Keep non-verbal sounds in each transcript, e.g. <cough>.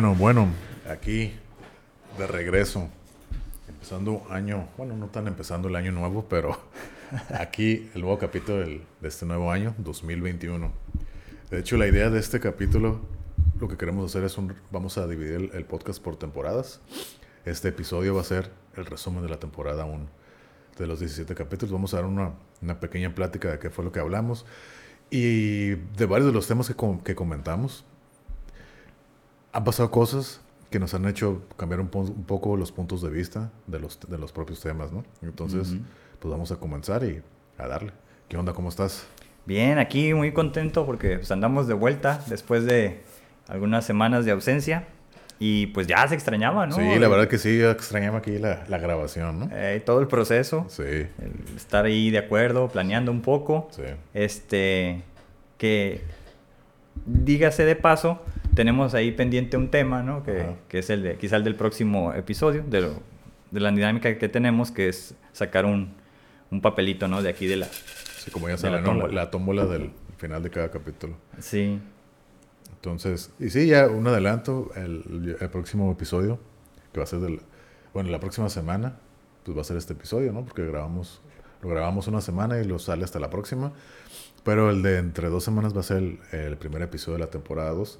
Bueno, bueno, aquí de regreso, empezando año, bueno, no tan empezando el año nuevo, pero aquí el nuevo capítulo de este nuevo año, 2021. De hecho, la idea de este capítulo, lo que queremos hacer es un, vamos a dividir el, podcast por temporadas. Este episodio va a ser el resumen de la temporada 1 de los 17 capítulos. Vamos a dar una, una pequeña plática de qué fue lo que hablamos y de varios de los temas que comentamos han pasado cosas que nos han hecho cambiar un, po- un poco los puntos de vista de los, de los propios temas, ¿no? Entonces, pues vamos a comenzar y a darle. ¿Qué onda? ¿Cómo estás? Bien, aquí muy contento porque pues, andamos de vuelta después de algunas semanas de ausencia y pues ya se extrañaba, ¿no? Sí, la verdad que sí, extrañaba aquí la, la grabación, ¿no? Eh, todo el proceso, Sí, el estar ahí de acuerdo, planeando un poco. sí. Este, que dígase de paso, tenemos ahí pendiente un tema, ¿no? Que, que es el de, quizá el del próximo episodio, de, lo- de la dinámica que tenemos, que es sacar un, un papelito, ¿no? De aquí de la... Sí, como ya De la saben, ¿no? la, tómbola. la tómbola del final de cada capítulo. Sí, Entonces, y sí, ya un adelanto, el, el próximo episodio, que va a ser del, bueno, la próxima semana, pues va a ser este episodio, ¿no? Porque grabamos, lo grabamos una semana y lo sale hasta la próxima. Pero el de entre dos semanas va a ser el, el primer episodio de la temporada 2.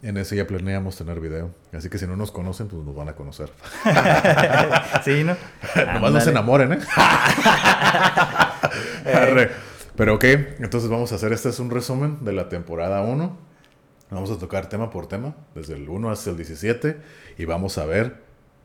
En ese ya planeamos tener video. Así que si no nos conocen, pues nos van a conocer. <laughs> sí, ¿no? Nomás no se enamoren, <laughs> ¿eh? Arre. Pero ok, entonces vamos a hacer, este es un resumen de la temporada 1. Vamos a tocar tema por tema, desde el 1 hasta el 17, y vamos a ver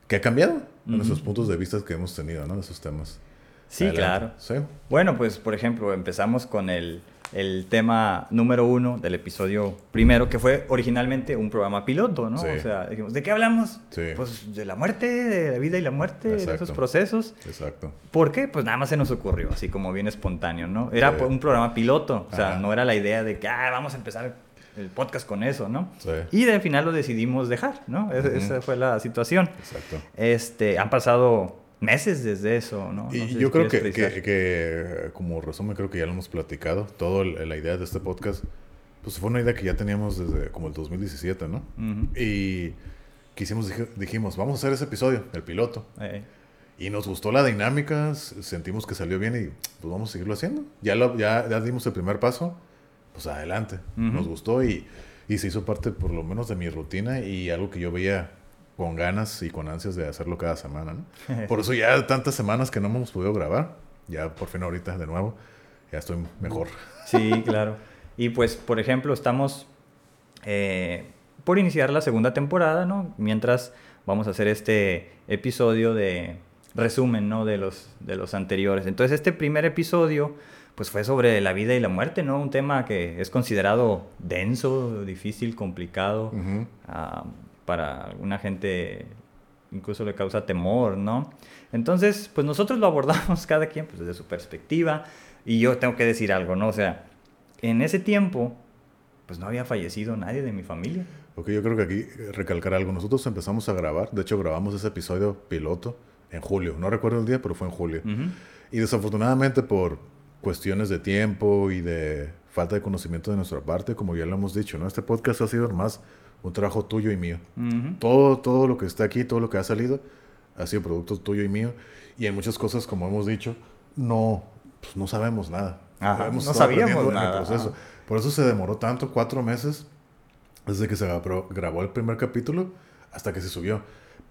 qué ha cambiado en esos puntos de vista que hemos tenido, ¿no? De esos temas. Sí, Adelante. claro. Sí. Bueno, pues por ejemplo, empezamos con el, el tema número uno del episodio primero, que fue originalmente un programa piloto, ¿no? Sí. O sea, dijimos, ¿de qué hablamos? Sí. Pues de la muerte, de la vida y la muerte, de esos procesos. Exacto. ¿Por qué? Pues nada más se nos ocurrió, así como bien espontáneo, ¿no? Era Sí. un programa piloto, o sea, Ajá. no era la idea de que, ah, vamos a empezar el podcast con eso, ¿no? Sí. Y al final lo decidimos dejar, ¿no? Es- Ujú. Esa fue la situación. Exacto. Este, han pasado meses desde eso, ¿no? No Y sé si yo creo que, que, que, como resumen, creo que ya lo hemos platicado. Todo la idea de este podcast, pues fue una idea que ya teníamos desde como el 2017, ¿no? Ujú. Y quisimos, dijimos, vamos a hacer ese episodio, el piloto. Eh, Y nos gustó la dinámica, sentimos que salió bien y pues vamos a seguirlo haciendo. Ya, lo, ya, ya dimos el primer paso, pues adelante. Ujú. Nos gustó y, y se hizo parte por lo menos de mi rutina y algo que yo veía con ganas y con ansias de hacerlo cada semana. ¿no? <laughs> Por eso ya tantas semanas que no hemos podido grabar, ya por fin ahorita de nuevo, ya estoy mejor. <laughs> Sí, claro. Y pues, por ejemplo, estamos eh, por iniciar la segunda temporada, ¿no? Mientras vamos a hacer este episodio de resumen, ¿no? De los, de los anteriores. Entonces, este primer episodio, pues fue sobre la vida y la muerte, ¿no? Un tema que es considerado denso, difícil, complicado. Para alguna gente incluso le causa temor, ¿no? Entonces, pues nosotros lo abordamos <laughs> cada quien pues, desde su perspectiva y yo tengo que decir algo, ¿no? O sea, en ese tiempo, pues no había fallecido nadie de mi familia. Ok, yo creo que aquí recalcar algo. Nosotros empezamos a grabar, de hecho grabamos ese episodio piloto en julio. No recuerdo el día, pero fue en julio. Y desafortunadamente por cuestiones de tiempo y de falta de conocimiento de nuestra parte, como ya lo hemos dicho, ¿no? Este podcast ha sido más un trabajo tuyo y mío. Ujú. Todo, todo lo que está aquí, todo lo que ha salido, ha sido producto tuyo y mío. Y en muchas cosas, como hemos dicho, no, pues, no sabemos nada. Ajá, no sabíamos nada, proceso. Por eso se demoró tanto, cuatro meses, desde que se grabó el primer capítulo hasta que se subió.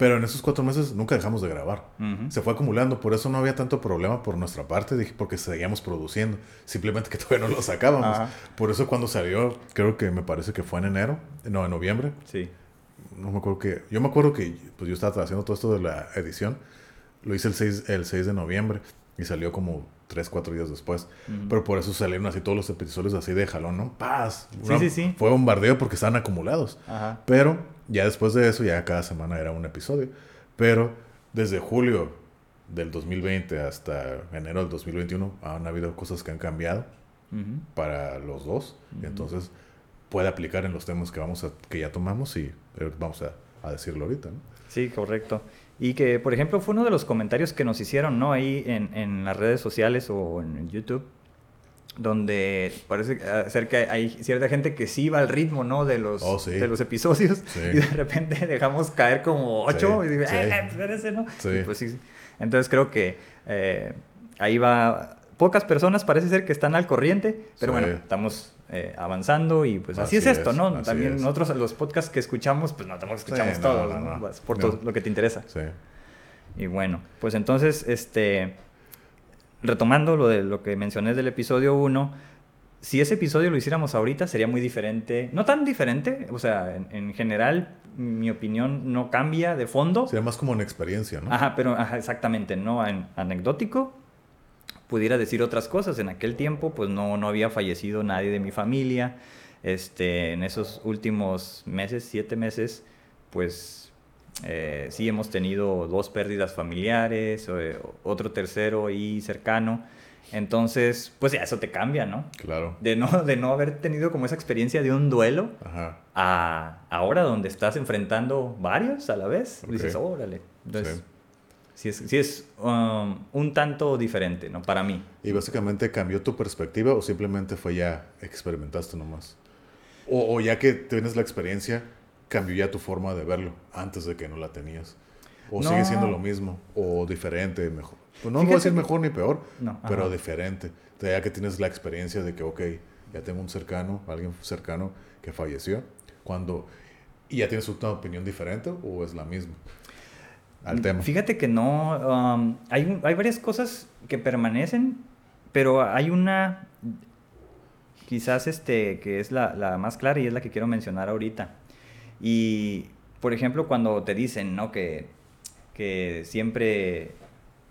Pero en esos cuatro meses nunca dejamos de grabar. Se fue acumulando, por eso no había tanto problema por nuestra parte, dije, porque seguíamos produciendo. Simplemente que <laughs> todavía no lo sacábamos. Ajá. Por eso cuando salió, creo que me parece que fue en enero, no, en noviembre. Sí. No me acuerdo que. Yo me acuerdo que pues yo estaba haciendo todo esto de la edición. Lo hice el 6, el 6 de noviembre y salió como 3, 4 días después. Pero por eso salieron así todos los episodios así de jalón, ¿no? ¡Paz! Sí, sí, sí. Fue bombardeo porque estaban acumulados. Ajá. Pero ya después de eso, ya cada semana era un episodio. Pero desde julio del 2020 hasta enero del 2021 han habido cosas que han cambiado Ujú. para los dos. Y entonces puede aplicar en los temas que, vamos a, que ya tomamos y eh, vamos a, a decirlo ahorita. ¿no? Sí, correcto. Y que, por ejemplo, fue uno de los comentarios que nos hicieron, ¿no? Ahí en, en las redes sociales o en YouTube, donde parece ser que hay cierta gente que sí va al ritmo, ¿no? De los, Oh, sí. de los episodios. Sí. Y de repente <laughs> dejamos caer como ocho Sí, y digo. "Eh, espérese, ¿no? Sí. Y pues. Entonces creo que eh, ahí va... Pocas personas parece ser que están al corriente, pero bueno, estamos eh, avanzando y pues así, Así es esto, es, ¿no? También es. nosotros los podcasts que escuchamos, pues no, tampoco escuchamos no, todos, no, ¿no? no. Vas por todo lo que te interesa. Sí. Y bueno, pues entonces, este, retomando lo de lo que mencioné del episodio 1, si ese episodio lo hiciéramos ahorita sería muy diferente, no tan diferente, o sea, en, en general mi opinión no cambia de fondo, Sería más como una experiencia, ¿no? ajá, pero ajá, exactamente, no an- anecdótico, pudiera decir otras cosas, en aquel tiempo pues no, no había fallecido nadie de mi familia, este, en esos últimos meses, siete meses, pues eh, sí hemos tenido dos pérdidas familiares, eh, otro tercero y cercano. Entonces, pues ya eso te cambia, ¿no? Claro. De no, de no haber tenido como esa experiencia de un duelo Ajá. a ahora donde estás enfrentando varios a la vez. Ok. Dices, órale. Entonces, Sí. Sí, es, sí es um, un tanto diferente, ¿no? Para mí. ¿Y básicamente cambió tu perspectiva o simplemente fue ya experimentaste nomás? O, o ya que tienes la experiencia, cambió ya tu forma de verlo antes de que no la tenías. O No. sigue siendo lo mismo, o diferente, mejor. Pues no voy a Fíjate decir mejor ni peor, No, pero ajá. diferente. O sea, ya que tienes la experiencia de que, ok, ya tengo un cercano, alguien cercano que falleció, cuando... ¿Y ya tienes una opinión diferente o es la misma? Al tema. Fíjate que no. um, hay, un- hay varias cosas que permanecen, pero hay una. Quizás este, que es la, la más clara y es la que quiero mencionar ahorita. Y, por ejemplo, cuando te dicen, ¿no? Que, que siempre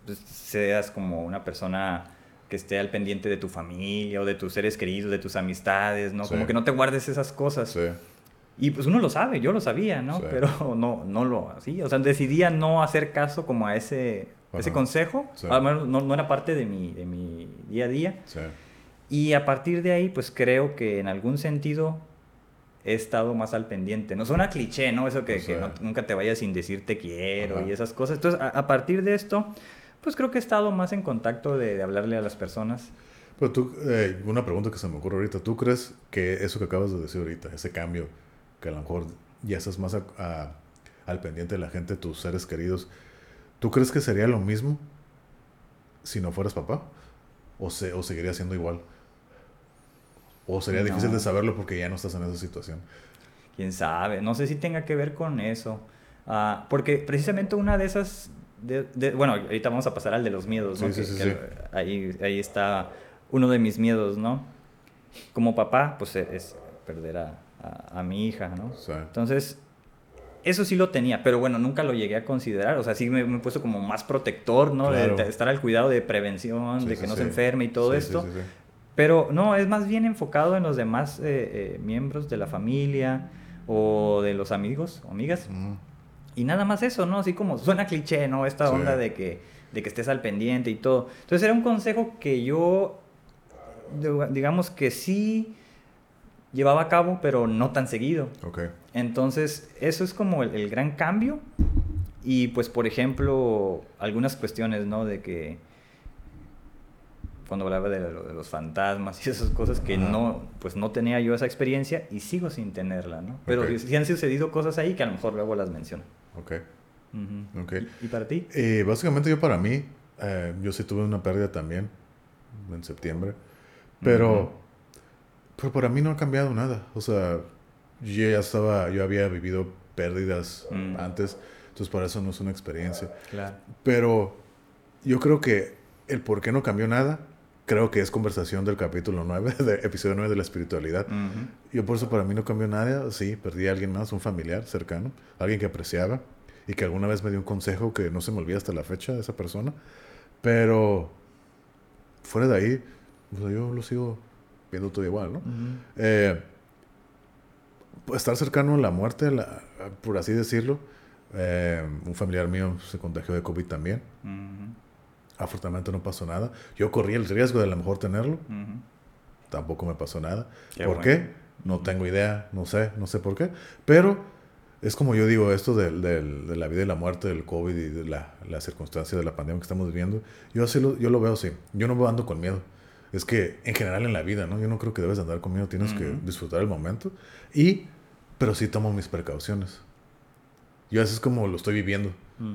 pues, seas como una persona que esté al pendiente de tu familia o de tus seres queridos, de tus amistades, ¿no? Sí. Como que no te guardes esas cosas. Sí, Y pues uno lo sabe, yo lo sabía, ¿no? Sí. Pero no, no lo hacía. O sea, decidía no hacer caso como a ese, ese consejo. Sí. Menos no, no era parte de mi, de mi día a día. sí. Y a partir de ahí, pues creo que en algún sentido he estado más al pendiente. No suena cliché, ¿no? Eso que, que no- nunca te vayas sin decir te quiero Ajá. y esas cosas. Entonces, a, a partir de esto, pues creo que he estado más en contacto de, de hablarle a las personas. Pero tú, eh, una pregunta que se me ocurre ahorita, ¿tú crees que eso que acabas de decir ahorita, ese cambio, que a lo mejor ya estás más a- a- al pendiente de la gente, tus seres queridos, ¿tú crees que sería lo mismo si no fueras papá? ¿O, se, o seguiría siendo igual? ¿O sería difícil No. de saberlo porque ya no estás en esa situación? quién sabe, no sé si tenga que ver con eso. Ah, porque precisamente una de esas, de- de- bueno, ahorita vamos a pasar al de los miedos, ¿no? Sí, sí, Que- sí, que sí. Ahí, ahí está uno de mis miedos, ¿no? Como papá, pues es perder a, a- a mi hija, ¿no? Sea, Entonces, eso sí lo tenía, pero bueno, nunca lo llegué a considerar. O sea, sí me, me he puesto como más protector, ¿no? Claro. De, estar al cuidado de prevención, sí, de sí, que no sí. se enferme y todo Sí, esto. sí, sí, sí. Pero no, es más bien enfocado en los demás eh, eh, miembros de la familia o de los amigos o amigas. Mm, Y nada más eso, ¿no? Así como suena cliché, ¿no? Esta Sí. onda de que, de que estés al pendiente y todo. Entonces era un consejo que yo, diga- digamos que sí llevaba a cabo, pero no tan seguido. ok. Entonces, eso es como el, el gran cambio. Y pues, por ejemplo, algunas cuestiones, ¿no? De que cuando hablaba de, lo- de los fantasmas y esas cosas que no, pues no tenía yo esa experiencia y sigo sin tenerla, ¿no? Pero Ok. sí- han sucedido cosas ahí que a lo mejor luego las menciono. Ok, Ujú. ok. ¿Y para ti? Eh, básicamente yo para mí, eh, yo sí tuve una pérdida también en septiembre, pero, Ujú. Pero para mí no ha cambiado nada. O sea, yo ya estaba, yo había vivido pérdidas Mm. antes, Entonces, para eso no es una experiencia. Claro. Pero yo creo que el por qué no cambió nada, creo que es conversación del capítulo 9, <laughs> de episodio 9 de la espiritualidad. Yo por eso para mí no cambió nada. Sí, perdí a alguien más, un familiar cercano, alguien que apreciaba y que alguna vez me dio un consejo que no se me olvida hasta la fecha de esa persona. Pero fuera de ahí, o sea, yo lo sigo viendo todo igual, ¿no? Eh, pues, estar cercano a la muerte, la- por así decirlo. eh, un familiar mío se contagió de COVID también. Afortunadamente no pasó nada. Yo corrí el riesgo de a lo mejor tenerlo. Tampoco me pasó nada. Qué ¿Por bueno. qué? No tengo idea, no sé, no sé por qué. Pero es como yo digo, esto de la vida y la muerte, del COVID y de la, la circunstancia de la pandemia que estamos viviendo, yo, así lo, yo lo veo así. Yo no ando con miedo. Es que en general en la vida, ¿no? Yo no creo que debes andar con miedo, tienes que disfrutar el momento. Y, pero sí tomo mis precauciones. Yo así es como lo estoy viviendo.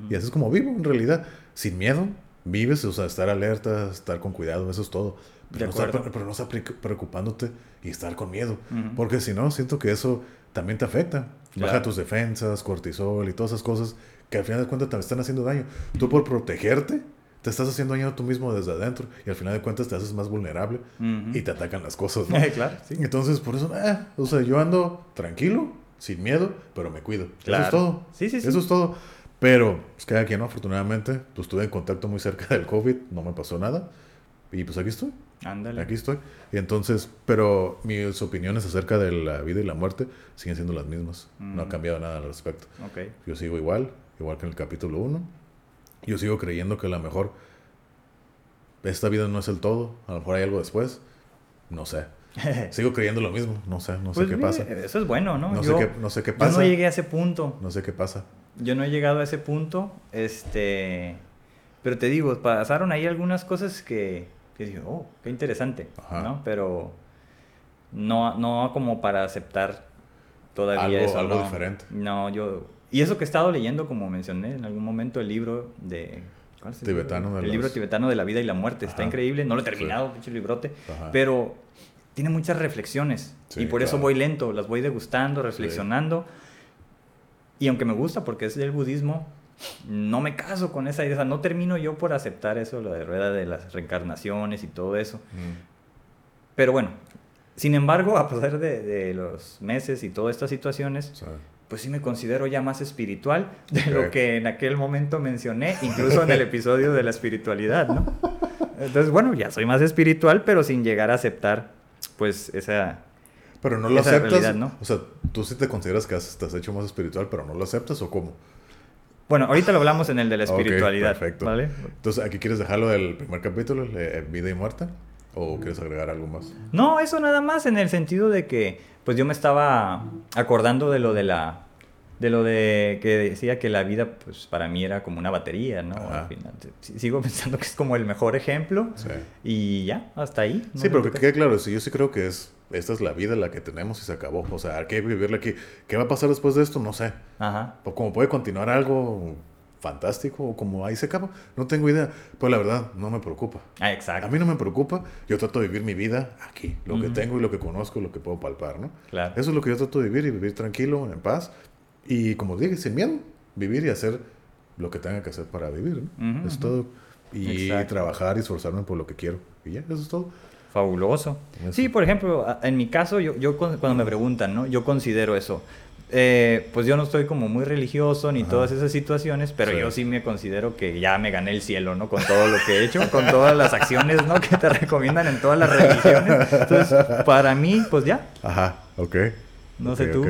Y así es como vivo, en realidad. Sin miedo, vives, o sea, estar alerta, estar con cuidado, eso es todo. Pero, no estar, acuerdo. pero no estar pre- preocupándote y estar con miedo. Porque si no, siento que eso también te afecta. Baja Claro. tus defensas, cortisol y todas esas cosas que al final de cuentas te están haciendo daño. Tú por protegerte, te estás haciendo daño tú mismo desde adentro. Y al final de cuentas te haces más vulnerable Ujú. y te atacan las cosas, ¿no? <laughs> claro, sí. Entonces, por eso, eh, o sea, yo ando tranquilo, sin miedo, pero me cuido. Eso Claro. es todo. Sí, sí, sí. Eso es todo. Pero, pues cada quien, ¿no? Afortunadamente, pues estuve en contacto muy cerca del COVID, no me pasó nada. Y pues aquí estoy, Ándale. aquí estoy. Y entonces, pero mis opiniones acerca de la vida y la muerte siguen siendo las mismas. No ha Mm. cambiado nada al respecto. Ok. Yo sigo igual, igual que en el capítulo 1. Yo sigo creyendo que a lo mejor esta vida no es el todo. A lo mejor hay algo después. No sé. <laughs> Sigo creyendo lo mismo. No sé, no sé Pues qué pasa. Eso es bueno, ¿no? No yo, sé qué, no sé qué yo pasa. no llegué a ese punto. No sé qué pasa. Yo no he llegado a ese punto. Este. Pero te digo, pasaron ahí algunas cosas que, que dije, oh, qué interesante. Ajá. ¿no? Pero no, no como para aceptar todavía Algo- eso. algo no. diferente. No, yo. Y eso que he estado leyendo, como mencioné en algún momento, el libro de. ¿cuál es el libro? Tibetano de El libro tibetano de la vida y la muerte. Está Ajá. increíble. No lo he Sí. terminado, pinche librote. Ajá. Pero tiene muchas reflexiones. Sí, y por eso claro. voy lento, las voy degustando, reflexionando. Y aunque me gusta porque es del budismo, no me caso con esa idea. O sea, no termino yo por aceptar eso, lo de rueda de las reencarnaciones y todo eso. Mm. Pero bueno, sin embargo, a pesar de, de los meses y todas estas situaciones, pues sí me considero ya más espiritual <laughs> de lo que en aquel momento mencioné, incluso en el episodio de la espiritualidad, ¿no? Entonces, bueno, ya soy más espiritual, pero sin llegar a aceptar, pues, esa... pero no lo Esa aceptas. realidad, ¿no? O sea, tú sí te consideras que has hecho más espiritual, pero no lo aceptas o cómo? Bueno, ahorita lo hablamos en el de la espiritualidad, perfecto. ¿vale? Entonces, ¿aquí quieres dejarlo del primer capítulo, vida y muerte? ¿O quieres agregar algo más? No, eso nada más en el sentido de que, pues yo me estaba acordando de lo de la, de lo de que decía que la vida, pues para mí era como una batería, ¿no? Ajá. Al final, sigo <laughs> pensando que es como el mejor ejemplo Sí. y ya, hasta ahí. no Sí, pero que quede claro, sí, yo sí creo que es, esta es la vida la que tenemos y se acabó. O sea, hay que vivirla aquí. ¿Qué va a pasar después de esto? No sé. Ajá. O como puede continuar algo fantástico o como ahí se acaba. No tengo idea. Pero la verdad, no me preocupa. Ah, A exacto. mí no me preocupa. Yo trato de vivir mi vida aquí. Lo que Ujú. tengo y lo que conozco, lo que puedo palpar, ¿no? Claro. Eso es lo que yo trato de vivir y vivir tranquilo, en paz. Y como dije, sin miedo. Vivir y hacer lo que tenga que hacer para vivir, ¿no? Ujú, Eso es todo. Y Exacto. trabajar y esforzarme por lo que quiero. Y ya, eso es todo. Fabuloso. Eso. Sí, por ejemplo, a- en mi caso, yo, yo cuando me preguntan, ¿no? Yo considero eso. Eh, pues yo no estoy como muy religioso ni Ajá. todas esas situaciones, pero Sí. yo sí me considero que ya me gané el cielo, ¿no? Con todo lo que he hecho, con todas las acciones, ¿no? <laughs> Que te recomiendan en todas las religiones. Entonces, para mí, pues ya. Ajá, ok. No sé tú. ok.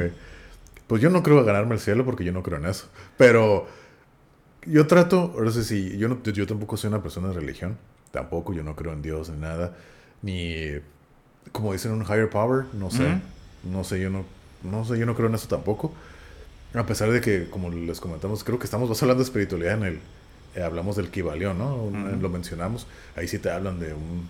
Pues yo no creo ganarme el cielo porque yo no creo en eso. Pero yo trato, ahora sí, sí, yo, no, yo tampoco soy una persona de religión. Tampoco, yo no creo en Dios ni nada. Ni, como dicen, un higher power, no sé. No sé, yo no, no sé, yo no creo en eso tampoco. A pesar de que, como les comentamos, creo que estamos más hablando de espiritualidad en el... eh, hablamos del Kibalión, ¿no? Ujú. Lo mencionamos. Ahí sí te hablan de un...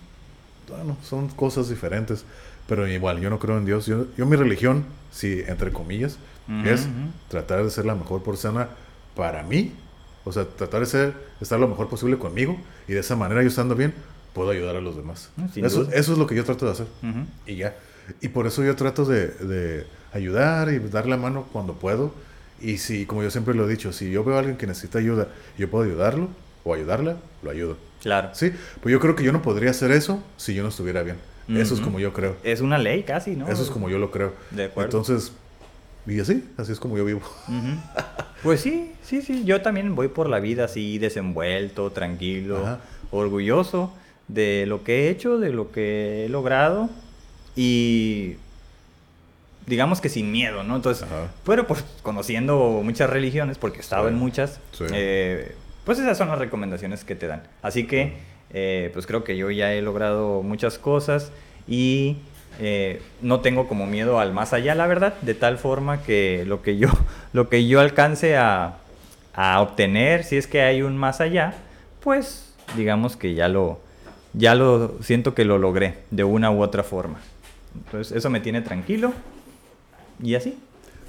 Bueno, son cosas diferentes. Pero igual, yo no creo en Dios. Yo, yo mi religión, sí, entre comillas, Ujú, es tratar de ser la mejor persona para mí. O sea, tratar de ser, estar lo mejor posible conmigo. Y de esa manera, yo estando bien, puedo ayudar a los demás. Sin Eso, eso es lo que yo trato de hacer. Y ya. Y por eso yo trato de, de ayudar y dar la mano cuando puedo. Y si, como yo siempre lo he dicho, si yo veo a alguien que necesita ayuda y yo puedo ayudarlo o ayudarla, lo ayudo. Claro. Sí, pues yo creo que yo no podría hacer eso si yo no estuviera bien. Eso es como yo creo. Es una ley casi, ¿no? Eso es como yo lo creo. De acuerdo. Entonces, y así, así es como yo vivo. Ujú. <laughs> Pues sí, sí, sí. Yo también voy por la vida así, desenvuelto, tranquilo, Ajá. orgulloso de lo que he hecho, de lo que he logrado y digamos que sin miedo, ¿no? Entonces, Ajá. pero pues conociendo muchas religiones, porque he estado Sí. en muchas, Sí. eh, pues esas son las recomendaciones que te dan. Así que, eh, pues creo que yo ya he logrado muchas cosas y eh, no tengo como miedo al más allá, la verdad, de tal forma que lo que yo, <laughs> lo que yo alcance a, a obtener, si es que hay un más allá, pues digamos que ya lo, ya lo siento que lo logré de una u otra forma. Entonces eso me tiene tranquilo y así.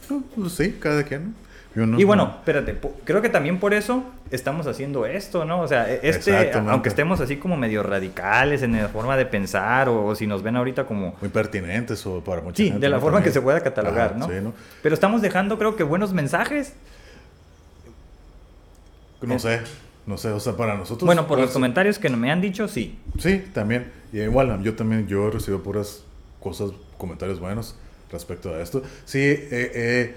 No, pues sí, cada quien. ¿no? Yo no- Y bueno, espérate, creo que también por eso estamos haciendo esto, ¿no? O sea, e- este, aunque estemos así como medio radicales en la forma de pensar o, o si nos ven ahorita como... muy pertinentes o para mucha Sí, gente, de la forma que se pueda catalogar, Ajá, ¿no? Sí, ¿no? Pero estamos dejando creo que buenos mensajes. No Eh. sé, no sé, o sea, para nosotros. Bueno, por los pues, comentarios que me han dicho, sí. Sí, también. Y igual, yo también, yo he recibido puras cosas, comentarios buenos respecto a esto. Sí, he,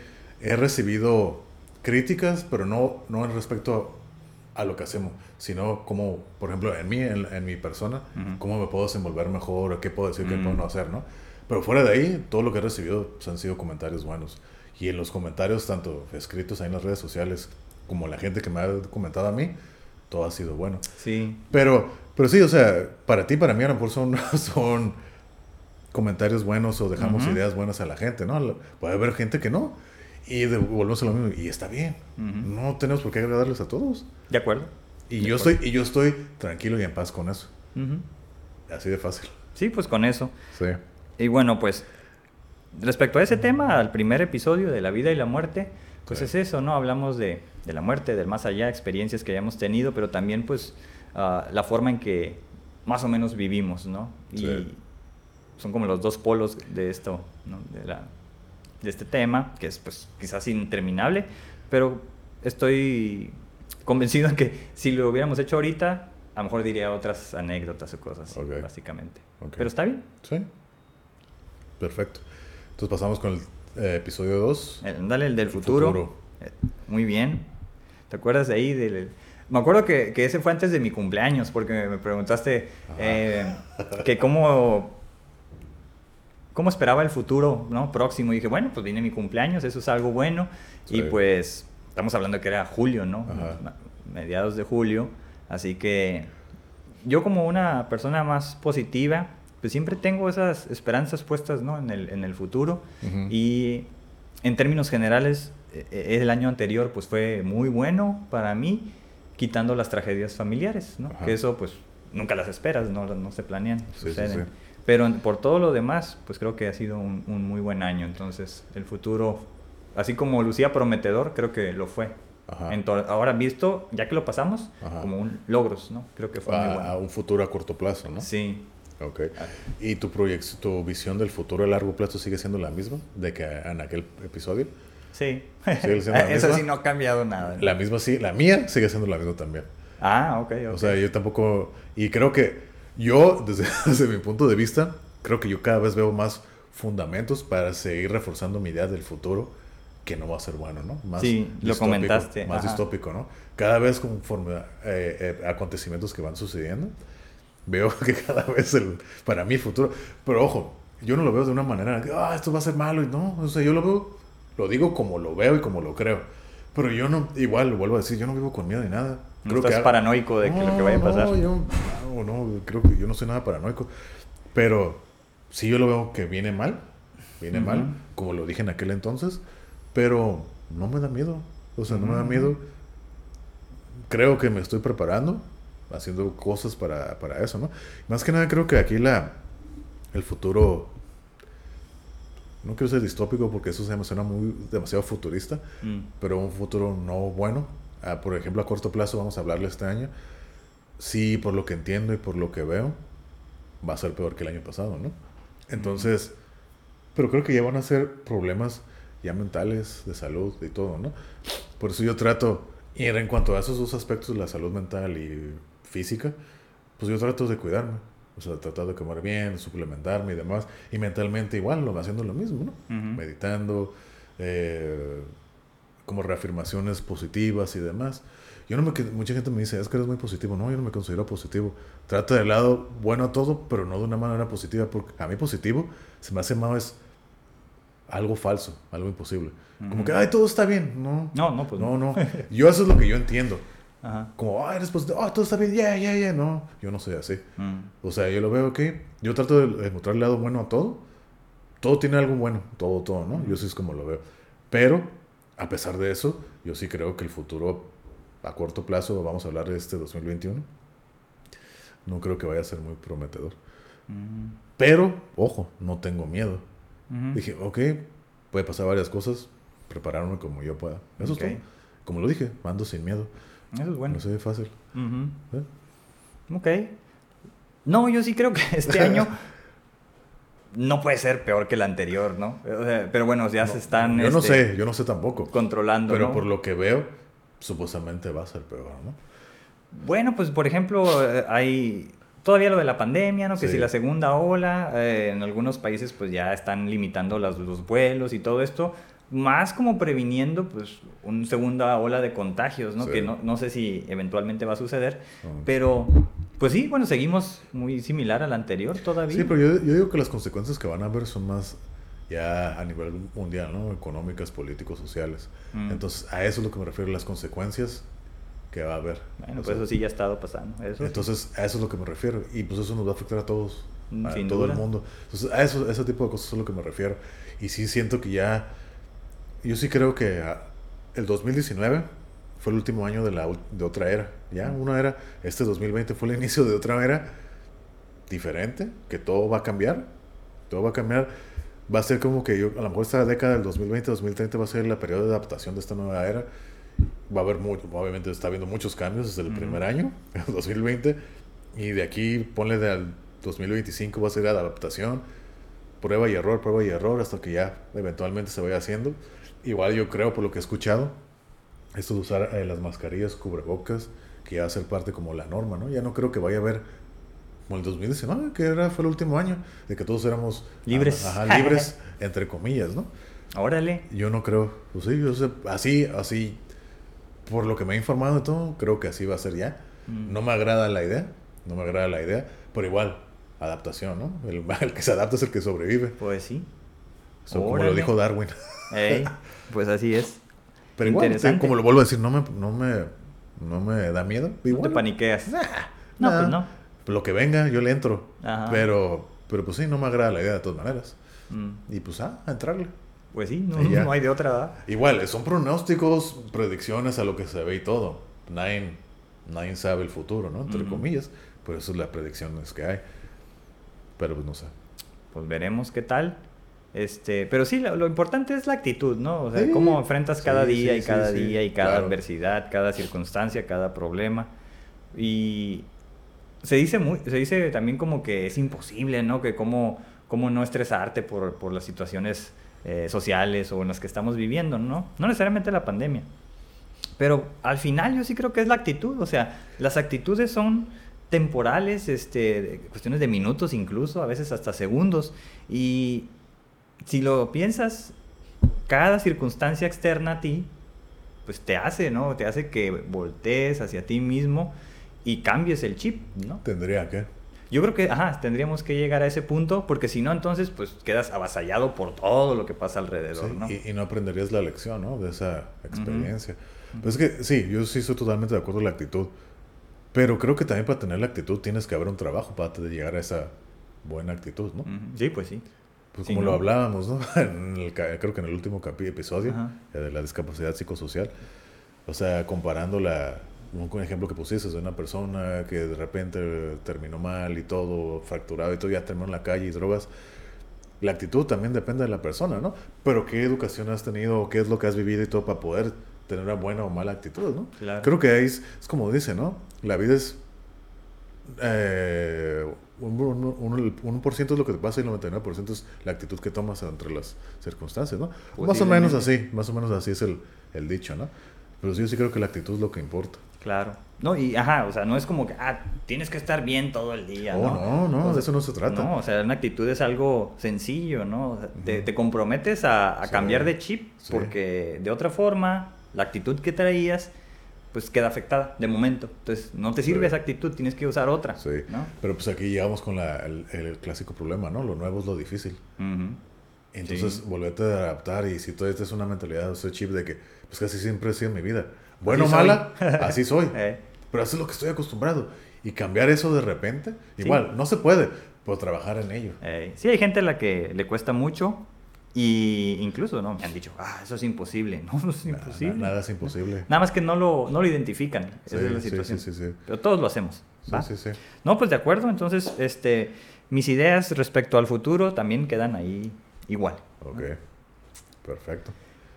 recibido críticas, pero no, no en respecto a, a lo que hacemos, sino como, por ejemplo, en mí, en, en mi persona, cómo me puedo desenvolver mejor, qué puedo decir, qué Mm. puedo no hacer, ¿no? Pero fuera de ahí, todo lo que he recibido pues, han sido comentarios buenos. Y en los comentarios, tanto escritos ahí en las redes sociales, como la gente que me ha comentado a mí, todo ha sido bueno. Sí. Pero, pero sí, o sea, para ti, para mí, a lo mejor son, <laughs> son comentarios buenos o dejamos ideas buenas a la gente, ¿no? Puede haber gente que no. Y de- volvemos a lo mismo. Y está bien. No tenemos por qué agradarles a todos. De acuerdo. Y De yo, acuerdo. estoy, y yo estoy tranquilo y en paz con eso. Ujú. Así de fácil. Sí, pues con eso. Sí. Y bueno, pues respecto a ese tema, al primer episodio de la vida y la muerte, pues Sí. es eso, ¿no? Hablamos de, de la muerte, del más allá, experiencias que hayamos tenido, pero también pues ah, la forma en que más o menos vivimos, ¿no? Y Sí. Son como los dos polos de esto, ¿no? De, la, de este tema, que es pues quizás interminable, pero estoy convencido en que si lo hubiéramos hecho ahorita, a lo mejor diría otras anécdotas o cosas, así, básicamente. Pero está bien. Sí. Perfecto. Entonces pasamos con el eh, episodio 2. Eh, Dale el del futuro. futuro. Eh, Muy bien. ¿Te acuerdas de ahí? Del, me acuerdo que, que ese fue antes de mi cumpleaños, porque me preguntaste eh, <laughs> que cómo, cómo esperaba el futuro ¿no? próximo. Y dije, bueno, pues viene mi cumpleaños, eso es algo bueno. Sí. Y pues estamos hablando de que era julio, ¿no? Ajá. Mediados de julio. Así que yo como una persona más positiva, pues siempre tengo esas esperanzas puestas ¿no? en, el, en el futuro. Ujú. Y en términos generales, eh, eh, el año anterior pues fue muy bueno para mí, quitando las tragedias familiares, ¿no? Ajá. Que eso pues nunca las esperas, no, no se planean, Sí, sí, suceden. sí. Pero por todo lo demás, pues creo que ha sido un, un muy buen año. Entonces, el futuro, así como lucía prometedor, creo que lo fue. Ajá. Ahora visto, ya que lo pasamos, Ajá. como un logros, ¿no? Creo que fue muy a, bueno. a un futuro a corto plazo, ¿no? Sí. Ok. ¿Y tu, proyec- tu visión del futuro a largo plazo sigue siendo la misma de que en aquel episodio? Sí. ¿Sigue siendo la <laughs> Eso sí no ha cambiado nada. La misma sí, la mía sigue siendo la misma también. Ah, ok, ok. O sea, yo tampoco... Y creo que yo, desde, <laughs> desde mi punto de vista, creo que yo cada vez veo más fundamentos para seguir reforzando mi idea del futuro que no va a ser bueno, ¿no? Más Sí, lo comentaste, Más ajá. distópico, ¿no? Cada vez conforme eh, eh, acontecimientos que van sucediendo, veo <laughs> que cada vez el, para mí el futuro... Pero ojo, yo no lo veo de una manera, ah, esto va a ser malo y no, o sea, yo lo veo, lo digo como lo veo y como lo creo. Pero yo no, igual, vuelvo a decir, yo no vivo con miedo ni nada. No estás paranoico de que lo que vaya a pasar. No, yo no, no, creo que yo no soy nada paranoico. Pero sí yo lo veo que viene mal, viene mal, como lo dije en aquel entonces, pero no me da miedo. O sea, no me da Ujú. miedo. Creo que me estoy preparando, haciendo cosas para, para eso, ¿no? Más que nada creo que aquí la, el futuro, no quiero ser distópico porque eso se me suena muy demasiado futurista, Mm. pero un futuro no bueno. Ah, por ejemplo, a corto plazo vamos a hablarle este año. Sí, por lo que entiendo y por lo que veo, va a ser peor que el año pasado, ¿no? Entonces, pero creo que ya van a ser problemas ya mentales, de salud y todo, ¿no? Por eso yo trato, y en cuanto a esos dos aspectos, la salud mental y física, pues yo trato de cuidarme. O sea, tratar de comer bien, suplementarme y demás. Y mentalmente igual, lo haciendo lo mismo, ¿no? Meditando, eh, como reafirmaciones positivas y demás. Yo no me, mucha gente me dice, es que eres muy positivo. No, yo no me considero positivo. Trata del lado bueno a todo, pero no de una manera positiva. Porque a mí positivo se me hace más algo falso, algo imposible. Como que, ay, todo está bien. No, no, no, pues no. No, <laughs> Yo eso es lo que yo entiendo. Como, ay, eres positivo, oh, todo está bien, ya, ya, ya. No, yo no soy así. O sea, yo lo veo que yo trato de encontrar el lado bueno a todo. Todo tiene algo bueno, todo, todo, ¿no? Yo sí es como lo veo. Pero, a pesar de eso, yo sí creo que el futuro a corto plazo, vamos a hablar de este 2021, no creo que vaya a ser muy prometedor. Pero, ojo, no tengo miedo. Dije, ok, puede pasar varias cosas, prepararme como yo pueda. Eso es todo. Como lo dije, mando sin miedo. Eso es bueno. No sé, fácil. ¿Eh? Ok. No, yo sí creo que este <laughs> año no puede ser peor que el anterior, ¿no? pero bueno, ya se están... Yo no este, sé, yo no sé tampoco. Controlando. Pero por lo que veo, supuestamente va a ser peor, ¿no? Bueno, pues por ejemplo, eh, hay todavía lo de la pandemia, ¿no? Que si la segunda ola, eh, en algunos países pues ya están limitando los, los vuelos y todo esto, más como previniendo pues una segunda ola de contagios, ¿no? Que no, no, sé si eventualmente va a suceder, pero pues sí, bueno, seguimos muy similar al anterior todavía. Sí, pero yo, yo digo que las consecuencias que van a haber son más ya a nivel mundial, ¿no? Económicas, políticos, sociales. Mm. Entonces, a eso es lo que me refiero, las consecuencias que va a haber. Bueno, pues eso sí ya ha estado pasando. entonces, a eso es lo que me refiero. Y pues eso nos va a afectar a todos, mm, a todo el mundo. Entonces, a eso, ese tipo de cosas es lo que me refiero. Y sí siento que ya, yo sí creo que el 2019 fue el último año de, la, de otra era. Ya, una era, este 2020 fue el inicio de otra era diferente, que todo va a cambiar. Todo va a cambiar va a ser como que yo, a lo mejor esta década del 2020-2030 va a ser la periodo de adaptación de esta nueva era. Va a haber mucho, obviamente está habiendo muchos cambios desde el primer año, <laughs> 2020, y de aquí ponle del 2025 va a ser adaptación, prueba y error, prueba y error, hasta que ya eventualmente se vaya haciendo. Igual yo creo, por lo que he escuchado, esto de usar eh, las mascarillas, cubrebocas, que ya va a ser parte como la norma, ¿no? Ya no creo que vaya a haber como el 2019, que era, fue el último año, de que todos éramos libres, libres <laughs> entre comillas, ¿no? Órale. Yo no creo, pues sí, yo sé, así, así, por lo que me he informado y todo, creo que así va a ser ya. Mm. No me agrada la idea, no me agrada la idea, pero igual, adaptación, ¿no? El, <laughs> que se adapta es el que sobrevive. Pues sí. como lo dijo Darwin. <laughs> pues así es. Pero igual, como lo vuelvo a decir, no me, no me, no me da miedo. no te paniqueas. no, pues no lo que venga, yo le entro. Pero, pero pues sí, no me agrada la idea de todas maneras. Mm. Y pues, ah, a entrarle. Pues sí, no, hay de otra, ¿verdad? Igual, son pronósticos, predicciones a lo que se ve y todo. Nadie, nadie sabe el futuro, ¿no? Entre comillas. Por eso es las predicciones que hay. Pero pues no sé. Pues veremos qué tal. Este, pero sí, lo, importante es la actitud, ¿no? O sea, cómo enfrentas cada día y cada día y cada adversidad, cada circunstancia, cada problema. Y, se dice, muy, se dice también como que es imposible, ¿no? Que cómo, cómo no estresarte por, por las situaciones eh, sociales o en las que estamos viviendo, ¿no? No necesariamente la pandemia. Pero al final yo sí creo que es la actitud, o sea, las actitudes son temporales, este, cuestiones de minutos incluso, a veces hasta segundos. Y si lo piensas, cada circunstancia externa a ti, pues te hace, ¿no? Te hace que voltees hacia ti mismo y cambies el chip, ¿no? Tendría que. Yo creo que, ajá, tendríamos que llegar a ese punto, porque si no, entonces, pues quedas avasallado por todo lo que pasa alrededor, ¿no? Y, no aprenderías la lección, ¿no? De esa experiencia. Pues es que, sí, yo sí estoy totalmente de acuerdo con la actitud. Pero creo que también para tener la actitud tienes que haber un trabajo para llegar a esa buena actitud, ¿no? Sí, pues sí. Pues como lo hablábamos, ¿no? <laughs> creo que en el último episodio de la discapacidad psicosocial. O sea, comparando la, un ejemplo que pusiste de una persona que de repente terminó mal y todo, fracturado y todo, ya terminó en la calle y drogas. La actitud también depende de la persona, ¿no? Pero qué educación has tenido, qué es lo que has vivido y todo para poder tener una buena o mala actitud, ¿no? Creo que es, es como dice, ¿no? La vida es eh, un, un, un- un por ciento es lo que te pasa y el 99% es la actitud que tomas entre las circunstancias, ¿no? Más o menos así, más o menos así es el, el dicho, ¿no? Pero sí, yo sí creo que la actitud es lo que importa. Claro. No, y ajá, o sea, no es como que, ah, tienes que estar bien todo el día, Oh, ¿no? no, no, O de eso no se trata. No, o sea, una actitud es algo sencillo, ¿no? O sea, te, te comprometes a, a Sí, cambiar de chip sí. porque de otra forma, la actitud que traías, pues queda afectada de momento. Entonces, no te sirve Sí. esa actitud, tienes que usar otra, Sí, ¿no? pero pues aquí llegamos con la- el, el clásico problema, ¿no? Lo nuevo es lo difícil. Entonces, Sí. volverte a adaptar y si todavía es una mentalidad, ese chip de que, pues casi siempre ha sido mi vida. Bueno o mala, <laughs> así soy. Eh, Pero eso es lo que estoy acostumbrado. Y cambiar eso de repente, igual, no se puede, pero trabajar en ello. eh, sí, hay gente a la que le cuesta mucho y incluso, ¿no? Me han dicho, ah, eso es imposible. <laughs> No, no es imposible. na- nada es imposible. Nada más que no lo, no lo identifican. Sí, Esa es la situación. sí, sí, sí. Pero todos lo hacemos. ¿va? sí, sí. No, pues de acuerdo. Entonces, este, mis ideas respecto al futuro también quedan ahí igual. Ok, perfecto.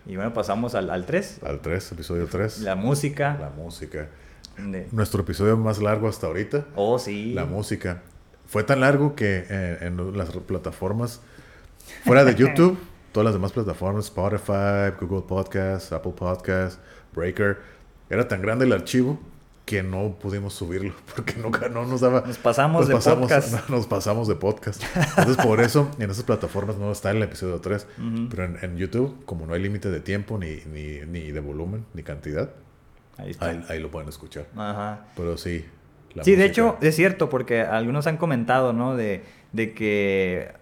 Y bueno, pasamos al, al 3. Al 3, episodio 3. La música. La música. de- Nuestro episodio más largo hasta ahorita. Oh, sí. La música. Fue tan largo que eh, en las plataformas, fuera de YouTube, <laughs> todas las demás plataformas, Spotify, Google Podcasts, Apple Podcasts, Breaker, era tan grande el archivo que no pudimos subirlo <laughs> porque nunca no nos daba. Nos pasamos de podcast. <laughs> Nos pasamos de podcast. Entonces, por eso en esas plataformas no está el episodio 3. Ujú. Pero en, en YouTube, como no hay límite de tiempo, ni, ni, ni de volumen, ni cantidad, Ahí está. ahí, ahí lo pueden escuchar. Ajá. Pero sí. Sí, de hecho, es cierto, porque algunos han comentado, ¿no? De, de que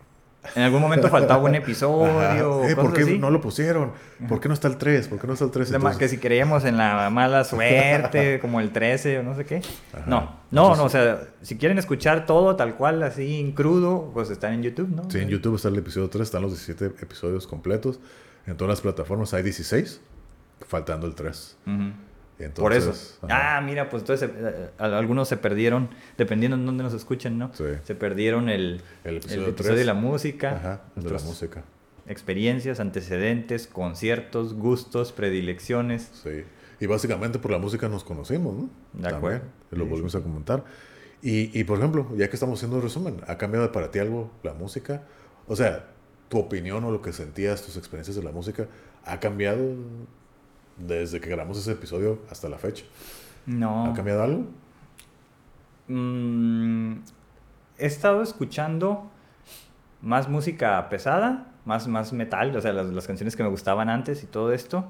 en algún momento faltaba un episodio. Eh, ¿Por qué así. no lo pusieron? ¿Por qué no está el 3? ¿Por qué no está el 3? De ma- que si creíamos en la mala suerte, <laughs> como el 13 o no sé qué. Ajá. No, no, Entonces- no, o sea, si quieren escuchar todo tal cual, así en crudo, pues están en YouTube, ¿no? Sí, en YouTube está el episodio 3, están los 17 episodios completos. En todas las plataformas hay 16, faltando el 3. Ujú. Entonces, Por eso. ajá. Ah, mira, pues entonces eh, algunos se perdieron, dependiendo en dónde nos escuchen, ¿no? Sí. Se perdieron el, El el episodio tres. de la música, Ajá, el de la música. experiencias, antecedentes, conciertos, gustos, predilecciones. Sí. Y básicamente por la música nos conocimos, ¿no? De acuerdo. También, lo Sí, volvimos a comentar. Y, y, por ejemplo, ya que estamos haciendo un resumen, ¿ha cambiado para ti algo la música? O sea, tu opinión o lo que sentías, tus experiencias de la música, ¿ha cambiado desde que grabamos ese episodio hasta la fecha? No. ¿Ha cambiado algo? Mm, he estado escuchando más música pesada, más, más metal, o sea, las, las canciones que me gustaban antes y todo esto.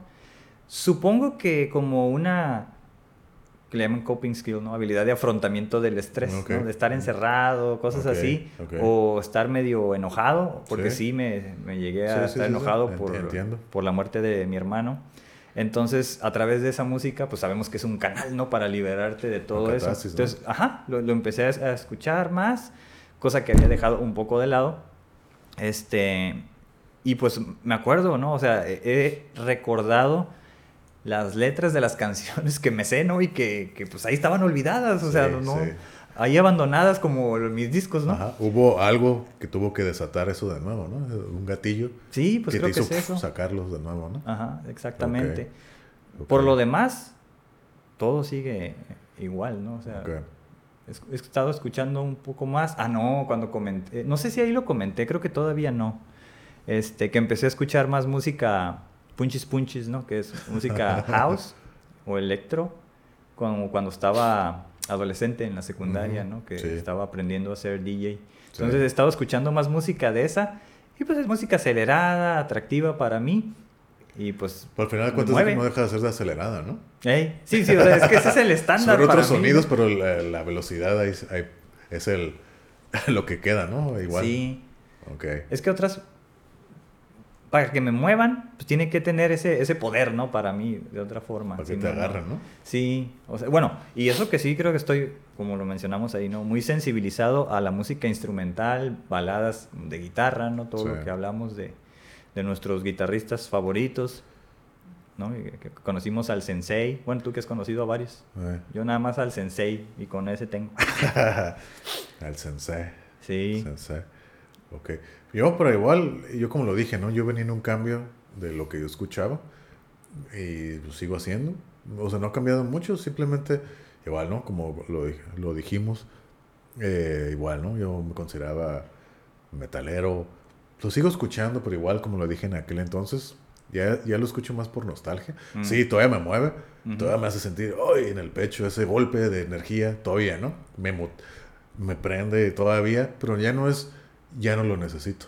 Supongo que como una, que le llaman coping skill, ¿no? Habilidad de afrontamiento del estrés. ¿no? De estar encerrado, cosas así. ok. O estar medio enojado, porque Sí. sí, me, me llegué a sí, estar sí, enojado Ent- por, entiendo. por la muerte de mi hermano. Entonces, a través de esa música, pues sabemos que es un canal, ¿no? Para liberarte de todo eso. Entonces, ajá, lo, lo empecé a, escuchar más, cosa que había dejado un poco de lado. Este, y pues me acuerdo, ¿no? O sea, he, he recordado las letras de las <laughs> canciones que me sé, ¿no? Y que, que, pues ahí estaban olvidadas, o sea, Sí, no, sí. Ahí abandonadas como mis discos, ¿no? Ajá. Hubo algo que tuvo que desatar eso de nuevo, ¿no? Un gatillo Sí, pues que creo te que es eso. sacarlos de nuevo, ¿no? Ajá, exactamente. Por lo demás, todo sigue igual, ¿no? O sea, he estado escuchando un poco más. Ah, no, cuando comenté, no sé si ahí lo comenté, creo que todavía no. Este, que empecé a escuchar más música punchis punchis, ¿no? Que es música <laughs> house o electro, como cuando estaba adolescente en la secundaria, ¿no? Que sí. estaba aprendiendo a ser DJ. Sí. Entonces he estado escuchando más música de esa y pues es música acelerada, atractiva para mí y pues Pero al final de cuentas no deja de ser de acelerada, ¿no? Sí, sí, o sea, es que ese es el estándar para otros mí. sonidos, pero la, la velocidad ahí, es- ahí es el <laughs> lo que queda, ¿no? Igual. Sí, Ok. es que otras para que me muevan, pues tiene que tener ese, ese poder, ¿no? Para mí, de otra forma. Para que te agarran, ¿no? Sí, o sea, bueno, y eso que sí creo que estoy, como lo mencionamos ahí, ¿no? Muy sensibilizado a la música instrumental, baladas de guitarra, ¿no? Todo Sí. lo que hablamos de, de nuestros guitarristas favoritos, ¿no? Y que conocimos al Sensei, bueno, tú que has conocido a varios. Eh. Yo nada más al Sensei y con ese tengo. <laughs> El sensei. Sí. Sensei. Ok. Yo, pero igual, yo como lo dije, ¿no? Yo venía en un cambio de lo que yo escuchaba y lo sigo haciendo. O sea, no ha cambiado mucho, simplemente igual, ¿no? Como lo, lo dijimos, eh, igual, ¿no? Yo me consideraba metalero. Lo sigo escuchando, pero igual, como lo dije en aquel entonces, ya, ya lo escucho más por nostalgia. Mm. Sí, todavía me mueve, todavía me hace sentir, ¡ay! en el pecho, ese golpe de energía, todavía, ¿no? Me, me prende todavía, pero ya no es, ya no lo necesito.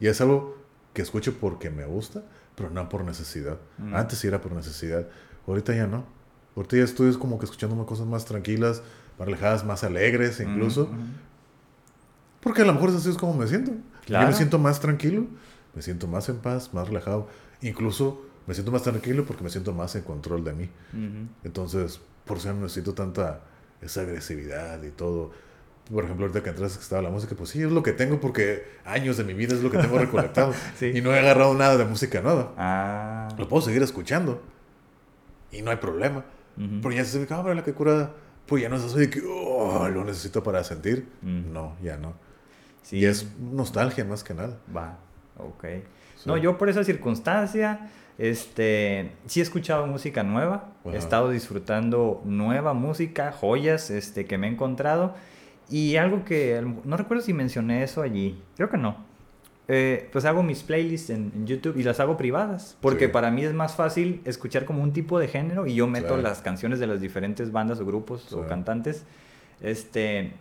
Y es algo que escucho porque me gusta, pero no por necesidad. Mm. Antes sí era por necesidad, ahorita ya no. Ahorita ya estoy es como que escuchando cosas más tranquilas, más relajadas, más alegres incluso. Porque a lo mejor así es como me siento. Yo me siento más tranquilo, me siento más en paz, más relajado. Incluso me siento más tranquilo porque me siento más en control de mí. Entonces, por eso no necesito tanta esa agresividad y todo. Por ejemplo, ahorita que entras que estaba la música, pues sí, es lo que tengo porque años de mi vida es lo que tengo recolectado. <laughs> Sí. Y no he agarrado nada de música nueva. Ah. Lo puedo seguir escuchando. Y no hay problema. Pero ya se me cámara la que cura. Pues ya no es así de que oh, lo necesito para sentir. Mm. No, ya no. Sí. Y es nostalgia más que nada. Va, ok. Sí. No, yo por esa circunstancia, este, sí he escuchado música nueva, he estado disfrutando nueva música, joyas, este, que me he encontrado, y algo que, no recuerdo si mencioné eso allí, creo que no. Eh, pues hago mis playlists en, en YouTube y las hago privadas, porque Sí. para mí es más fácil escuchar como un tipo de género y yo meto Claro. las canciones de las diferentes bandas o grupos o cantantes, este,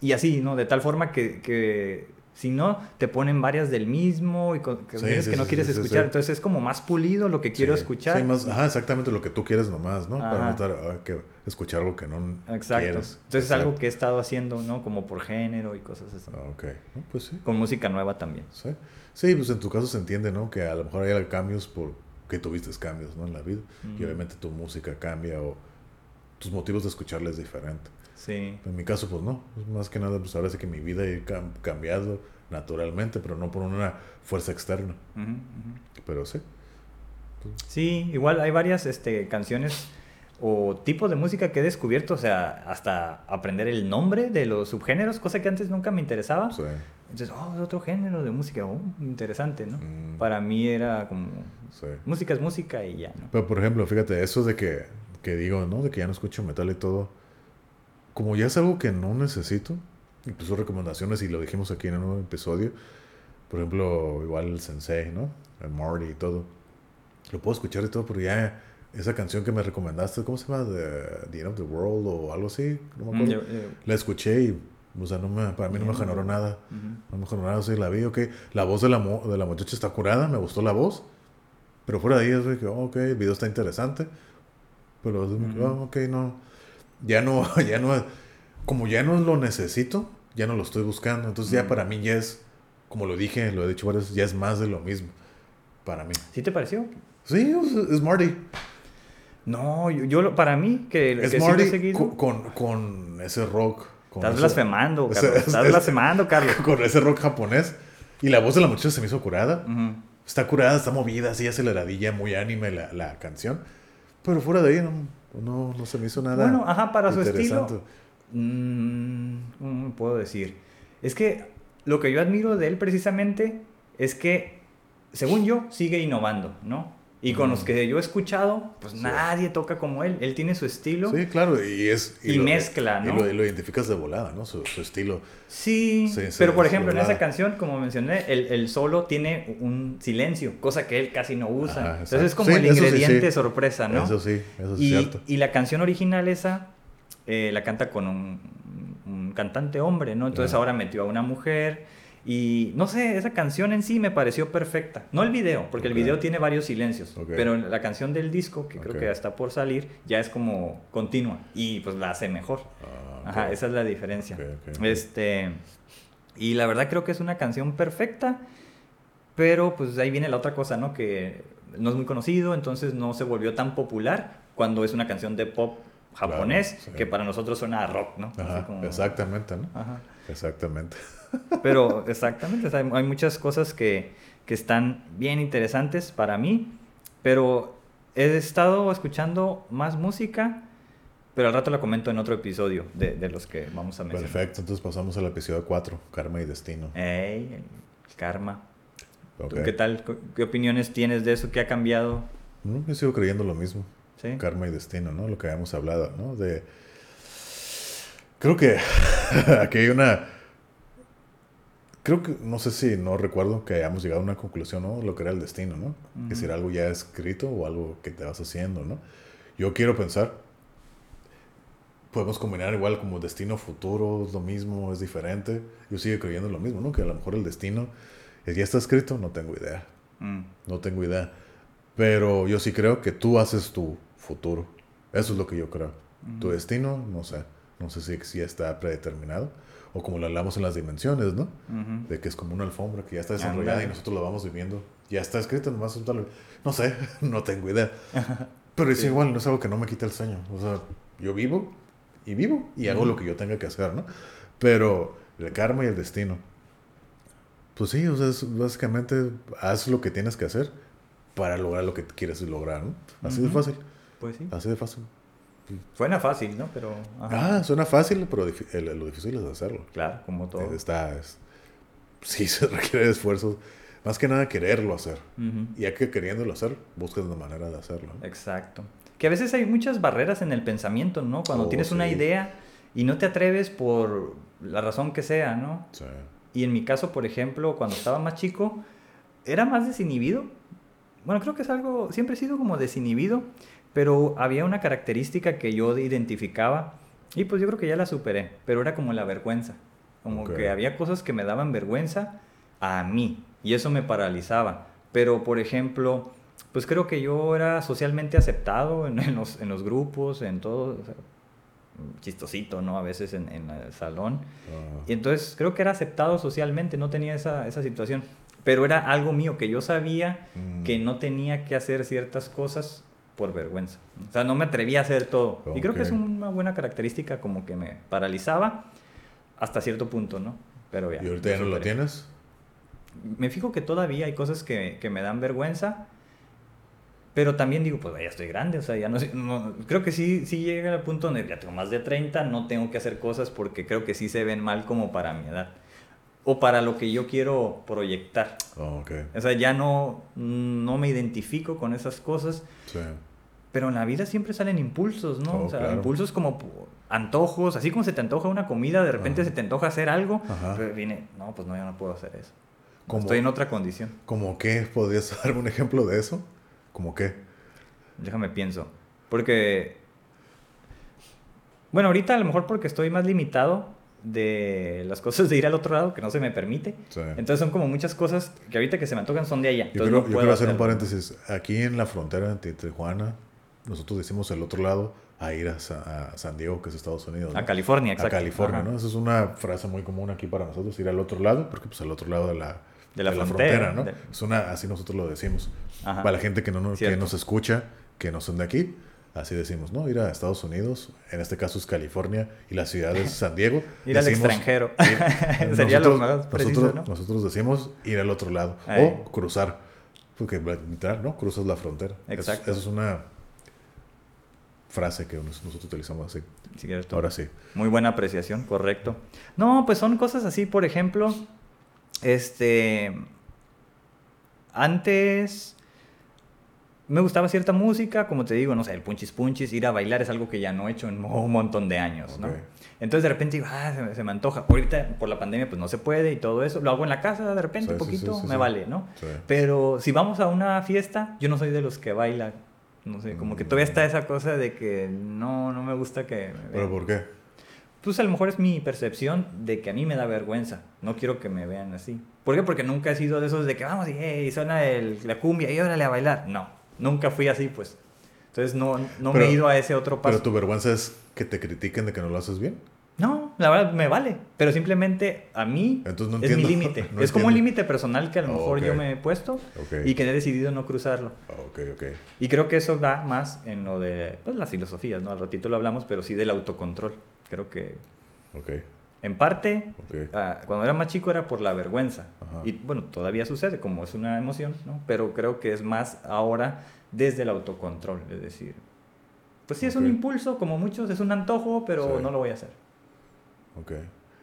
y así, ¿no? De tal forma que, que si no, te ponen varias del mismo y co- que, Sí, que no sí, quieres escuchar. Entonces es como más pulido lo que quiero escuchar. sí, más- ajá, exactamente lo que tú quieres nomás, ¿no? Para Ajá. no estar, ah, que escuchar algo que no Exacto. quieres. Entonces es algo que he estado haciendo, ¿no? Como por género y cosas así. Ah, ok. No, pues sí. Con música nueva también. Sí. Sí, pues en tu caso se entiende, ¿no? Que a lo mejor hay cambios por que tuviste cambios, ¿no? En la vida. Y obviamente tu música cambia o tus motivos de escucharla es diferente. Sí. En mi caso, pues no. Más que nada, pues ahora sí que mi vida ha cam- cambiado naturalmente, pero no por una fuerza externa. Ujú, ujú. Pero sí. Sí, igual hay varias este, canciones o tipos de música que he descubierto, o sea, hasta aprender el nombre de los subgéneros, cosa que antes nunca me interesaba. Sí. Entonces, oh, es otro género de música, oh, interesante, ¿no? Mm. Para mí era como, Sí. música es música y ya, ¿no? Pero por ejemplo, fíjate, eso de que, que digo, ¿no? De que ya no escucho metal y todo. Como ya es algo que no necesito, incluso recomendaciones, y lo dijimos aquí en un episodio. Por ejemplo, igual el Sensei, ¿no? El Marty y todo. Lo puedo escuchar y todo, pero ya esa canción que me recomendaste, ¿cómo se llama? The, The End of the World o algo así, no me Mm, acuerdo. yo- yo- La escuché y, o sea, no me, para mí no me generó nada. No me generó nada, sí, la vi, ok. La voz de la, mo- de la muchacha está curada, me gustó la voz. Pero fuera de ahí, es que, oh, ok, el video está interesante. Pero, que, Ujú. oh, ok, no. Ya no, <laughs> ya no, como ya no lo necesito, ya no lo estoy buscando. Entonces, ya Ujú. para mí ya es, como lo dije, lo he dicho varias veces, ya es más de lo mismo. Para mí. ¿Sí te pareció? Sí, es, Marty. No, yo, yo para mí, que, que Es he Marty con, con, con ese rock. Con estás ese- blasfemando, Carlos. <laughs> ese- Estás blasfemando, Carlos. <laughs> Con ese rock japonés. Y la voz de la muchacha se me hizo curada. Está curada, está movida, así aceleradilla, muy anime la, la canción. Pero fuera de ahí no, no, no se me hizo nada. Bueno, ajá, para su estilo. Mm, ¿Cómo puedo decir? Es que lo que yo admiro de él precisamente es que, según yo, sigue innovando, ¿no? Y con Mm. los que yo he escuchado, pues Sí. nadie toca como él. Él tiene su estilo. Sí, claro, y es... Y mezcla, y ¿no? lo, y lo identificas de volada, ¿no? Su, su estilo. Sí, Sí, sí, pero por es ejemplo, en esa canción, como mencioné, el, el solo tiene un silencio, cosa que él casi no usa. Ajá, Entonces es como el ingrediente sorpresa, ¿no? Eso sí, eso sí y, es cierto. y la canción original esa eh, la canta con un, un cantante hombre, ¿no? Entonces ahora metió a una mujer y no sé, esa canción en sí me pareció perfecta. No el video, porque el video tiene varios silencios, pero la canción del disco, que creo que ya está por salir, ya es como continua y pues la hace mejor. Ah, Ajá, esa es la diferencia. Este, y la verdad creo que es una canción perfecta, pero pues ahí viene la otra cosa, ¿no? Que no es muy conocido, entonces no se volvió tan popular cuando es una canción de pop japonés, Claro, sí. que para nosotros suena a rock, ¿no? Así Ajá, como- exactamente, ¿no? Ajá. Exactamente. Pero exactamente, o sea, hay, muchas cosas que, que están bien interesantes para mí, pero he estado escuchando más música, pero al rato la comento en otro episodio de, de los que vamos a mencionar. Perfecto, entonces pasamos al episodio 4, Karma y Destino. Ey, el karma. ¿Tú Ok. ¿Qué tal? ¿Qué- ¿Qué opiniones tienes de eso? ¿Qué ha cambiado? Mm, Yo sigo creyendo lo mismo. ¿Sí? Karma y destino, ¿no? Lo que habíamos hablado, ¿no? De... Creo que <laughs> aquí hay una... Creo que, no sé si no recuerdo que hayamos llegado a una conclusión, ¿no? Lo que era el destino, ¿no? Que si era algo ya escrito o algo que te vas haciendo, ¿no? Yo quiero pensar, podemos combinar igual como destino futuro, es lo mismo, es diferente. Yo sigo creyendo lo mismo, ¿no? Que a lo mejor el destino ya está escrito, no tengo idea. Mm. No tengo idea. Pero yo sí creo que tú haces tu futuro. Eso es lo que yo creo. Tu destino, no sé. No sé si, si ya está predeterminado. O como lo hablamos en las dimensiones, ¿no? Ujú. De que es como una alfombra que ya está desarrollada Ándale. y nosotros la vamos viviendo. Ya está escrito, nomás es darle- No sé, <laughs> no tengo idea. <laughs> Pero es igual, no es algo que no me quita el sueño. O sea, yo vivo y vivo y hago lo que yo tenga que hacer, ¿no? Pero el karma y el destino. Pues sí, o sea, es básicamente haz lo que tienes que hacer para lograr lo que quieres lograr, ¿no? Así de Ujú. fácil, Pues sí. así de fácil. Suena fácil, ¿no? Pero. ajá. Ah, suena fácil, pero el- lo difícil es hacerlo. Claro, como todo. Está, es- sí, <laughs> se requiere de esfuerzo. Más que nada quererlo hacer. Ujú. Y ya que queriéndolo hacer, buscas la manera de hacerlo. Exacto. Que a veces hay muchas barreras en el pensamiento, ¿no? Cuando Oh, tienes una sí. idea y no te atreves por la razón que sea, ¿no? Sí. Y en mi caso, por ejemplo, cuando estaba más chico, era más desinhibido. Bueno, creo que es algo, siempre he sido como desinhibido, pero había una característica que yo identificaba y pues yo creo que ya la superé, pero era como la vergüenza. Como Ok. que había cosas que me daban vergüenza a mí y eso me paralizaba. Pero, por ejemplo, pues creo que yo era socialmente aceptado en, en los, en los grupos, en todo, o sea, chistosito, ¿no? A veces en, en el salón. Ah, Y entonces creo que era aceptado socialmente, no tenía esa, esa situación. Pero era algo mío que yo sabía Mm. que no tenía que hacer ciertas cosas por vergüenza. O sea, no me atrevía a hacer todo. Y creo que es una buena característica como que me paralizaba hasta cierto punto, ¿no? Pero ya. ¿Y ahorita ya no lo tienes? Me fijo que todavía hay cosas que, que me dan vergüenza, pero también digo, pues ya estoy grande, o sea, ya no, no- creo que sí, sí llega al punto donde ya tengo más de 30, no tengo que hacer cosas porque creo que sí se ven mal como para mi edad. O para lo que yo quiero proyectar. Oh, ok. O sea, ya no, no me identifico con esas cosas, Sí. Pero en la vida siempre salen impulsos, ¿no? Oh, o sea, claro. impulsos como antojos, así como se te antoja una comida, de repente Ajá. se te antoja hacer algo, pero viene, no, pues no, yo no puedo hacer eso. Estoy en otra condición. ¿Cómo qué? ¿Podrías <laughs> darme un ejemplo de eso? ¿Cómo qué? Déjame pienso. Porque. Bueno, ahorita a lo mejor porque estoy más limitado de las cosas de ir al otro lado que no se me permite. Sí. Entonces son como muchas cosas que ahorita que se me antojan son de allá. Yo Entonces quiero, no yo quiero hacer un paréntesis. Aquí en la frontera entre Tijuana, nosotros decimos el otro lado a ir a, a San Diego, que es Estados Unidos. ¿no? A California, A exacto. California, Ajá. ¿no? Esa es una frase muy común aquí para nosotros, ir al otro lado, porque pues al otro lado de la, De la frontera, ¿no? de- Es una, así nosotros lo decimos. Ajá. Para la gente que, no, nos- que nos escucha, que no son de aquí, así decimos, ¿no? Ir a Estados Unidos, en este caso es California y la ciudad es San Diego. <laughs> Ir al Decimos extranjero. ir- <laughs> Sería lo nosotros- más preciso, nosotros, ¿no? nosotros decimos ir al otro lado Ahí. o cruzar, porque literal, ¿no? Cruzas la frontera. Eso- Exacto. Eso, es una frase que nos- nosotros utilizamos así. Cierto. Ahora sí. Muy buena apreciación, correcto. No, pues son cosas así, por ejemplo, este, antes me gustaba cierta música, como te digo, no sé, el punchis punchis, ir a bailar es algo que ya no he hecho en un montón de años, ¿no? Entonces de repente digo, ah, se me, se me antoja. Ahorita por la pandemia pues no se puede y todo eso. Lo hago en la casa de repente, Sí, un sí, poquito, sí, me vale, ¿no? Pero si vamos a una fiesta, yo no soy de los que baila. No sé, como que todavía está esa cosa de que no, no me gusta que... me ¿Pero por qué? Pues a lo mejor es mi percepción de que a mí me da vergüenza. No quiero que me vean así. ¿Por qué? Porque nunca he sido de esos de que vamos y hey, suena el- la cumbia y órale a bailar. No, nunca fui así, pues. Entonces no, no me Pero- he ido a ese otro paso. Pero tu vergüenza es que te critiquen de que no lo haces bien. No, la verdad me vale. Pero simplemente a mí Entonces no es mi límite. <laughs> No es como un límite personal que a lo Oh, mejor yo me he puesto y que he decidido no cruzarlo. Ah. Y creo que eso va más en lo de pues, las filosofías, ¿no? Al ratito lo hablamos, pero sí del autocontrol. Creo que Ok. en parte. Ah, cuando era más chico era por la vergüenza. Ajá. Y bueno, todavía sucede, como es una emoción, ¿no? Pero creo que es más ahora desde el autocontrol. Es decir, pues sí es un impulso, como muchos, es un antojo, pero Sí. no lo voy a hacer. Ok.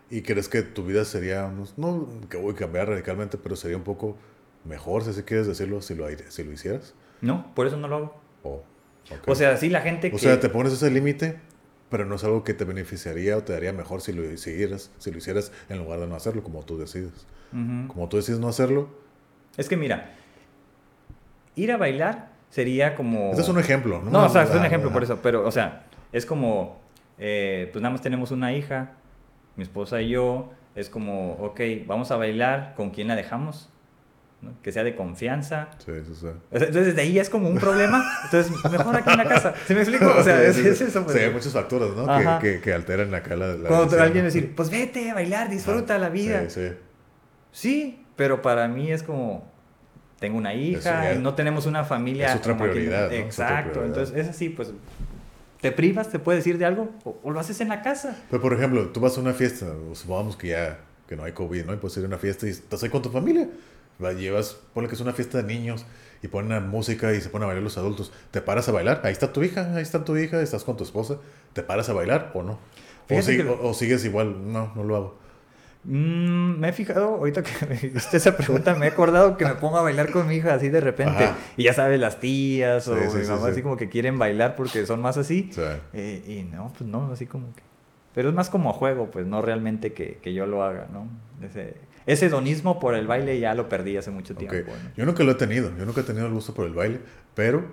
¿Y crees que tu vida sería, no, que voy a cambiar radicalmente, pero sería un poco mejor, si así quieres decirlo, si lo, si lo hicieras? No, por eso no lo hago. O, ok. O sea, sí la gente que... O sea, te pones ese límite pero no es algo que te beneficiaría o te daría mejor si lo hicieras, si lo hicieras en lugar de no hacerlo, como tú decides. Como tú decides no hacerlo. Es que mira, ir a bailar sería como... Este es un ejemplo, ¿no? No, o sea, es un ejemplo por eso, pero, o sea, es como, eh, pues nada más tenemos una hija, mi esposa y yo, es como, ok, vamos a bailar, ¿con quién la dejamos? que sea de confianza. Sí, sí, sí. Entonces, de ahí es como un problema. Entonces, mejor aquí en la casa. ¿Se me explico? O sea, es, eso. Pues. Sí, hay muchos factores, ¿no? Que, que, que, alteran acá la. la Cuando alguien decir, pues vete a bailar, disfruta la vida. Sí, sí. Sí, pero para mí es como. Tengo una hija, no tenemos una familia. Es otra prioridad. Exacto. Entonces, es así, pues. ¿Te privas? ¿Te puedes decir de algo? O, lo haces en la casa. Pero, por ejemplo, tú vas a una fiesta, supongamos que ya que no hay COVID, ¿no? Y puedes ir a una fiesta y estás ahí con tu familia llevas, ponle que es una fiesta de niños y ponen música y se ponen a bailar los adultos. ¿Te paras a bailar? Ahí está tu hija, ahí está tu hija, estás con tu esposa. ¿Te paras a bailar o no? O, sigues igual, no, no lo hago. Mm, me he fijado, ahorita que me hiciste esa pregunta, me he acordado que me pongo a bailar con mi hija así de repente. Y ya sabes, las tías o mi mamá así como que quieren bailar porque son más así. Eh, y no, pues no, así como que... Pero es más como a juego, pues no realmente que, que yo lo haga, ¿no? Ese, ese hedonismo por el baile ya lo perdí hace mucho tiempo. Yo nunca lo he tenido, yo nunca he tenido el gusto por el baile, pero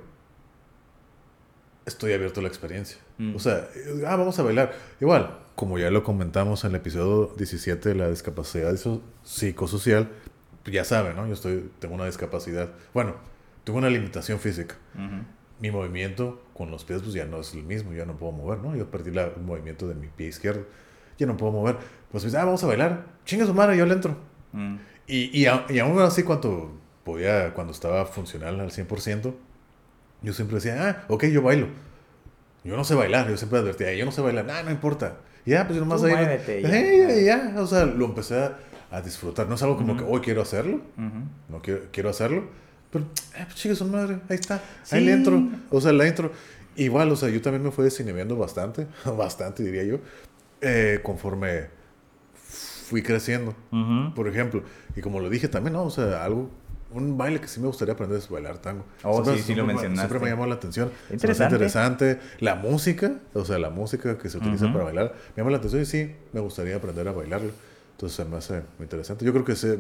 estoy abierto a la experiencia. Mm. O sea, ah, vamos a bailar. Igual, como ya lo comentamos en el episodio 17 de la discapacidad psicosocial, ya saben, ¿no? Yo estoy, tengo una discapacidad. Bueno, tengo una limitación física. Mi movimiento con los pies pues ya no es el mismo, ya no puedo mover, ¿no? Yo perdí el movimiento de mi pie izquierdo, ya no puedo mover pues me dice, ah, vamos a bailar. Chinga su madre, yo le entro. Mm. Y, y, y, aún así, cuando podía, cuando estaba funcional al 100%, yo siempre decía, ah, ok, yo bailo. Yo no sé bailar, yo siempre advertía, yo no sé bailar, nada, no importa. Ya, pues nomás ahí. Muévete, ya, ya, o sea, lo empecé a, disfrutar. No es algo como que hoy quiero hacerlo, no quiero, quiero hacerlo, pero, eh, pues chinga su madre, ahí está, ahí le entro, o sea, le entro. Igual, o sea, yo también me fui desinhibiendo bastante, <laughs> bastante diría yo, eh, conforme fui creciendo, por ejemplo. Y como lo dije también, ¿no? O sea, algo, un baile que sí me gustaría aprender es bailar tango. Oh, sí, sí lo mencionaste. Siempre me llamó la atención. Interesante. interesante. La música, o sea, la música que se utiliza para bailar, me llama la atención y sí, me gustaría aprender a bailarlo. Entonces se me hace muy interesante. Yo creo que se,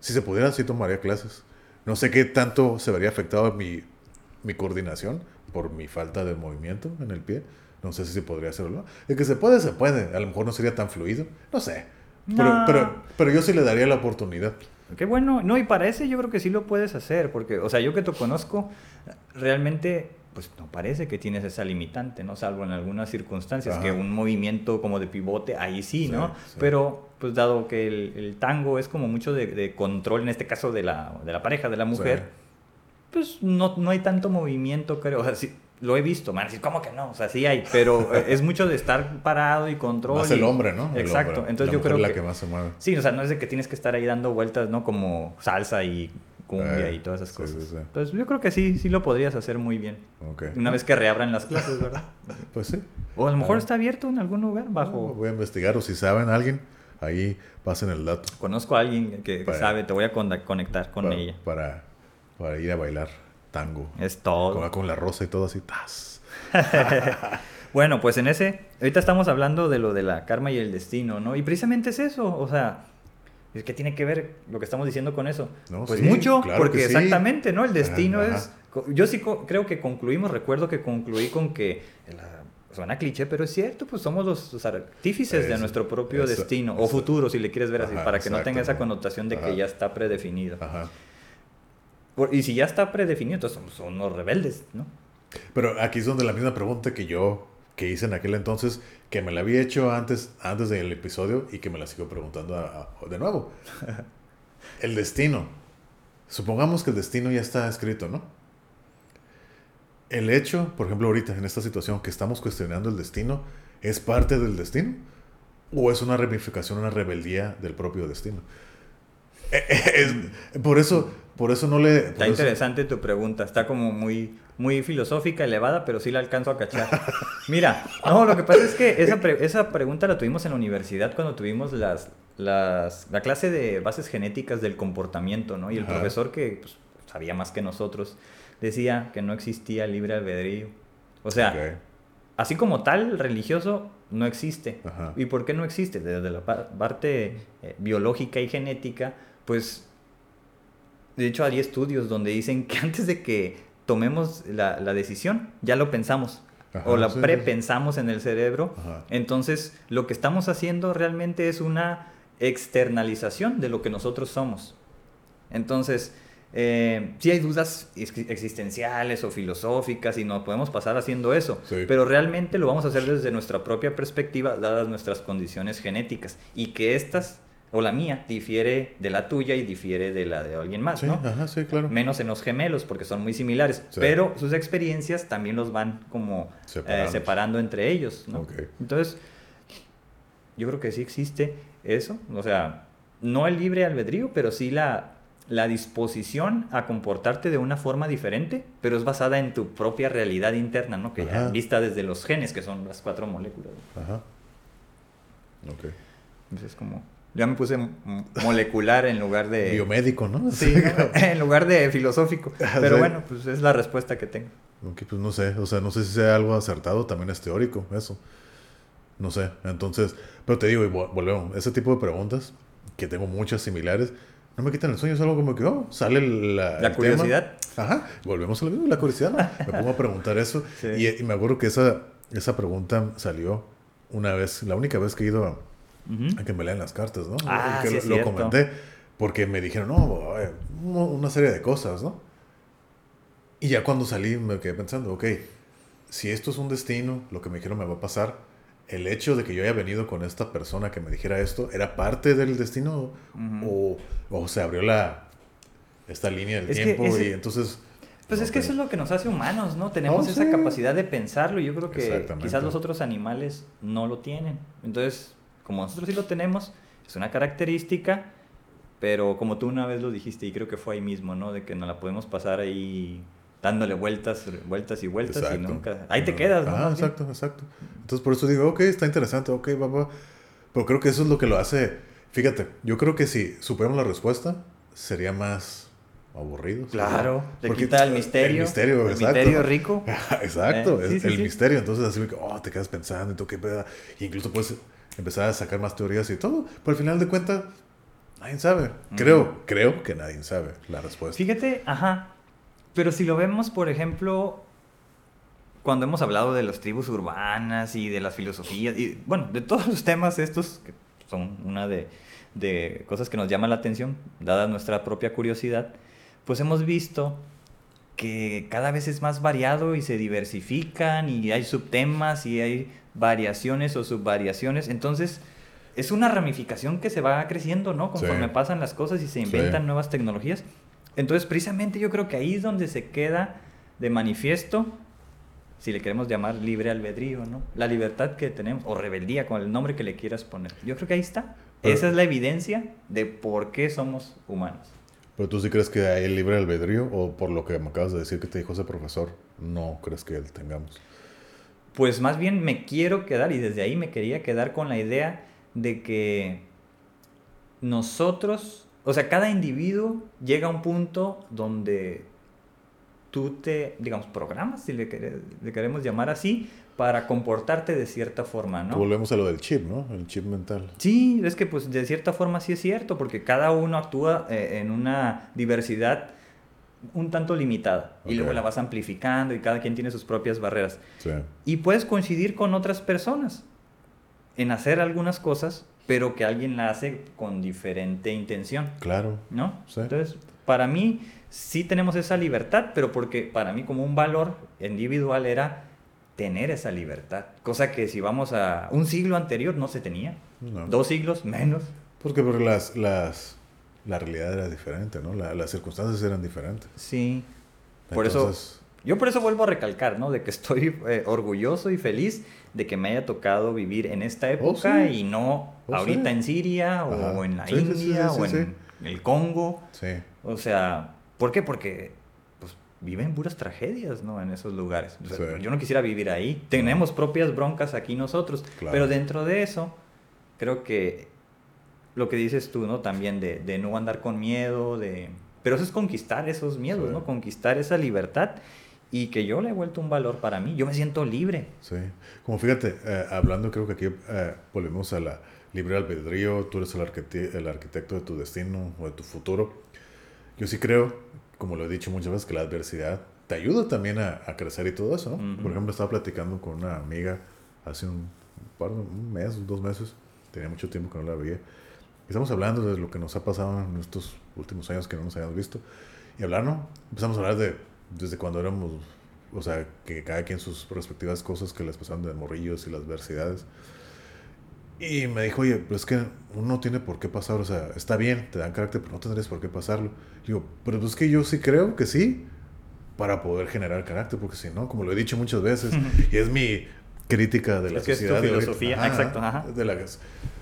si se pudiera, sí tomaría clases. No sé qué tanto se vería afectado mi, mi coordinación por mi falta de movimiento en el pie. No sé si se podría hacerlo. El que se puede, se puede. A lo mejor no sería tan fluido. No sé. Pero, pero, pero yo sí le daría la oportunidad. Qué bueno. No, y para ese yo creo que sí lo puedes hacer. Porque, o sea, yo que te conozco, realmente, pues no parece que tienes esa limitante, ¿no? Salvo en algunas circunstancias, que un movimiento como de pivote, ahí sí, ¿no? Pero, pues dado que el, tango es como mucho de, control, en este caso de la, de la pareja, de la mujer, pues no, no hay tanto movimiento, creo. O sea, sí, lo he visto, man, ¿cómo que no? O sea, sí hay, pero eh, es mucho de estar parado y control. Más el hombre, ¿no? Exacto. Entonces yo creo la que, más se mueve. Sí, o sea, no es de que tienes que estar ahí dando vueltas, ¿no? Como salsa y cumbia eh, y todas esas cosas. Entonces yo creo que sí, sí lo podrías hacer muy bien. Una vez que reabran las clases, ¿verdad? pues sí. O a lo mejor está abierto en algún lugar bajo... voy a investigar o si saben alguien, ahí pasen el dato. Conozco a alguien que, sabe, te voy a conectar con ella. Para, para ir a bailar tango. Es todo. Con, con la rosa y todo así. ¡tas! <laughs> bueno, pues en ese, ahorita estamos hablando de lo de la karma y el destino, ¿no? Y precisamente es eso, o sea, ¿qué tiene que ver lo que estamos diciendo con eso? pues mucho, porque exactamente, ¿no? El destino es... Yo sí creo que concluimos, recuerdo que concluí con que... suena cliché, pero es cierto, pues somos los, artífices de nuestro propio destino, o futuro, si le quieres ver así, para que no tenga esa connotación de que ya está predefinido. Y si ya está predefinido, entonces somos unos rebeldes, ¿no? Pero aquí es donde la misma pregunta que yo que hice en aquel entonces, que me la había hecho antes, antes del episodio y que me la sigo preguntando de nuevo. <laughs> el destino. Supongamos que el destino ya está escrito, ¿no? El hecho, por ejemplo, ahorita en esta situación que estamos cuestionando el destino, ¿es parte del destino? ¿O es una ramificación, una rebeldía del propio destino? <laughs> por eso, por eso no le... Está interesante tu pregunta, está como muy, muy filosófica, elevada, pero sí la alcanzo a cachar. <laughs> Mira, no, lo que pasa es que esa, esa pregunta la tuvimos en la universidad cuando tuvimos las, las, la clase de bases genéticas del comportamiento, ¿no? Y el profesor que pues, sabía más que nosotros decía que no existía libre albedrío. O sea, así como tal religioso no existe. Ajá. ¿Y por qué no existe? Desde la pa- parte eh, biológica y genética, pues de hecho hay estudios donde dicen que <laughs> antes de que tomemos la, la decisión, ya lo pensamos. Ajá, o la sí, sí. prepensamos en el cerebro. Ajá. Entonces, lo que estamos haciendo realmente es una externalización de lo que nosotros somos. Entonces, eh, sí hay dudas ex- existenciales o filosóficas y nos podemos pasar haciendo eso, Sí. pero realmente lo vamos a hacer desde nuestra propia perspectiva, dadas nuestras condiciones genéticas, y que estas, o la mía, difiere de la tuya y difiere de la de alguien más, Sí, ¿no? ajá, sí, claro. Menos en los gemelos, porque son muy similares, Sí. pero sus experiencias también los van como eh, Separando. entre ellos, ¿no? Ok. Entonces, yo creo que sí existe eso, o sea, no el libre albedrío, pero sí la, la disposición a comportarte de una forma diferente, pero es basada en tu propia realidad interna, ¿no? Que ya vista desde los genes, que son las cuatro moléculas. Ajá. Ok. Entonces, como, ya me puse molecular en lugar de... Biomédico, ¿no? Sí, <laughs> <laughs> en lugar de filosófico. Pero Sí. bueno, pues es la respuesta que tengo. Ok, pues no sé, o sea, no sé si sea algo acertado, también es teórico, eso. No sé, entonces, pero te digo, y vo- volvemos, ese tipo de preguntas, que tengo muchas similares, no me quitan el sueño, es algo como que, oh, sale la, La curiosidad. tema. Ajá, volvemos a lo mismo, la curiosidad, ¿no? <laughs> Me pongo a preguntar eso, Sí. y, y me acuerdo que esa, esa pregunta salió una vez, la única vez que he ido a, Ujú. a que me lean las cartas, ¿no? Ah, que sí lo, es lo comenté, porque me dijeron, no, una serie de cosas, ¿no? Y ya cuando salí me quedé pensando, ok, si esto es un destino, lo que me dijeron me va a pasar, el hecho de que yo haya venido con esta persona que me dijera esto, ¿era parte del destino? Ujú. o, o se abrió la esta línea del Es tiempo ese- y entonces... Pues no es que eso es lo que nos hace humanos, ¿no? Tenemos Oh, esa sí. capacidad de pensarlo y yo creo que quizás los otros animales no lo tienen. Entonces, como nosotros sí lo tenemos, es una característica, pero como tú una vez lo dijiste y creo que fue ahí mismo, ¿no? De que nos la podemos pasar ahí dándole vueltas, vueltas y vueltas y Exacto. nunca... Ahí te quedas, ¿no? Ah, exacto, exacto. Entonces por eso digo, ok, está interesante, ok, va, va. Pero creo que eso es lo que lo hace. Fíjate, yo creo que si supiéramos la respuesta, sería más aburrido. ¿sí? Claro, le Porque quita el misterio. El misterio, el exacto. misterio rico. <laughs> exacto, Eh, sí, es sí, el sí. misterio. Entonces así que, oh, te quedas pensando y tú qué peda. Y incluso puedes empezar a sacar más teorías y todo. Pero al final de cuentas, nadie sabe. Creo, creo que nadie sabe la respuesta. Fíjate, ajá. Pero si lo vemos, por ejemplo, cuando hemos hablado de las tribus urbanas y de las filosofías, y bueno, de todos los temas estos, que son una de, de cosas que nos llama la atención, dada nuestra propia curiosidad, pues hemos visto que cada vez es más variado y se diversifican y hay subtemas y hay variaciones o subvariaciones. Entonces, es una ramificación que se va creciendo, ¿no? Conforme Sí. pasan las cosas y se Sí. inventan nuevas tecnologías. Entonces, precisamente yo creo que ahí es donde se queda de manifiesto, si le queremos llamar libre albedrío, ¿no? La libertad que tenemos, o rebeldía, con el nombre que le quieras poner. Yo creo que ahí está. Pero- Esa es la evidencia de por qué somos humanos. Pero tú sí crees que hay libre albedrío o por lo que me acabas de decir que te dijo ese profesor, no crees que él tengamos. Pues más bien me quiero quedar, y desde ahí me quería quedar con la idea de que nosotros, o sea, cada individuo llega a un punto donde tú te, digamos, programas, si le, le queremos llamar así, para comportarte de cierta forma, ¿no? Volvemos a lo del chip, ¿no? El chip mental. Sí, es que pues de cierta forma sí es cierto, porque cada uno actúa eh, en una diversidad un tanto limitada, y luego la vas amplificando y cada quien tiene sus propias barreras. Sí. Y puedes coincidir con otras personas en hacer algunas cosas, pero que alguien la hace con diferente intención, Claro. ¿no? Sí. Entonces, para mí sí tenemos esa libertad, pero porque para mí como un valor individual era tener esa libertad, cosa que si vamos a un siglo anterior no se tenía, No. dos siglos menos. Porque, porque las, las, la realidad era diferente, ¿no? La- las circunstancias eran diferentes. Sí. Por eso, yo por eso vuelvo a recalcar, ¿no? De que estoy eh, orgulloso y feliz de que me haya tocado vivir en esta época sí. y no Oh, ahorita sí. en Siria o Ajá. en la Sí, India o en el Congo. Sí. O sea, ¿por qué? Porque pues, viven puras tragedias, ¿no? En esos lugares. O sea, Sí. Yo no quisiera vivir ahí. Tenemos propias broncas aquí nosotros. Claro. Pero dentro de eso, creo que lo que dices tú, ¿no? También de, de no andar con miedo, de... Pero eso es conquistar esos miedos, Sí. ¿no? Conquistar esa libertad y que yo le he vuelto un valor para mí. Yo me siento libre. Sí. Como fíjate, eh, hablando, creo que aquí eh, volvemos a la libre albedrío, tú eres el, el arquitecto de tu destino o de tu futuro. Yo sí creo, como lo he dicho muchas veces, que la adversidad te ayuda también a, crecer y todo eso. ¿no? Por ejemplo, estaba platicando con una amiga hace un, par, un mes, dos meses, tenía mucho tiempo que no la veía. Estamos hablando de lo que nos ha pasado en estos últimos años que no nos habíamos visto. Y hablar, ¿no? Empezamos a hablar de desde cuando éramos, o sea, que cada quien sus respectivas cosas que les pasaban de morrillos y las adversidades. Y me dijo, oye, pero es que uno no tiene por qué pasar, o sea, está bien, te dan carácter, pero no tendrías por qué pasarlo. digo, pero es que yo sí creo que sí, para poder generar carácter, porque si no, como lo he dicho muchas veces, <laughs> y es mi crítica de la es sociedad. Es tu filosofía, exacto. Ajá. De la,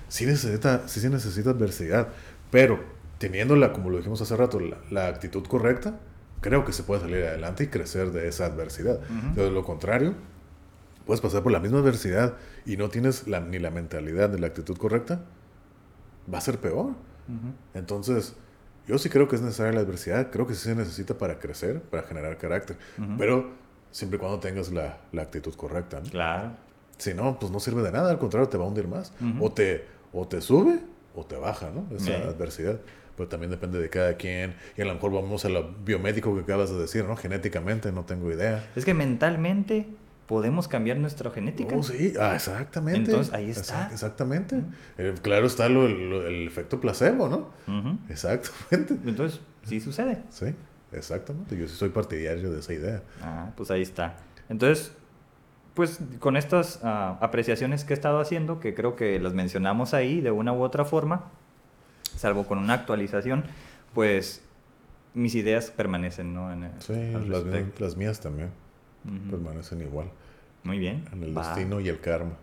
sí, necesita, sí se necesita adversidad, pero teniéndola, como lo dijimos hace rato, la, la actitud correcta, creo que se puede salir adelante y crecer de esa adversidad. De lo contrario, puedes pasar por la misma adversidad y no tienes la, ni la mentalidad ni la actitud correcta, va a ser peor. Entonces, yo sí creo que es necesaria la adversidad, creo que sí se necesita para crecer, para generar carácter, pero siempre y cuando tengas la, la actitud correcta. Claro. Si no, pues no sirve de nada, al contrario, te va a hundir más. o, te, o te sube o te baja, ¿no? Esa adversidad pero también depende de cada quien. Y a lo mejor vamos a lo biomédico que acabas de decir, ¿no? Genéticamente, no tengo idea. Es que mentalmente podemos cambiar nuestra genética. Oh, sí, ah, exactamente. Entonces, ahí está. exactamente. Eh, claro está lo, el efecto placebo, ¿no? Exactamente. Entonces, sí sucede. Sí, exactamente. Yo sí soy partidario de esa idea. Ah, pues ahí está. Entonces, pues con estas ah, apreciaciones que he estado haciendo, que creo que las mencionamos ahí de una u otra forma, salvo con una actualización, pues mis ideas permanecen, ¿no? En sí, las mías, también permanecen igual. Muy bien. En el destino y el karma.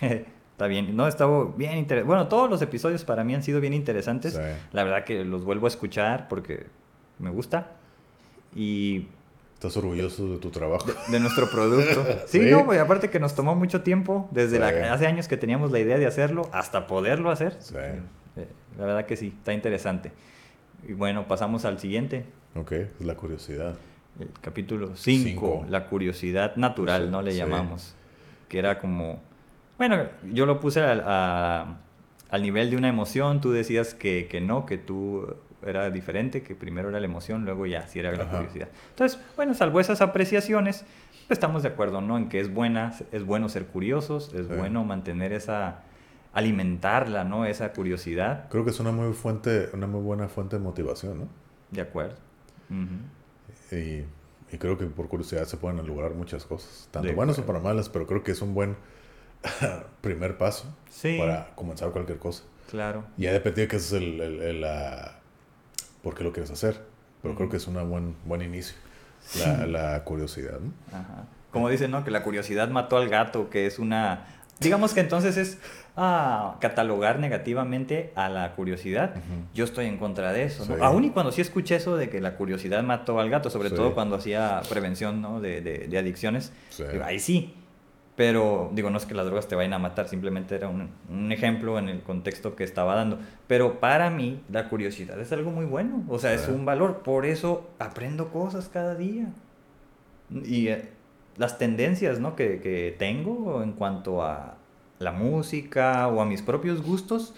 <laughs> Está bien. No, estaba bien interesante. Bueno, todos los episodios para mí han sido bien interesantes. La verdad que los vuelvo a escuchar porque me gusta. Y... ¿Estás orgulloso de tu trabajo? De, nuestro producto. <laughs> sí, no, pues aparte que nos tomó mucho tiempo, desde hace años que teníamos la idea de hacerlo, hasta poderlo hacer. Sí. Eh, la verdad que sí, está interesante. Y bueno, pasamos al siguiente. Ok, es la curiosidad. El capítulo 5, la curiosidad natural, ¿no? Le llamamos. Que era como... Bueno, yo lo puse al, nivel de una emoción, tú decías que, que, no, que tú era diferente, que primero era la emoción, luego ya sí era la curiosidad. Entonces, bueno, salvo esas apreciaciones, estamos de acuerdo, ¿no? En que es buena, es bueno ser curiosos, es bueno mantener esa alimentarla, ¿no? Esa curiosidad. Creo que es una muy fuente, una muy buena fuente de motivación, ¿no? De acuerdo. y, creo que por curiosidad se pueden lograr muchas cosas, tanto buenas o para malas, pero creo que es un buen <laughs> primer paso para comenzar cualquier cosa. Claro. Y ya depende de que es el, la, por qué lo quieres hacer, pero creo que es un buen, buen inicio, la, la curiosidad, ¿no? Ajá. Como dicen, ¿no? Que la curiosidad mató al gato, que es una digamos que entonces es ah, catalogar negativamente a la curiosidad. Yo estoy en contra de eso. ¿no? Aún y cuando sí escuché eso de que la curiosidad mató al gato, sobre todo cuando hacía prevención ¿no? de, de, adicciones, ahí sí. Pero digo, no es que las drogas te vayan a matar, simplemente era un, un, ejemplo en el contexto que estaba dando. Pero para mí la curiosidad es algo muy bueno, o sea, es un valor. Por eso aprendo cosas cada día. Y eh, las tendencias ¿no? que, que, tengo en cuanto a la música o a mis propios gustos,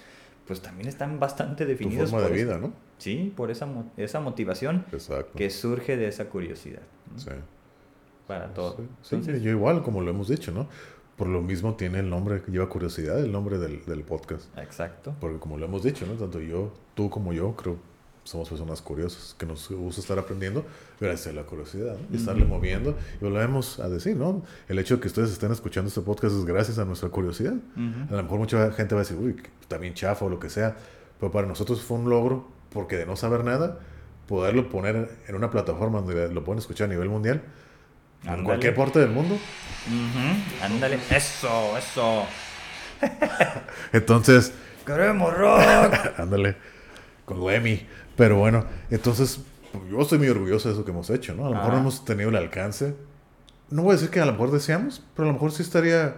pues también están bastante definidos. Tu forma de vida, ¿no? Sí, por esa, esa motivación que surge de esa curiosidad. Sí. Para todo. Sí, yo igual, como lo hemos dicho, ¿no? Por lo mismo tiene el nombre, lleva curiosidad el nombre del, del podcast. Exacto. Porque como lo hemos dicho, ¿no? Tanto yo, tú como yo, creo somos personas curiosas, que nos gusta estar aprendiendo gracias a la curiosidad, y estarle moviendo. Y volvemos a decir, ¿no? El hecho de que ustedes estén escuchando este podcast es gracias a nuestra curiosidad. A lo mejor mucha gente va a decir, uy, también chafa o lo que sea, pero para nosotros fue un logro porque de no saber nada, poderlo poner en una plataforma donde lo pueden escuchar a nivel mundial, en cualquier parte del mundo. Ándale, eso, eso. <laughs> Entonces... Queremos rock. <laughs> Ándale, con Lemmy. Pero bueno, entonces yo estoy muy orgulloso de eso que hemos hecho, ¿no? A lo mejor no hemos tenido el alcance. No voy a decir que a lo mejor deseamos, pero a lo mejor sí estaría...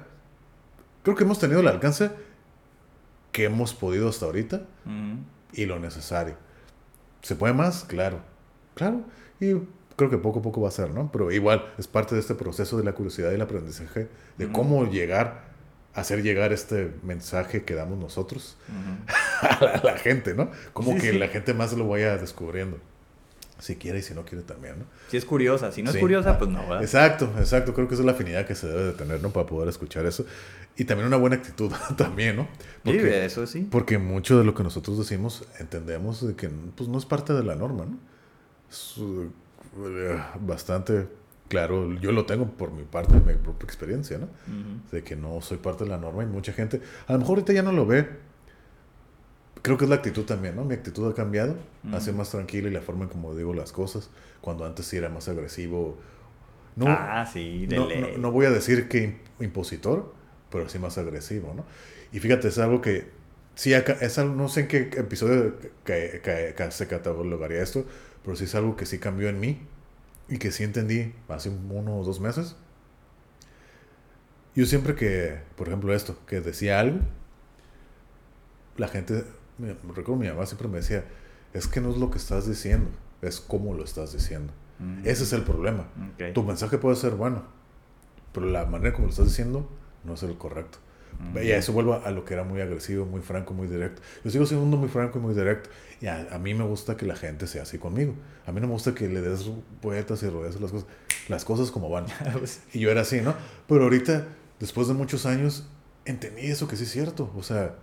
Creo que hemos tenido el alcance que hemos podido hasta ahorita y lo necesario. ¿Se puede más? Claro. Claro. Y creo que poco a poco va a ser, ¿no? Pero igual es parte de este proceso de la curiosidad y el aprendizaje, de cómo llegar, hacer llegar este mensaje que damos nosotros <laughs> a, la, gente, ¿no? Como que la gente más lo vaya descubriendo. Si quiere y si no quiere también, ¿no? Si es curiosa, si no es curiosa, pues no, ¿verdad? Exacto, exacto. Creo que esa es la afinidad que se debe de tener, ¿no? Para poder escuchar eso. Y también una buena actitud <laughs> también, ¿no? Porque, sí, eso sí. Porque mucho de lo que nosotros decimos entendemos de que pues, no es parte de la norma, ¿no? Es, bastante claro, yo lo tengo por mi parte, mi propia experiencia, ¿no? De que no soy parte de la norma y mucha gente, a lo mejor ahorita ya no lo ve. Creo que es la actitud también, ¿no? Mi actitud ha cambiado, hace más tranquila y la forma en como digo las cosas, cuando antes sí era más agresivo. No, ah, sí, no, no, voy a decir que impositor, pero sí más agresivo, ¿no? Y fíjate, es algo que, sí, es algo, no sé en qué episodio que, se catalogaría esto, pero sí es algo que sí cambió en mí y que sí entendí hace uno o dos meses. Yo siempre que, por ejemplo, esto, que decía algo, la gente, me, recuerdo mi mamá siempre me decía, es que no es lo que estás diciendo, es cómo lo estás diciendo. Mm. Ese es el problema. Tu mensaje puede ser bueno, pero la manera como lo estás diciendo no es el correcto. Y a eso vuelvo a lo que era muy agresivo, muy franco, muy directo. Yo sigo siendo muy franco y muy directo. Y a, mí me gusta que la gente sea así conmigo. A mí no me gusta que le des poetas y rodees las cosas, las cosas como van. <laughs> Pues y yo era así, ¿no? Pero ahorita, después de muchos años, entendí eso que sí es cierto. O sea...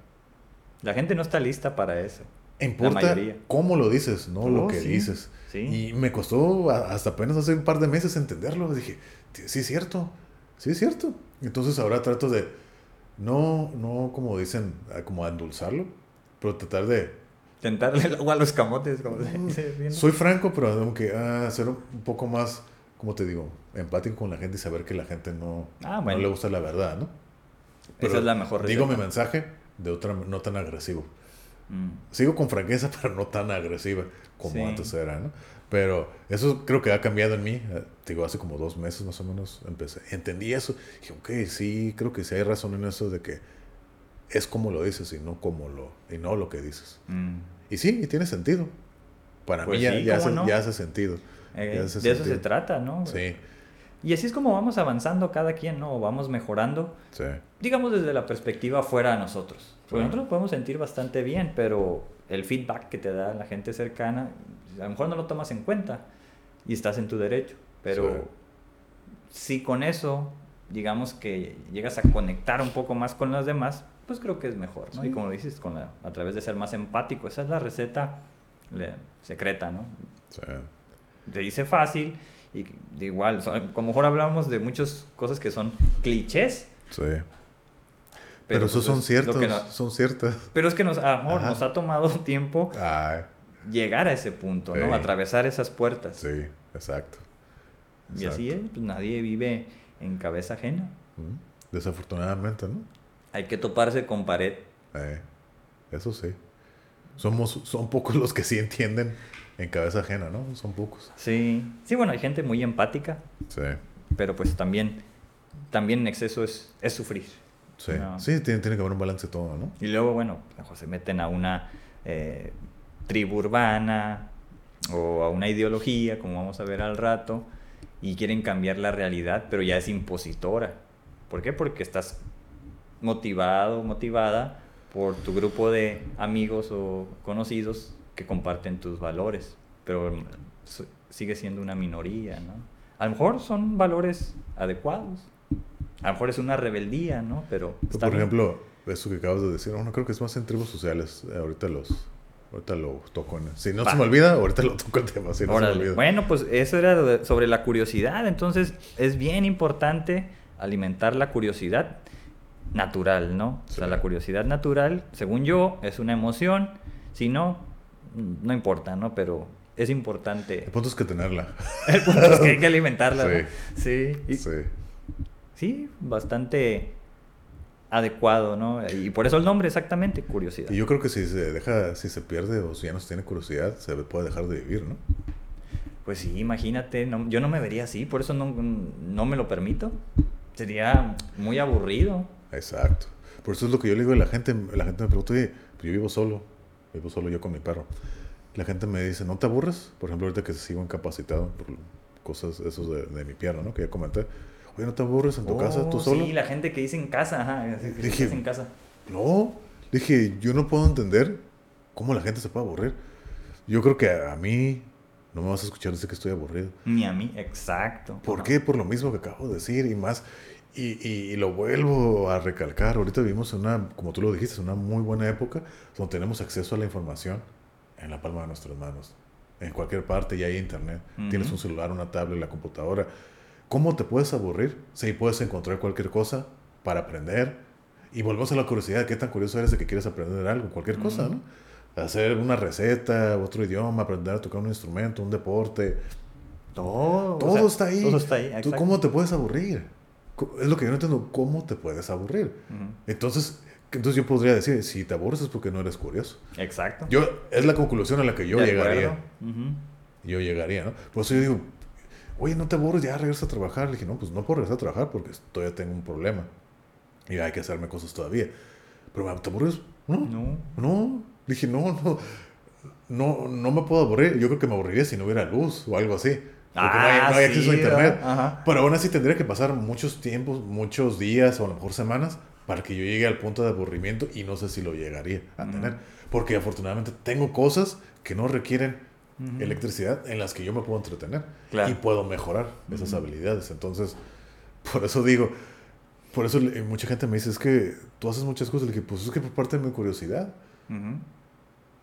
La gente no está lista para eso. Importa cómo lo dices, no lo oh, que dices. Y me costó hasta apenas hace un par de meses entenderlo. Dije, sí es cierto, sí es cierto. Entonces ahora trato de no, no como dicen, como endulzarlo, pero tratar de... Tentarle el agua a los camotes, como se dice. Soy franco, pero tengo que ah, ser un poco más, como te digo, empático con la gente y saber que la gente no, ah, no le gusta la verdad, ¿no? Esa es la mejor Digo mi mensaje de otra, no tan agresivo. Mm. Sigo con franqueza, <laughs> pero no tan agresiva como antes era, ¿no? Pero eso creo que ha cambiado en mí. Eh, digo, hace como dos meses más o menos empecé. Entendí eso. Dije, ok, sí, creo que sí hay razón en eso de que es como lo dices y no como lo, y no lo que dices. Mm. Y sí, y tiene sentido. Para pues mí ya, ya, hace, sentido. Eh, de eso se trata, ¿no? Sí. Y así es como vamos avanzando cada quien, ¿no? Vamos mejorando. Sí. Digamos desde la perspectiva fuera de nosotros. Porque nosotros podemos sentir bastante bien, pero el feedback que te da la gente cercana a lo mejor no lo tomas en cuenta y estás en tu derecho, pero si con eso, digamos que llegas a conectar un poco más con los demás, pues creo que es mejor, ¿no? Y como dices, con a través de ser más empático, esa es la receta secreta, ¿no? Sí. Te dice fácil y de igual, como mejor hablamos de muchas cosas que son clichés. Sí. Pero, esos pues son ciertos, son ciertas. Pero es que nos, amor, nos ha tomado <laughs> tiempo Ay llegar a ese punto, ¿no? Atravesar esas puertas. Sí, exacto. Y así es, pues nadie vive en cabeza ajena. Desafortunadamente, ¿no? Hay que toparse con pared. Eh, eso sí. Somos, son pocos los que sí entienden en cabeza ajena, ¿no? Son pocos. Sí, sí, bueno, hay gente muy empática. Sí. Pero pues también, también en exceso es, es sufrir. Sí, sí tiene, tiene, que haber un balance todo, ¿no? Y luego, bueno, se meten a una eh, tribu urbana o a una ideología, como vamos a ver al rato, y quieren cambiar la realidad, pero ya es impositora. ¿Por qué? Porque estás motivado, motivada por tu grupo de amigos o conocidos que comparten tus valores, pero sigue siendo una minoría, ¿no? A lo mejor son valores adecuados, a lo mejor es una rebeldía, ¿no? Pero... por ejemplo, eso que acabas de decir, no creo que es más en tribus sociales, ahorita los Ahorita lo toco. Si no se me olvida, ahorita lo toco el tema. Si no se me olvida. Bueno, pues eso era sobre la curiosidad. Entonces, es bien importante alimentar la curiosidad natural, ¿no? O sea, la curiosidad natural, según yo, es una emoción. Si no, no importa, ¿no? Pero es importante. El punto es que tenerla. El punto es que hay que <laughs> alimentarla. Sí. Sí. sí. Sí, bastante adecuado, ¿no? Y por eso el nombre, exactamente, curiosidad. Y yo creo que si se deja, si se pierde o si ya no se tiene curiosidad, se puede dejar de vivir, ¿no? Pues sí, imagínate, yo no me vería así, por eso no, no me lo permito. Sería muy aburrido. Exacto. Por eso es lo que yo le digo a la gente. La gente me pregunta, oye, pues yo vivo solo, vivo solo yo con mi perro. La gente me dice, ¿no te aburres? Por ejemplo, ahorita que sigo incapacitado por cosas esos de, de mi pierna, ¿no? Que ya comenté. Oye, ¿no te aburres en tu casa tú Oh, solo? Sí, la gente que dice en casa, ajá, Dije- en casa. No, dije, yo no puedo entender cómo la gente se puede aburrir. Yo creo que a, a mí no me vas a escuchar decir que estoy aburrido. Ni a mí, exacto. ¿Por Ajá. qué? Por lo mismo que acabo de decir y más. Y, y- y lo vuelvo a recalcar. Ahorita vivimos en una, como tú lo dijiste, una muy buena época donde tenemos acceso a la información en la palma de nuestras manos. En cualquier parte ya hay internet. Ujú. Tienes un celular, una tablet, la computadora. ¿Cómo te puedes aburrir? Sí, puedes encontrar cualquier cosa para aprender. Y volvemos a la curiosidad. ¿Qué tan curioso eres de que quieres aprender algo? Cualquier cosa, ¿no? Hacer una receta, otro idioma, aprender a tocar un instrumento, un deporte. Todo. o Todo sea, está ahí. Todo está ahí, ¿Tú cómo te puedes aburrir? Es lo que yo no entiendo. ¿Cómo te puedes aburrir? Entonces, entonces yo podría decir, si te aburres es porque no eres curioso. Exacto. Yo, es la conclusión a la que yo De llegaría. Yo llegaría, ¿no? Por eso yo digo, oye, ¿no te aburres? Ya regresa a trabajar. Le dije, no, pues no puedo regresar a trabajar porque todavía tengo un problema. Y hay que hacerme cosas todavía. Pero, ¿te aburres? No. No. No. Dije, no, no. No, no me puedo aburrir. Yo creo que me aburriría si no hubiera luz o algo así. Porque no hay, Ah, no hay acceso a internet. Ajá. Pero aún así tendría que pasar muchos tiempos, muchos días o a lo mejor semanas para que yo llegue al punto de aburrimiento y no sé si lo llegaría a tener. Porque afortunadamente tengo cosas que no requieren Ujú. electricidad en las que yo me puedo entretener Claro. y puedo mejorar esas Ujú. habilidades. Entonces, por eso digo, por eso mucha gente me dice, es que tú haces muchas cosas. Le dije, pues es que por parte de mi curiosidad. Ujú.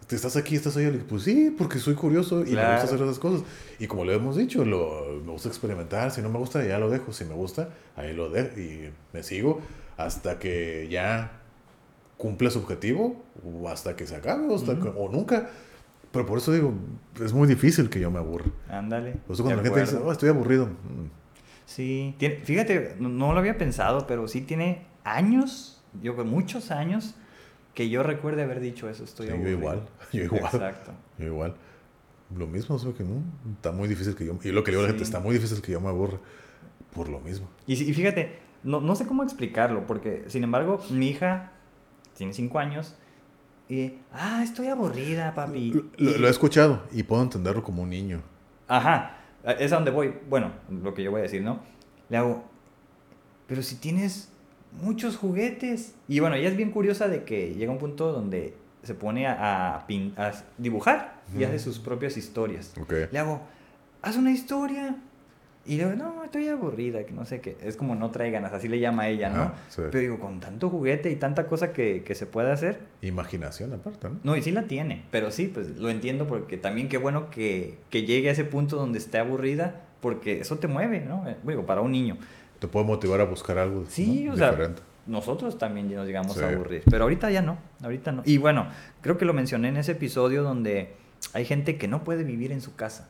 ¿Te estás aquí, estás allá? Le dije, pues sí, porque soy curioso y me Claro. gusta hacer esas cosas. Y como le hemos dicho, lo, me gusta experimentar. Si no me gusta, ya lo dejo. Si me gusta, ahí lo dejo. Y me sigo hasta que ya cumple su objetivo o hasta que se acabe o, hasta Ujú. que- o nunca. Pero por eso digo, es muy difícil que yo me aburra. Ándale. Por eso cuando la gente dice, oh, estoy aburrido. Sí, tiene, fíjate, no, lo había pensado, pero sí tiene años, yo creo muchos años, que yo recuerde haber dicho eso, estoy Sí, yo aburrido. igual, <laughs> yo igual. Exacto. Yo igual. Lo mismo, es que no, está muy difícil que yo... Y lo que le digo a la gente, Sí. está muy difícil que yo me aburra por lo mismo. Y, sí- y fíjate, no, no sé cómo explicarlo, porque sin embargo, mi hija tiene cinco años y, ah, estoy aburrida, papi. Lo, lo- Y- lo he escuchado y puedo entenderlo como un niño. Ajá, es a donde voy. Bueno, lo que yo voy a decir, ¿no? Le hago, pero si tienes muchos juguetes. Y bueno, ella es bien curiosa de que llega un punto donde se pone a, a pin- a dibujar y Ujú. hace sus propias historias. Ok. Le hago, haz una historia. Y digo, no, estoy aburrida, que no sé qué. Es como no trae ganas, así le llama a ella, ¿no? Ajá, sí. Pero digo, con tanto juguete y tanta cosa que, que se puede hacer, Imaginación aparte, ¿no? no, y sí la tiene, pero sí, pues lo entiendo porque también qué bueno que, que llegue a ese punto donde esté aburrida, porque eso te mueve, ¿no? Eh, Digo, para un niño. Te puede motivar a buscar algo Sí, ¿no? o sea, diferente. nosotros también nos llegamos Sí. a aburrir, pero ahorita ya no, ahorita no. Y bueno, creo que lo mencioné en ese episodio donde hay gente que no puede vivir en su casa.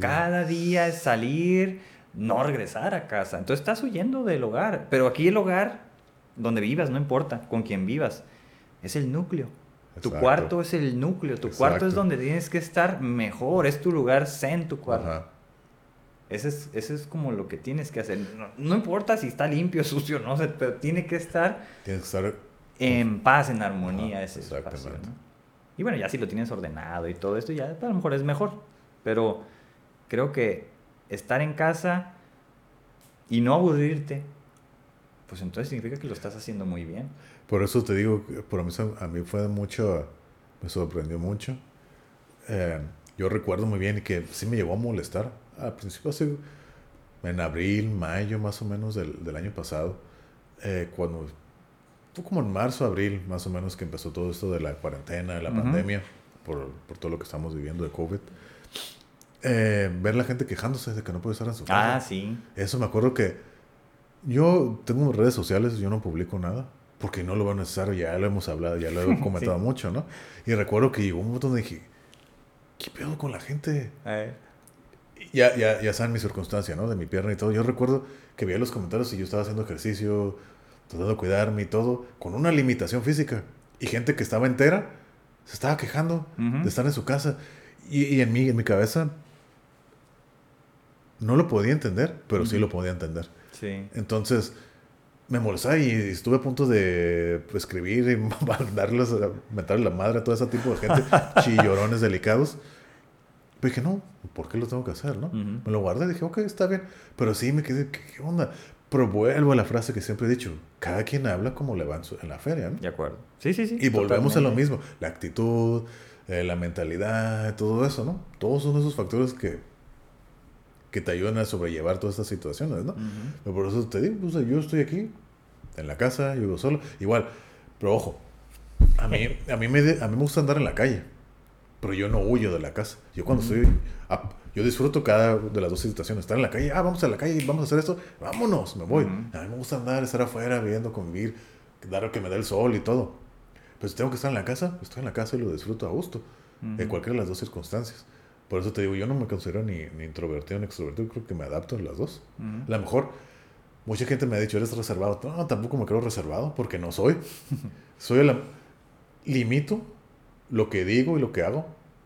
Cada día es salir, no regresar a casa. Entonces estás huyendo del hogar, pero aquí el hogar, donde vivas, no importa, con quien vivas, es el núcleo. Tu cuarto es el núcleo, tu cuarto es donde tienes que estar mejor, es tu lugar zen, tu cuarto. Ajá. Ese es, ese es como lo que tienes que hacer. No, no importa si está limpio, <laughs> sucio, no sé, pero tiene que estar Tienes que estar... en paz, en armonía Ajá, ese espacio. ¿no? Y bueno, ya si lo tienes ordenado y todo esto, ya a lo mejor es mejor. Pero creo que estar en casa y no aburrirte, pues entonces significa que lo estás haciendo muy bien. Por eso te digo, por mí, a mí fue mucho... Me sorprendió mucho. Eh, yo recuerdo muy bien que sí me llegó a molestar. Al principio, hace, en abril, mayo más o menos del, del año pasado, eh, cuando fue como en marzo, abril, más o menos, que empezó todo esto de la cuarentena, de la Ujú. pandemia, por, por todo lo que estamos viviendo de COVID. Eh, ver la gente quejándose de que no puede estar en su casa. Ah, sí. Eso me acuerdo que yo tengo redes sociales, yo no publico nada, porque no lo veo necesario, ya lo hemos hablado, ya lo he <laughs> comentado Sí. mucho, ¿no? Y recuerdo que llegó un momento donde dije, ¿qué pedo con la gente? Eh, Ya, ya, ya saben mi circunstancia, ¿no? De mi pierna y todo. Yo recuerdo que veía los comentarios y yo estaba haciendo ejercicio, tratando de cuidarme y todo, con una limitación física. Y gente que estaba entera se estaba quejando Ujú. de estar en su casa. Y, y en, mi, en mi cabeza no lo podía entender, pero sí lo podía entender. sí. Entonces me molestaba y estuve a punto de escribir y <laughs> mandarles, a- mentarle la madre a todo ese tipo de gente, <laughs> chillorones delicados. Pero dije, no, ¿por qué lo tengo que hacer, no? Me lo guardé, dije, ok, está bien. Pero sí me quedé, ¿qué, qué onda? Pero vuelvo a la frase que siempre he dicho, cada quien habla como le va en, su- en la feria, ¿no? De acuerdo. Sí, sí, sí. Y volvemos a lo mismo, la actitud, eh, la mentalidad, todo eso, ¿no? Todos son esos factores que, que te ayudan a sobrellevar todas estas situaciones, ¿no? Ujú. Pero por eso te digo, sea, yo estoy aquí, en la casa, yo vivo solo, igual, pero ojo, a mí, a mí, me, de- a mí me gusta andar en la calle, pero yo no huyo de la casa. Yo cuando estoy, ah, yo disfruto cada de las dos situaciones, estar en la calle, ah, vamos a la calle, vamos a hacer esto, vámonos, me voy. Ujú. A mí me gusta andar, estar afuera, viendo, convivir, dar que me dé el sol y todo. Pero si tengo que estar en la casa, estoy en la casa y lo disfruto a gusto, en cualquiera de las dos circunstancias. Por eso te digo, yo no me considero ni, ni introvertido ni extrovertido, creo que me adapto a las dos. Ujú. A lo mejor mucha gente me ha dicho, eres reservado. No, tampoco me creo reservado porque no soy. <laughs> soy el... Limito lo que digo y lo que hago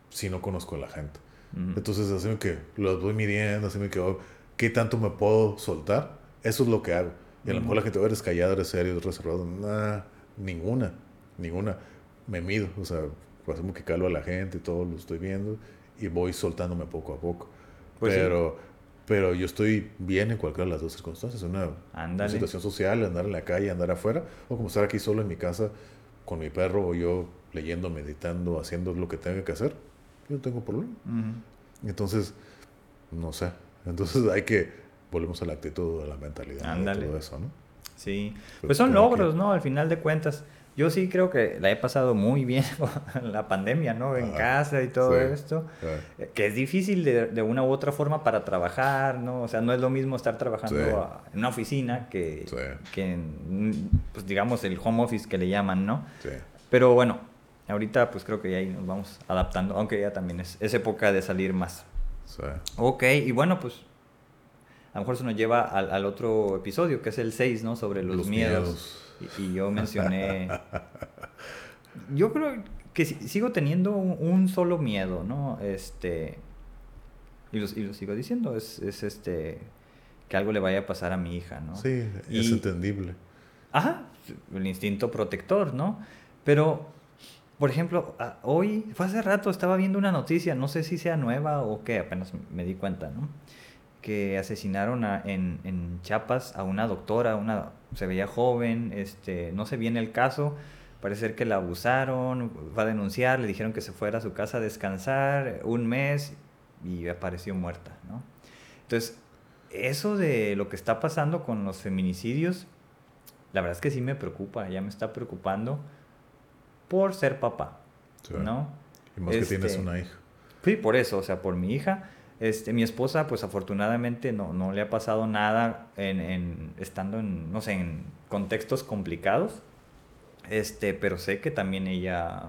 si no conozco a la gente. Ujú. Entonces, así que los voy midiendo, así que oh, qué tanto me puedo soltar. Eso es lo que hago. Y a lo mejor la gente, "Oh, eres callado, eres serio, eres reservado. Nah, ninguna, ninguna. Me mido, o sea, pues como que calo a la gente todo, lo estoy viendo y voy soltándome poco a poco. Pues sí. pero, pero yo estoy bien en cualquiera de las dos circunstancias. Una, una situación social, andar en la calle, andar afuera, o como estar aquí solo en mi casa con mi perro o yo leyendo, meditando, haciendo lo que tenga que hacer. Yo no tengo problema. Ujú. Entonces, no sé. Entonces hay que, volvemos a la actitud, a la mentalidad, Ándale. de todo eso, ¿no? Sí, Pues pues son logros. ¿no? Al final de cuentas, yo sí creo que la he pasado muy bien <laughs> con la pandemia, ¿no? En Ajá. casa y todo Sí. esto, eh, que es difícil de, de una u otra forma para trabajar, ¿no? O sea, no es lo mismo estar trabajando Sí. a- en una oficina que, que en, pues digamos, el home office que le llaman, ¿no? sí. Pero bueno, ahorita pues creo que ya ahí nos vamos adaptando, aunque ya también es, es época de salir más. sí. Ok, y bueno, pues a lo mejor eso nos lleva al, al otro episodio, que es el 6, ¿no? Sobre los, Los miedos. miedos. Y, y yo mencioné... <laughs> yo creo que si- sigo teniendo un, un solo miedo, ¿no? Este... Y lo, y lo sigo diciendo, es, es este... Que algo le vaya a pasar a mi hija, ¿no? Sí, Y- es entendible. Ajá, el instinto protector, ¿no? Pero, por ejemplo, hoy, fue hace rato, estaba viendo una noticia, no sé si sea nueva o qué, apenas me di cuenta, ¿no? Que asesinaron a- en, en Chiapas a una doctora, una, se veía joven, este, no sé bien el caso, parece ser que la abusaron, va a denunciar, le dijeron que se fuera a su casa a descansar un mes y apareció muerta, ¿no? Entonces, eso de lo que está pasando con los feminicidios, la verdad es que sí me preocupa, ya me está preocupando por ser papá, Sí. ¿no? Y más que tienes Este, una hija. Sí, por eso, o sea, por mi hija. Este, mi esposa, pues afortunadamente no, no le ha pasado nada en, en- estando en, no sé, en contextos complicados. Este, pero sé que también ella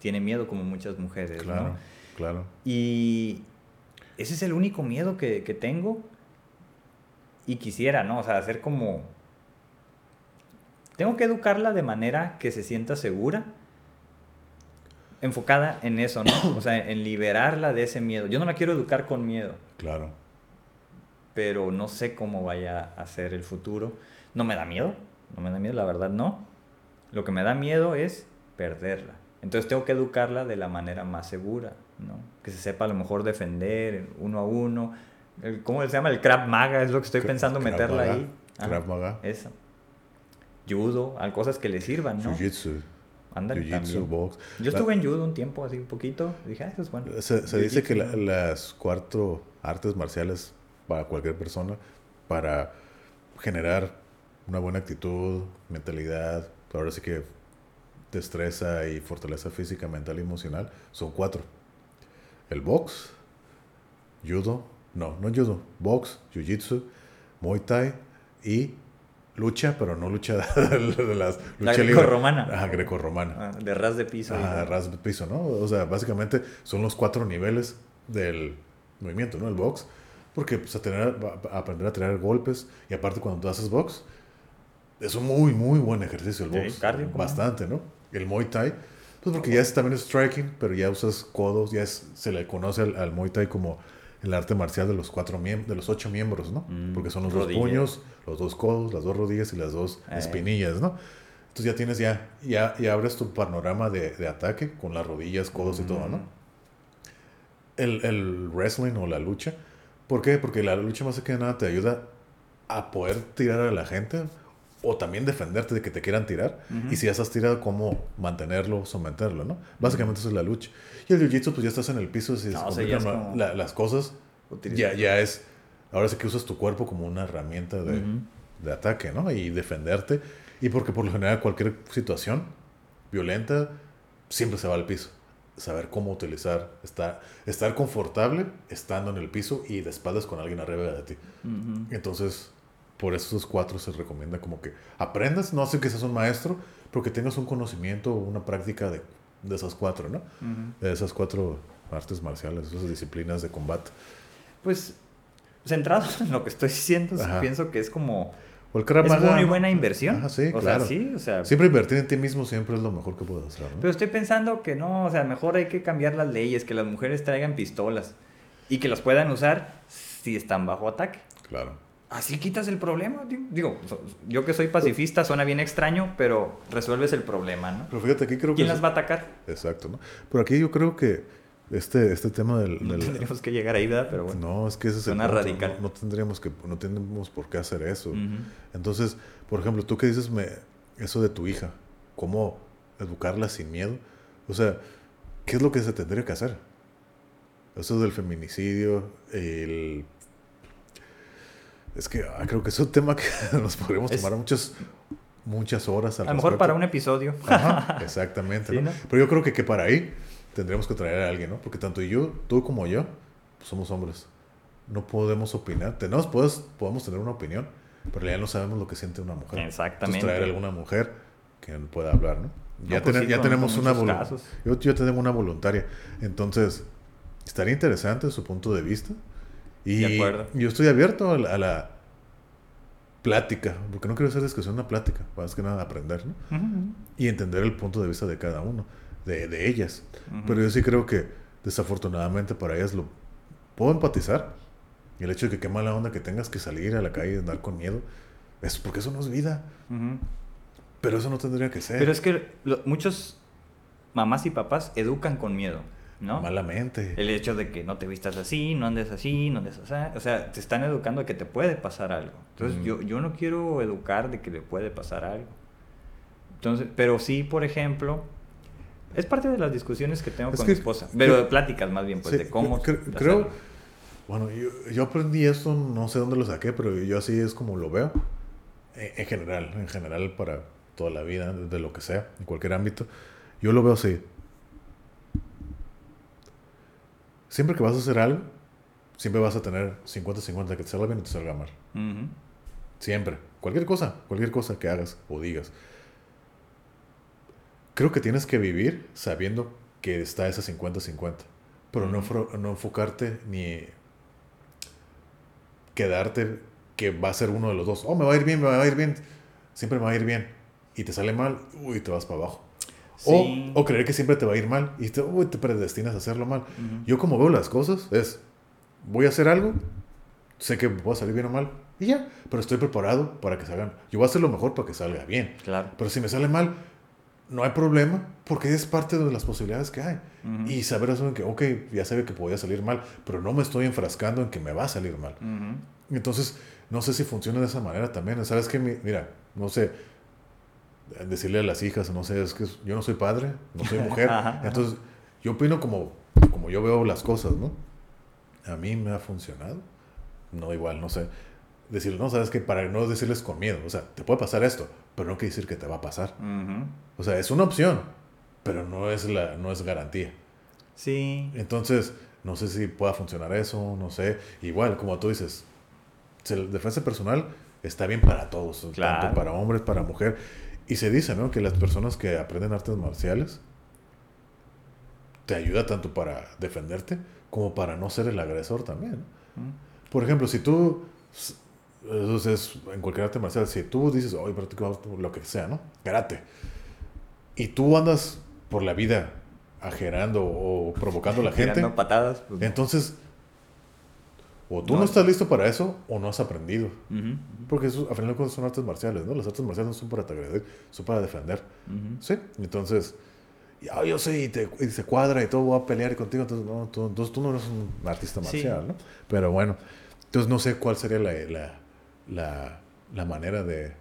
tiene miedo como muchas mujeres, ¿no? Claro, claro. Y ese es el único miedo que, que tengo. Y quisiera, ¿no? O sea, hacer como... Tengo que educarla de manera que se sienta segura. Enfocada en eso, ¿no? <coughs> O sea, en liberarla de ese miedo. Yo no la quiero educar con miedo, Claro. pero no sé cómo vaya a ser el futuro. No me da miedo, no me da miedo, la verdad no. Lo que me da miedo es perderla. Entonces tengo que educarla de la manera más segura, ¿no? Que se sepa a lo mejor defender uno a uno. El- ¿Cómo se llama? El Krav Maga es lo que estoy pensando Krav meterla Maga. ahí. Krav Maga. Eso. Judo, cosas que le sirvan, ¿no? Jiu-jitsu. Ándale, Jiu-jitsu, box. Yo La- estuve en judo un tiempo, así un poquito. Dije, ah, eso es bueno. Se, se dice que las cuatro artes marciales para cualquier persona, para generar una buena actitud, mentalidad, ahora sí que destreza y fortaleza física, mental y emocional, son cuatro. El box, judo, no, no judo, box, jiu-jitsu, muay thai y lucha, pero no lucha <laughs> de las... La lucha libre. grecorromana. Ajá, grecorromana. Ah, de ras de piso. Ajá, digo. ras de piso, ¿no? O sea, básicamente son los cuatro niveles del movimiento, ¿no? El box. Porque pues, a, tener, a aprender a tirar golpes. Y aparte, cuando tú haces box, es un muy, muy buen ejercicio el Sí, box. cardio, ¿cómo no? Bastante, ¿no? El Muay Thai, pues porque ya es también es striking, pero ya usas codos, ya es- se le conoce al, al Muay Thai como el arte marcial de los cuatro de los ocho miembros, ¿no? Mm, porque son los rodillas. dos puños, los dos codos, las dos rodillas y las dos Eh. espinillas, ¿no? Entonces ya tienes ya, ya, ya abres tu panorama de, de ataque con las rodillas, codos y todo, ¿no? Mm. el, el wrestling o la lucha. ¿Por qué? Porque la lucha más que nada te ayuda a poder tirar a la gente o también defenderte de que te quieran tirar. Y si ya estás tirado, cómo mantenerlo, someterlo, ¿no? Básicamente eso es la lucha. Y el jiu-jitsu, pues ya estás en el piso, si No, o se sea, es como la- las cosas, ya, ya es. Ahora sí que usas tu cuerpo como una herramienta de, de ataque, ¿no? Y defenderte. Y porque por lo general cualquier situación violenta siempre se va al piso. Saber cómo utilizar, estar, estar confortable estando en el piso y de espaldas con alguien arriba de ti. Entonces, por eso esos cuatro se recomienda como que aprendas, no hace que seas un maestro, pero que tengas un conocimiento o una práctica de, de esas cuatro, ¿no? De esas cuatro artes marciales, esas disciplinas de combate. Pues, centrado en lo que estoy diciendo, Ajá. pienso que es como... O el Krav Es Maga, muy buena inversión. Ajá, sí, o claro. sea, sí, o sea... Siempre invertir en ti mismo siempre es lo mejor que puedes hacer, ¿no? Pero estoy pensando que no, o sea, mejor hay que cambiar las leyes, que las mujeres traigan pistolas y que las puedan usar si están bajo ataque. Claro. Así quitas el problema. Digo, yo que soy pacifista suena bien extraño, pero resuelves el problema, ¿no? Pero fíjate, aquí creo que... ¿Quién las va a atacar? Exacto, ¿no? Pero aquí yo creo que este, este tema del... No tendríamos que llegar ahí, ¿verdad? Pero bueno. No, es que ese es el punto, radical. No, no tendríamos que, no tenemos por qué hacer eso. Entonces, por ejemplo, tú que dices me, eso de tu hija, cómo educarla sin miedo. O sea, ¿qué es lo que se tendría que hacer? Eso del feminicidio, el... Es que ah, creo que es un tema que <laughs> nos podríamos Es- tomar muchas, muchas horas. A lo mejor para un episodio. Ajá, <laughs> exactamente. Sí, ¿no? ¿no? Pero yo creo que, que para ahí tendríamos que traer a alguien, ¿no? Porque tanto yo, tú como yo, pues somos hombres. No podemos opinar. Tenemos, podemos, podemos tener una opinión, pero ya no sabemos lo que siente una mujer. Exactamente. Entonces traer a alguna mujer que pueda hablar, ¿no? Ya, No, pues sí, ya con- tenemos una muchos volu- casos. yo, yo tengo una voluntaria. Entonces, estaría interesante su punto de vista. Y De acuerdo. yo estoy abierto a la, a la plática, porque no quiero hacer discusión, una plática, más que nada aprender, ¿no? Y entender el punto de vista de cada uno, de, de ellas. Pero yo sí creo que desafortunadamente para ellas lo puedo empatizar. Y el hecho de que qué mala onda que tengas que salir a la calle y andar con miedo, es porque eso no es vida. Pero eso no tendría que ser. Pero es que lo- muchos mamás y papás educan con miedo, ¿no? Malamente. El hecho de que no te vistas así, no andes así, no andes así. O sea, te están educando de que te puede pasar algo. Entonces, Mm. yo, yo no quiero educar de que le puede pasar algo. Entonces, pero sí, por ejemplo, es parte de las discusiones que tengo Es con que- mi esposa. Pero de pláticas más bien, pues, Sí, de cómo. cre- hacerlo. creo, bueno, yo, yo aprendí esto, no sé dónde lo saqué, pero yo así es como lo veo. En, en general, en general para toda la vida, de lo que sea, en cualquier ámbito. Yo lo veo así. Siempre que vas a hacer algo, siempre vas a tener 50-50 que te salga bien y te salga mal. Siempre. Cualquier cosa, cualquier cosa que hagas o digas. Creo que tienes que vivir sabiendo que está ese 50-50. Pero no, no enfocarte ni quedarte que va a ser uno de los dos. Oh, me va a ir bien, me va a ir bien. Siempre me va a ir bien. Y te sale mal, uy, te vas para abajo. Sí. O, o creer que siempre te va a ir mal y te, uy, te predestinas a hacerlo mal. Ujú. Yo como veo las cosas es, voy a hacer algo, sé que puedo salir bien o mal, y ya, pero estoy preparado para que salgan. Yo voy a hacer lo mejor para que salga bien. Claro. Pero si me sale mal, no hay problema, porque es parte de las posibilidades que hay. Ujú. Y saber eso en que, ok, ya sabía que podía salir mal, pero no me estoy enfrascando en que me va a salir mal. Ujú. Entonces, no sé si funciona de esa manera también. ¿Sabes qué? Mi- Mira, no sé, decirle a las hijas, no sé, es que yo no soy padre, no soy <laughs> mujer. Ajá, ajá. Entonces, yo opino como, como yo veo las cosas, ¿no? A mí me ha funcionado. No, igual, no sé. Decirle, no, sabes que para no decirles con miedo, o sea, te puede pasar esto, pero no quiere decir que te va a pasar. Ujú. O sea, es una opción, pero no es, la, no es garantía. Sí. Entonces, no sé si pueda funcionar eso, no sé. Igual, como tú dices, defensa personal está bien para todos, Claro. tanto para hombres, para mujer. Y se dice, ¿no? Que las personas que aprenden artes marciales te ayuda tanto para defenderte como para no ser el agresor también. Por ejemplo, si tú, eso es en cualquier arte marcial, si tú dices, hoy practico lo que sea, ¿no? Karate. Y tú andas por la vida ajerando o provocando a la <laughs> gente. Patadas. pues, Entonces, o tú No. no, estás listo para eso o no has aprendido. Porque eso, al final de cuentas son artes marciales, ¿no? Las artes marciales no son para agredir, son para defender. Sí. Entonces, y, "Ah, yo sé, y, te, y se cuadra y todo, voy a pelear contigo, entonces, no, tú, entonces tú no eres un artista Sí. marcial, ¿no? Pero bueno, entonces no sé cuál sería la, la, la, la manera de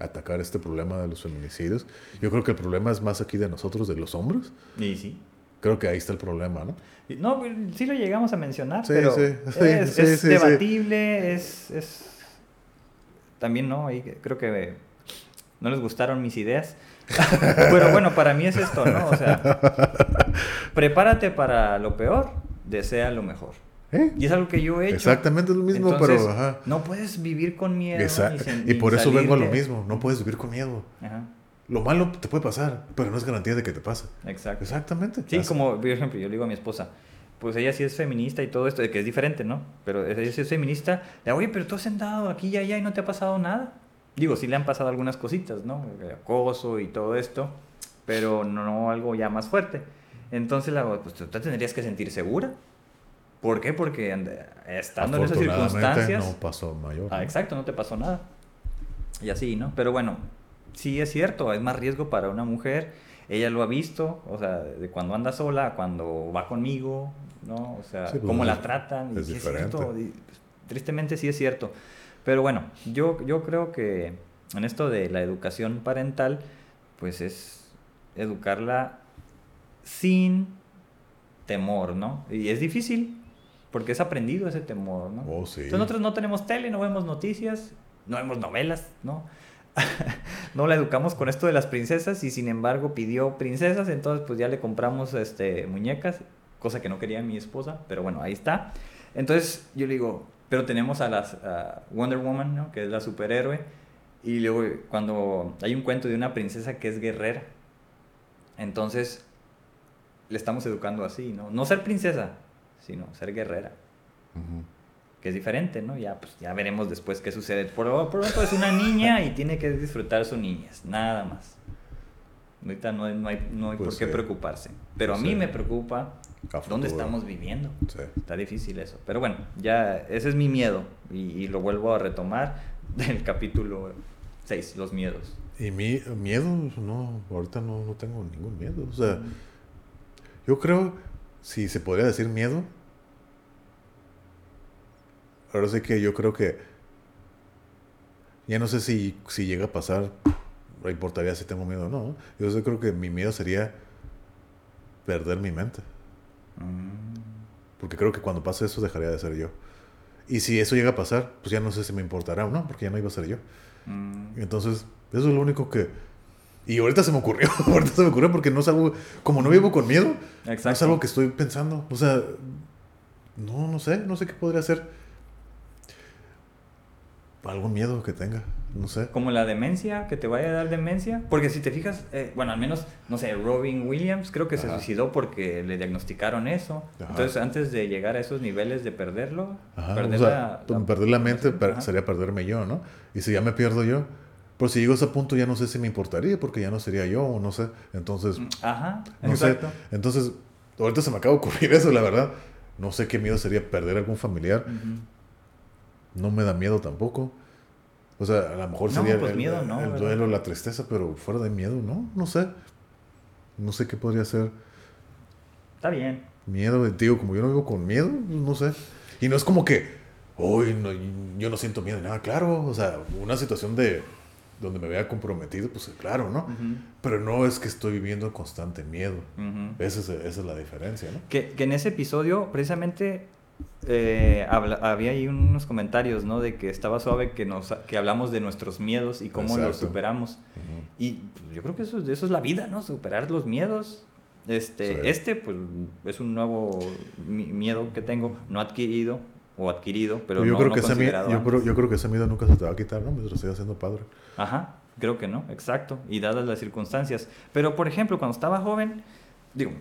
atacar este problema de los feminicidios. Yo creo que el problema es más aquí de nosotros, de los hombres. Y sí. Creo que ahí está el problema, ¿no? Y- No, sí lo llegamos a mencionar, Sí, pero sí, sí, es, debatible, es, es... También, ¿no? Ahí creo que no les gustaron mis ideas. <laughs> pero bueno, para mí es esto, ¿no? O sea, prepárate para lo peor, desea lo mejor. ¿Eh? Y es algo que yo he hecho. Exactamente lo mismo, Entonces, pero... Ajá. No puedes vivir con miedo. Ni sen- y por eso vengo a lo mismo, no puedes vivir con miedo. Ajá, Lo malo te puede pasar, pero no es garantía de que te pase. exacto. Exactamente. Sí, Así- como por ejemplo, yo le digo a mi esposa, pues ella sí es feminista y todo esto, que es diferente, ¿no? Pero ella sí es feminista. Le digo, oye, pero tú has sentado aquí y allá y no te ha pasado nada. Digo, sí le han pasado algunas cositas, ¿no? El acoso y todo esto, pero no algo ya más fuerte. Entonces, la, pues tú te tendrías que sentir segura. ¿Por qué? Porque and- estando en esas circunstancias... no pasó mayor. Ah, ¿no? exacto, no te pasó nada. Y así, ¿no? Pero bueno, sí es cierto, es más riesgo para una mujer. Ella lo ha visto, o sea, de cuando anda sola, a cuando va conmigo, ¿no? O sea, Sí, pues, cómo es- la tratan. y es sí diferente. cierto, y, pues, tristemente sí es cierto. Pero bueno, yo, yo creo que en esto de la educación parental, pues es educarla sin temor, ¿no? Y es difícil, porque es aprendido ese temor, ¿no? Oh, sí. Entonces nosotros no tenemos tele, no vemos noticias, no vemos novelas, ¿no? <laughs> no la educamos con esto de las princesas y sin embargo pidió princesas, entonces pues ya le compramos este, muñecas, cosa que no quería mi esposa, pero bueno, ahí está. Entonces yo le digo, pero tenemos a las Wonder Woman, ¿no? Que es la superhéroe, y luego cuando hay un cuento de una princesa que es guerrera, entonces le estamos educando así, ¿no? No ser princesa, sino ser guerrera. Que es diferente, ¿no? Ya, pues, ya veremos después qué sucede. Por lo pronto es una niña y tiene que disfrutar su niñez, nada más. Ahorita no no hay, no hay Pues por qué sí. preocuparse. Pero a Pues mí sí. me preocupa A dónde estamos viviendo. Sí. Está difícil eso. Pero bueno, ya ese es mi miedo y, y lo vuelvo a retomar <laughs> del capítulo 6, los miedos. Y mi miedo, no, ahorita no, no tengo ningún miedo. O sea, yo creo, si se podría decir miedo, ahora sí que yo creo que, ya no sé si, si llega a pasar, no importaría si tengo miedo o no. Yo sí creo que mi miedo sería perder mi mente. Mm, Porque creo que cuando pase eso dejaría de ser yo. Y si eso llega a pasar, pues ya no sé si me importará o no, porque ya no iba a ser yo. mm, Entonces, eso es lo único que... Y ahorita se me ocurrió, <laughs> ahorita se me ocurrió porque no es algo, como no vivo con miedo, no es Exacto. algo que estoy pensando. O sea, no, no sé, no sé qué podría ser. Algún miedo que tenga, no sé. Como la demencia, que te vaya a dar demencia. Porque si te fijas, eh, bueno, al menos, no sé, Robin Williams creo que se Ajá. suicidó porque le diagnosticaron eso. Ajá. Entonces, antes de llegar a esos niveles de perderlo, Ajá, perder o sea, la- la- perder la mente per- sería perderme yo, ¿no? Y si ya me pierdo yo, pues si llego a ese punto ya no sé si me importaría porque ya no sería yo o no sé. Entonces, Ajá, no exacto. sé. Entonces, ahorita se me acaba de ocurrir <laughs> eso, la verdad. No sé qué miedo sería perder algún familiar. Ujú. No me da miedo tampoco. O sea, a lo mejor No, sería pues el, miedo, no, el duelo, la tristeza, pero fuera de miedo, ¿no? No sé. No sé qué podría ser. Está bien. Miedo, digo, como yo no vivo con miedo, pues, no sé. Y no es como que, hoy no, yo no siento miedo, nada, claro. O sea, una situación de donde me vea comprometido, pues claro, ¿no? Pero no es que estoy viviendo constante miedo. Esa es, esa es la diferencia, ¿no? Que, que en ese episodio, precisamente, eh, habla- había ahí unos comentarios, ¿no? De que estaba suave que, nos, que hablamos de nuestros miedos y cómo los Exacto. superamos. Ujú. Y pues, yo creo que eso, es- eso es la vida, ¿no? Superar los miedos. Este, Sí. este, pues, es un nuevo mi- miedo que tengo, no adquirido o adquirido, pero yo, no, creo no que ese miedo, yo, creo, yo creo que ese miedo nunca se te va a quitar, ¿no? Mientras sigas siendo padre. Ajá, creo que no, exacto. Y dadas las circunstancias. Pero, por ejemplo, cuando estaba joven, digo,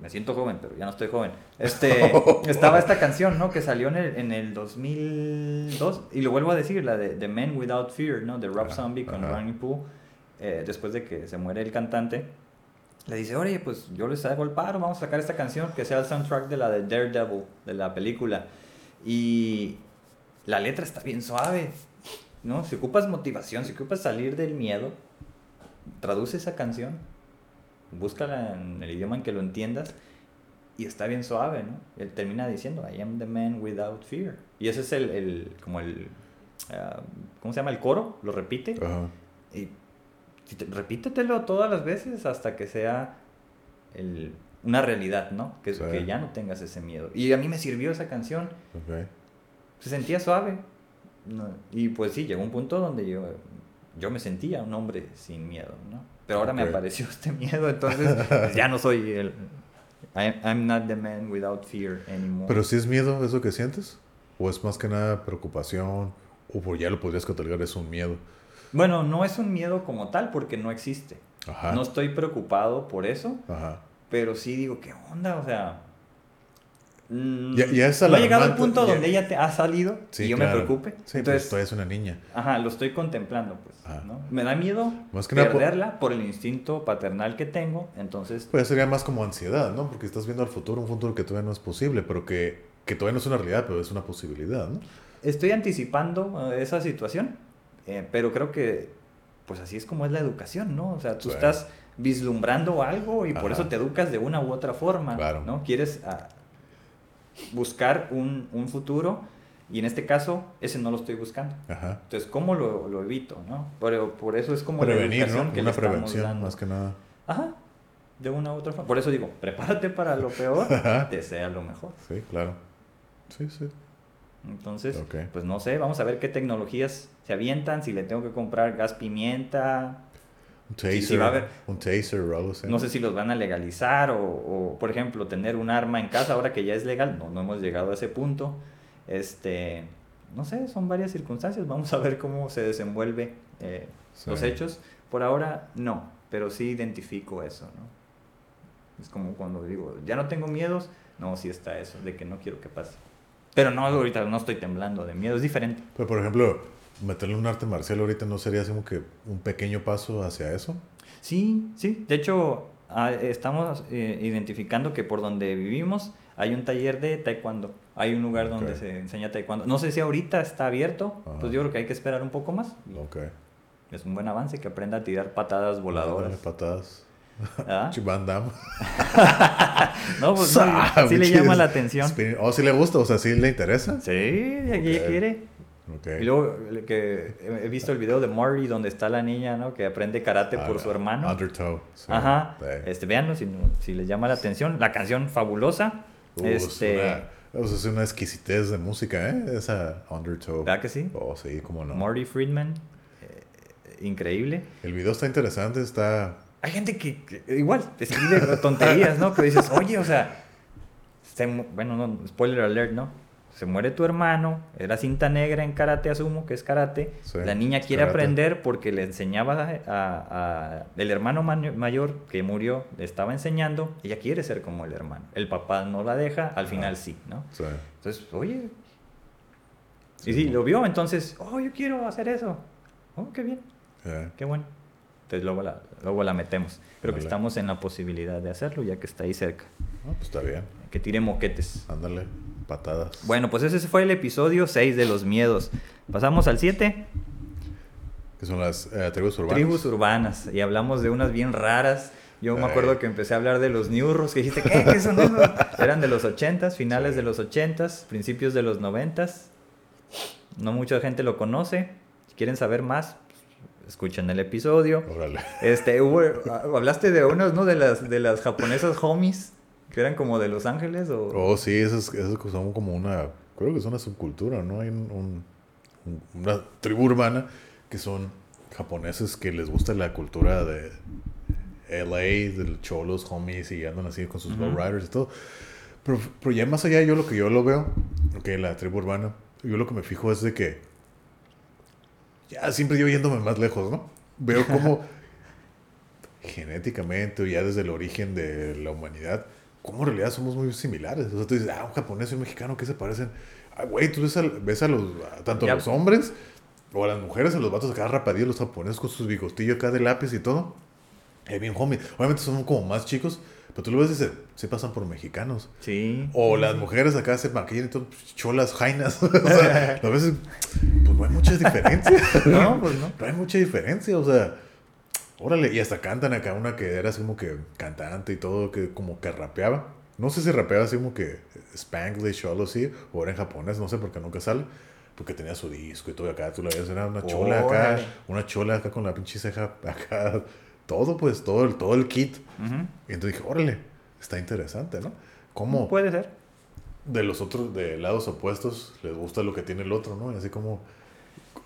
me siento joven, pero ya no estoy joven. Este, <laughs> estaba esta canción, ¿no? Que salió en el, en el 2002, y lo vuelvo a decir, la de The Men Without Fear, ¿no? De Rob Zombie con ajá. Ronnie Pooh, eh, después de que se muere el cantante. Le dice, oye, pues yo les hago el paro, vamos a sacar esta canción que sea el soundtrack de la de Daredevil, de la película. Y la letra está bien suave, ¿no? Si ocupas motivación, si ocupas salir del miedo, traduce esa canción búscala en el idioma en que lo entiendas y está bien suave, ¿no? Él termina diciendo, I am the man without fear. Y ese es el, el como el, ah, ¿cómo se llama? El coro, lo repite. Ajá. Y repítetelo todas las veces hasta que sea el- una realidad, ¿no? Que, Sí. que ya no tengas ese miedo. Y a mí me sirvió esa canción. Se sentía suave. ¿no? Y pues sí, llegó un punto donde yo, yo me sentía un hombre sin miedo, ¿no? Pero ahora me Ok. apareció este <laughs> miedo, entonces pues, ya no soy el... I'm not the man without fear anymore. Pero si es miedo eso que sientes, o es más que nada preocupación, o ya lo podrías catalogar es un miedo. Bueno, no es un miedo como tal porque no existe. Ajá. No estoy preocupado por eso, Ajá. pero sí digo, ¿qué onda? O sea... mm, Ya- ya es no ha llegado al punto ya- donde ella te ha salido Sí, y yo claro. me preocupe. Sí, Entonces, pues todavía es una niña. ajá, lo estoy contemplando, pues. ¿no? Me da miedo Más que nada por- perderla por... el instinto paternal que tengo, entonces... Pues sería más como ansiedad, ¿no? Porque estás viendo al futuro, un futuro que todavía no es posible, pero que, que todavía no es una realidad, pero es una posibilidad, ¿no? Estoy anticipando eh, esa situación, eh, pero creo que pues así es como es la educación, ¿no? O sea, tú estás vislumbrando algo y por eso te educas de una u otra forma, Claro. ¿no? Quieres ah, buscar un, un futuro y en este caso ese no lo estoy buscando. Ajá. Entonces, ¿cómo lo, lo evito, no? Pero por eso es como la Prevenir, educación ¿no? que Una le prevención, dando. más que nada. Ajá, de una u otra forma. Por eso digo, prepárate para lo peor, <laughs> desea lo mejor. Sí, claro. Sí, sí. Entonces, pues no sé, vamos a ver qué tecnologías se avientan, si le tengo que comprar gas pimienta, Un Sí, taser, sí, va a haber. un taser o algo así. no sé si los van a legalizar o, o, por ejemplo, tener un arma en casa ahora que ya es legal, no, no hemos llegado a ese punto. Este, no sé, son varias circunstancias, vamos a ver cómo se desenvuelve eh, Sí. los hechos. Por ahora, no, pero sí identifico eso, ¿no? Es como cuando digo, ya no tengo miedos, no, sí está eso, de que no quiero que pase. Pero no, ahorita no estoy temblando de miedo, es diferente. Pero, por ejemplo, meterle un arte marcial ahorita no sería como que un pequeño paso hacia eso. Sí, sí. De hecho, ah, estamos eh, identificando que por donde vivimos hay un taller de taekwondo. Hay un lugar donde se enseña taekwondo. No sé si ahorita está abierto, Ajá. pues yo creo que hay que esperar un poco más. Ok. Es un buen avance que aprenda a tirar patadas voladoras. Dale patadas. ¿Ah? <laughs> <laughs> No, pues <laughs> sí le llama la atención. spinning- Oh, sí le gusta, o sea, sí le interesa. Sí, Ok. quiere. Ok. Y luego que he visto el video de Marty donde está la niña, ¿no? Que aprende karate por Ah, su hermano. Undertow. sí. Ajá. Sí. Este, véanlo si, si les llama la atención. La canción fabulosa. Uh, es este, una, o sea, es una exquisitez de música, ¿eh? Esa Undertow. ¿Verdad que sí? Oh, sí, cómo no. Marty Friedman. eh, increíble. El video está interesante, está... Hay gente que, que igual te escribe tonterías, ¿no? Que dices, oye, o sea, bueno, no, spoiler alert, ¿no? Se muere tu hermano, era cinta negra en karate, asumo que es karate. Sí, la niña quiere karate. aprender porque le enseñaba a, a- a- el hermano ma- mayor que murió, le estaba enseñando, ella quiere ser como el hermano. El papá no la deja, al Ajá. final sí, ¿no? sí. Entonces, oye. Sí, y sí, lo vio, entonces, oh, yo quiero hacer eso. Oh, qué bien. Qué bueno. Entonces luego la, luego la metemos. Creo que estamos en la posibilidad de hacerlo ya que está ahí cerca. no, pues está bien. Que tire moquetes. Ándale, patadas. Bueno, pues ese fue el episodio 6 de los miedos. Pasamos al 7, Que son las eh, tribus urbanas. tribus urbanas. Y hablamos de unas bien raras. Yo me acuerdo que empecé a hablar de los Newros, que dijiste, ¿qué? ¿Qué son esos? <laughs> Eran de los 80s, finales Sí. de los 80s, principios de los 90s. No mucha gente lo conoce. Si quieren saber más, escuchen el episodio. Órale. Este, hubo, <laughs> hablaste de unos, ¿no? De las, de las japonesas homies, que eran como de Los Ángeles o... Oh, sí, esos, esos son como una... Creo que es una subcultura, ¿no? Hay un, un- un- una tribu urbana que son japoneses que les gusta la cultura de LA, de cholos, homies y andan así con sus Ujú. lowriders y todo. Pero, pero ya más allá, yo lo que yo lo veo, que la tribu urbana, yo lo que me fijo es de que ya siempre yo yéndome más lejos, ¿no? Veo como <laughs> genéticamente o ya desde el origen de la humanidad, como en realidad somos muy similares. O sea, tú dices, ah, un japonés y un mexicano, ¿qué se parecen? Ah, güey, tú ves a, ves a los, a tanto Ya. a los hombres o a las mujeres, a los vatos acá rapadillos, los japoneses con sus bigostillos acá de lápiz y todo. Eh, bien homie. Obviamente son como más chicos, pero tú lo ves y dices, se pasan por mexicanos. Sí. O las mujeres acá se maquillan y todo, cholas, jainas. <laughs> o sea, <laughs> a veces, pues no hay mucha diferencia. No, pues no. <laughs> No hay mucha diferencia, o sea, Órale, y hasta cantan acá una que era así como que cantante y todo, que como que rapeaba. No sé si rapeaba así como que Spanglish o algo así, o era en japonés, no sé, porque nunca sale. Porque tenía su disco y todo, y acá tú la ves, era una chola acá, una chola acá con la pinche ceja acá, todo pues, todo el, todo el kit. Ujú. Y entonces dije, órale, está interesante, ¿no? ¿Cómo Puede ser. de los otros, de lados opuestos, les gusta lo que tiene el otro, ¿no? Y así como...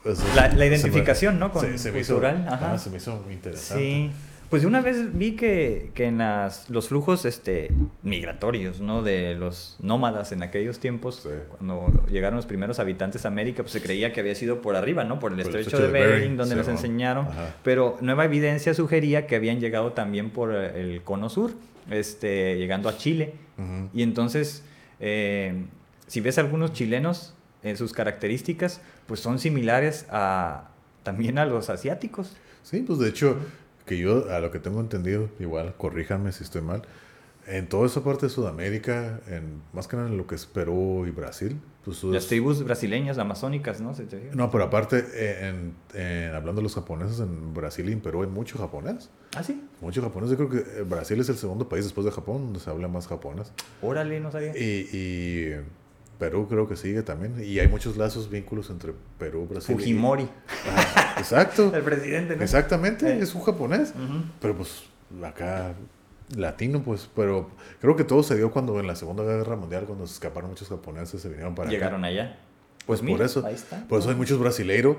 eso- La- la identificación, ¿no? Con se, se me hizo, cultural, ajá, se me hizo interesante. Sí. Pues una vez vi que, que en las, los flujos este, migratorios, ¿no? De los nómadas en aquellos tiempos, Sí. cuando llegaron los primeros habitantes a América, pues se creía que había sido por arriba, ¿no? Por el Por el estrecho de Bering, Bering, donde sí, nos ¿no? enseñaron. Ajá. Pero nueva evidencia sugería que habían llegado también por eh, el cono sur, este, llegando a Chile. Y entonces, eh, si ves algunos chilenos, en sus características, pues son similares a también a los asiáticos. Sí, pues de hecho, que yo a lo que tengo entendido, igual, corríjanme si estoy mal, en toda esa parte de Sudamérica, en, más que nada en lo que es Perú y Brasil, pues Las tribus brasileñas, amazónicas, ¿no? ¿Se te? No, pero aparte, eh, en, en- hablando de los japoneses, en Brasil y en Perú hay mucho japonés. Ah, sí. Mucho japonés. Yo creo que eh, Brasil es el segundo país después de Japón donde se habla más japonés. Órale, no sabía. Y, y Perú creo que sigue también. Y hay muchos lazos, vínculos entre Perú, Brasil. y- Fujimori, Ah, exacto. <laughs> el presidente, ¿no? Exactamente, Eh. es un japonés. Pero pues acá latino, pues. Pero creo que todo se dio cuando en la Segunda Guerra Mundial, cuando se escaparon muchos japoneses, se vinieron para acá. Llegaron allá. Pues mira, por eso. ahí está. Por eso hay muchos brasileiros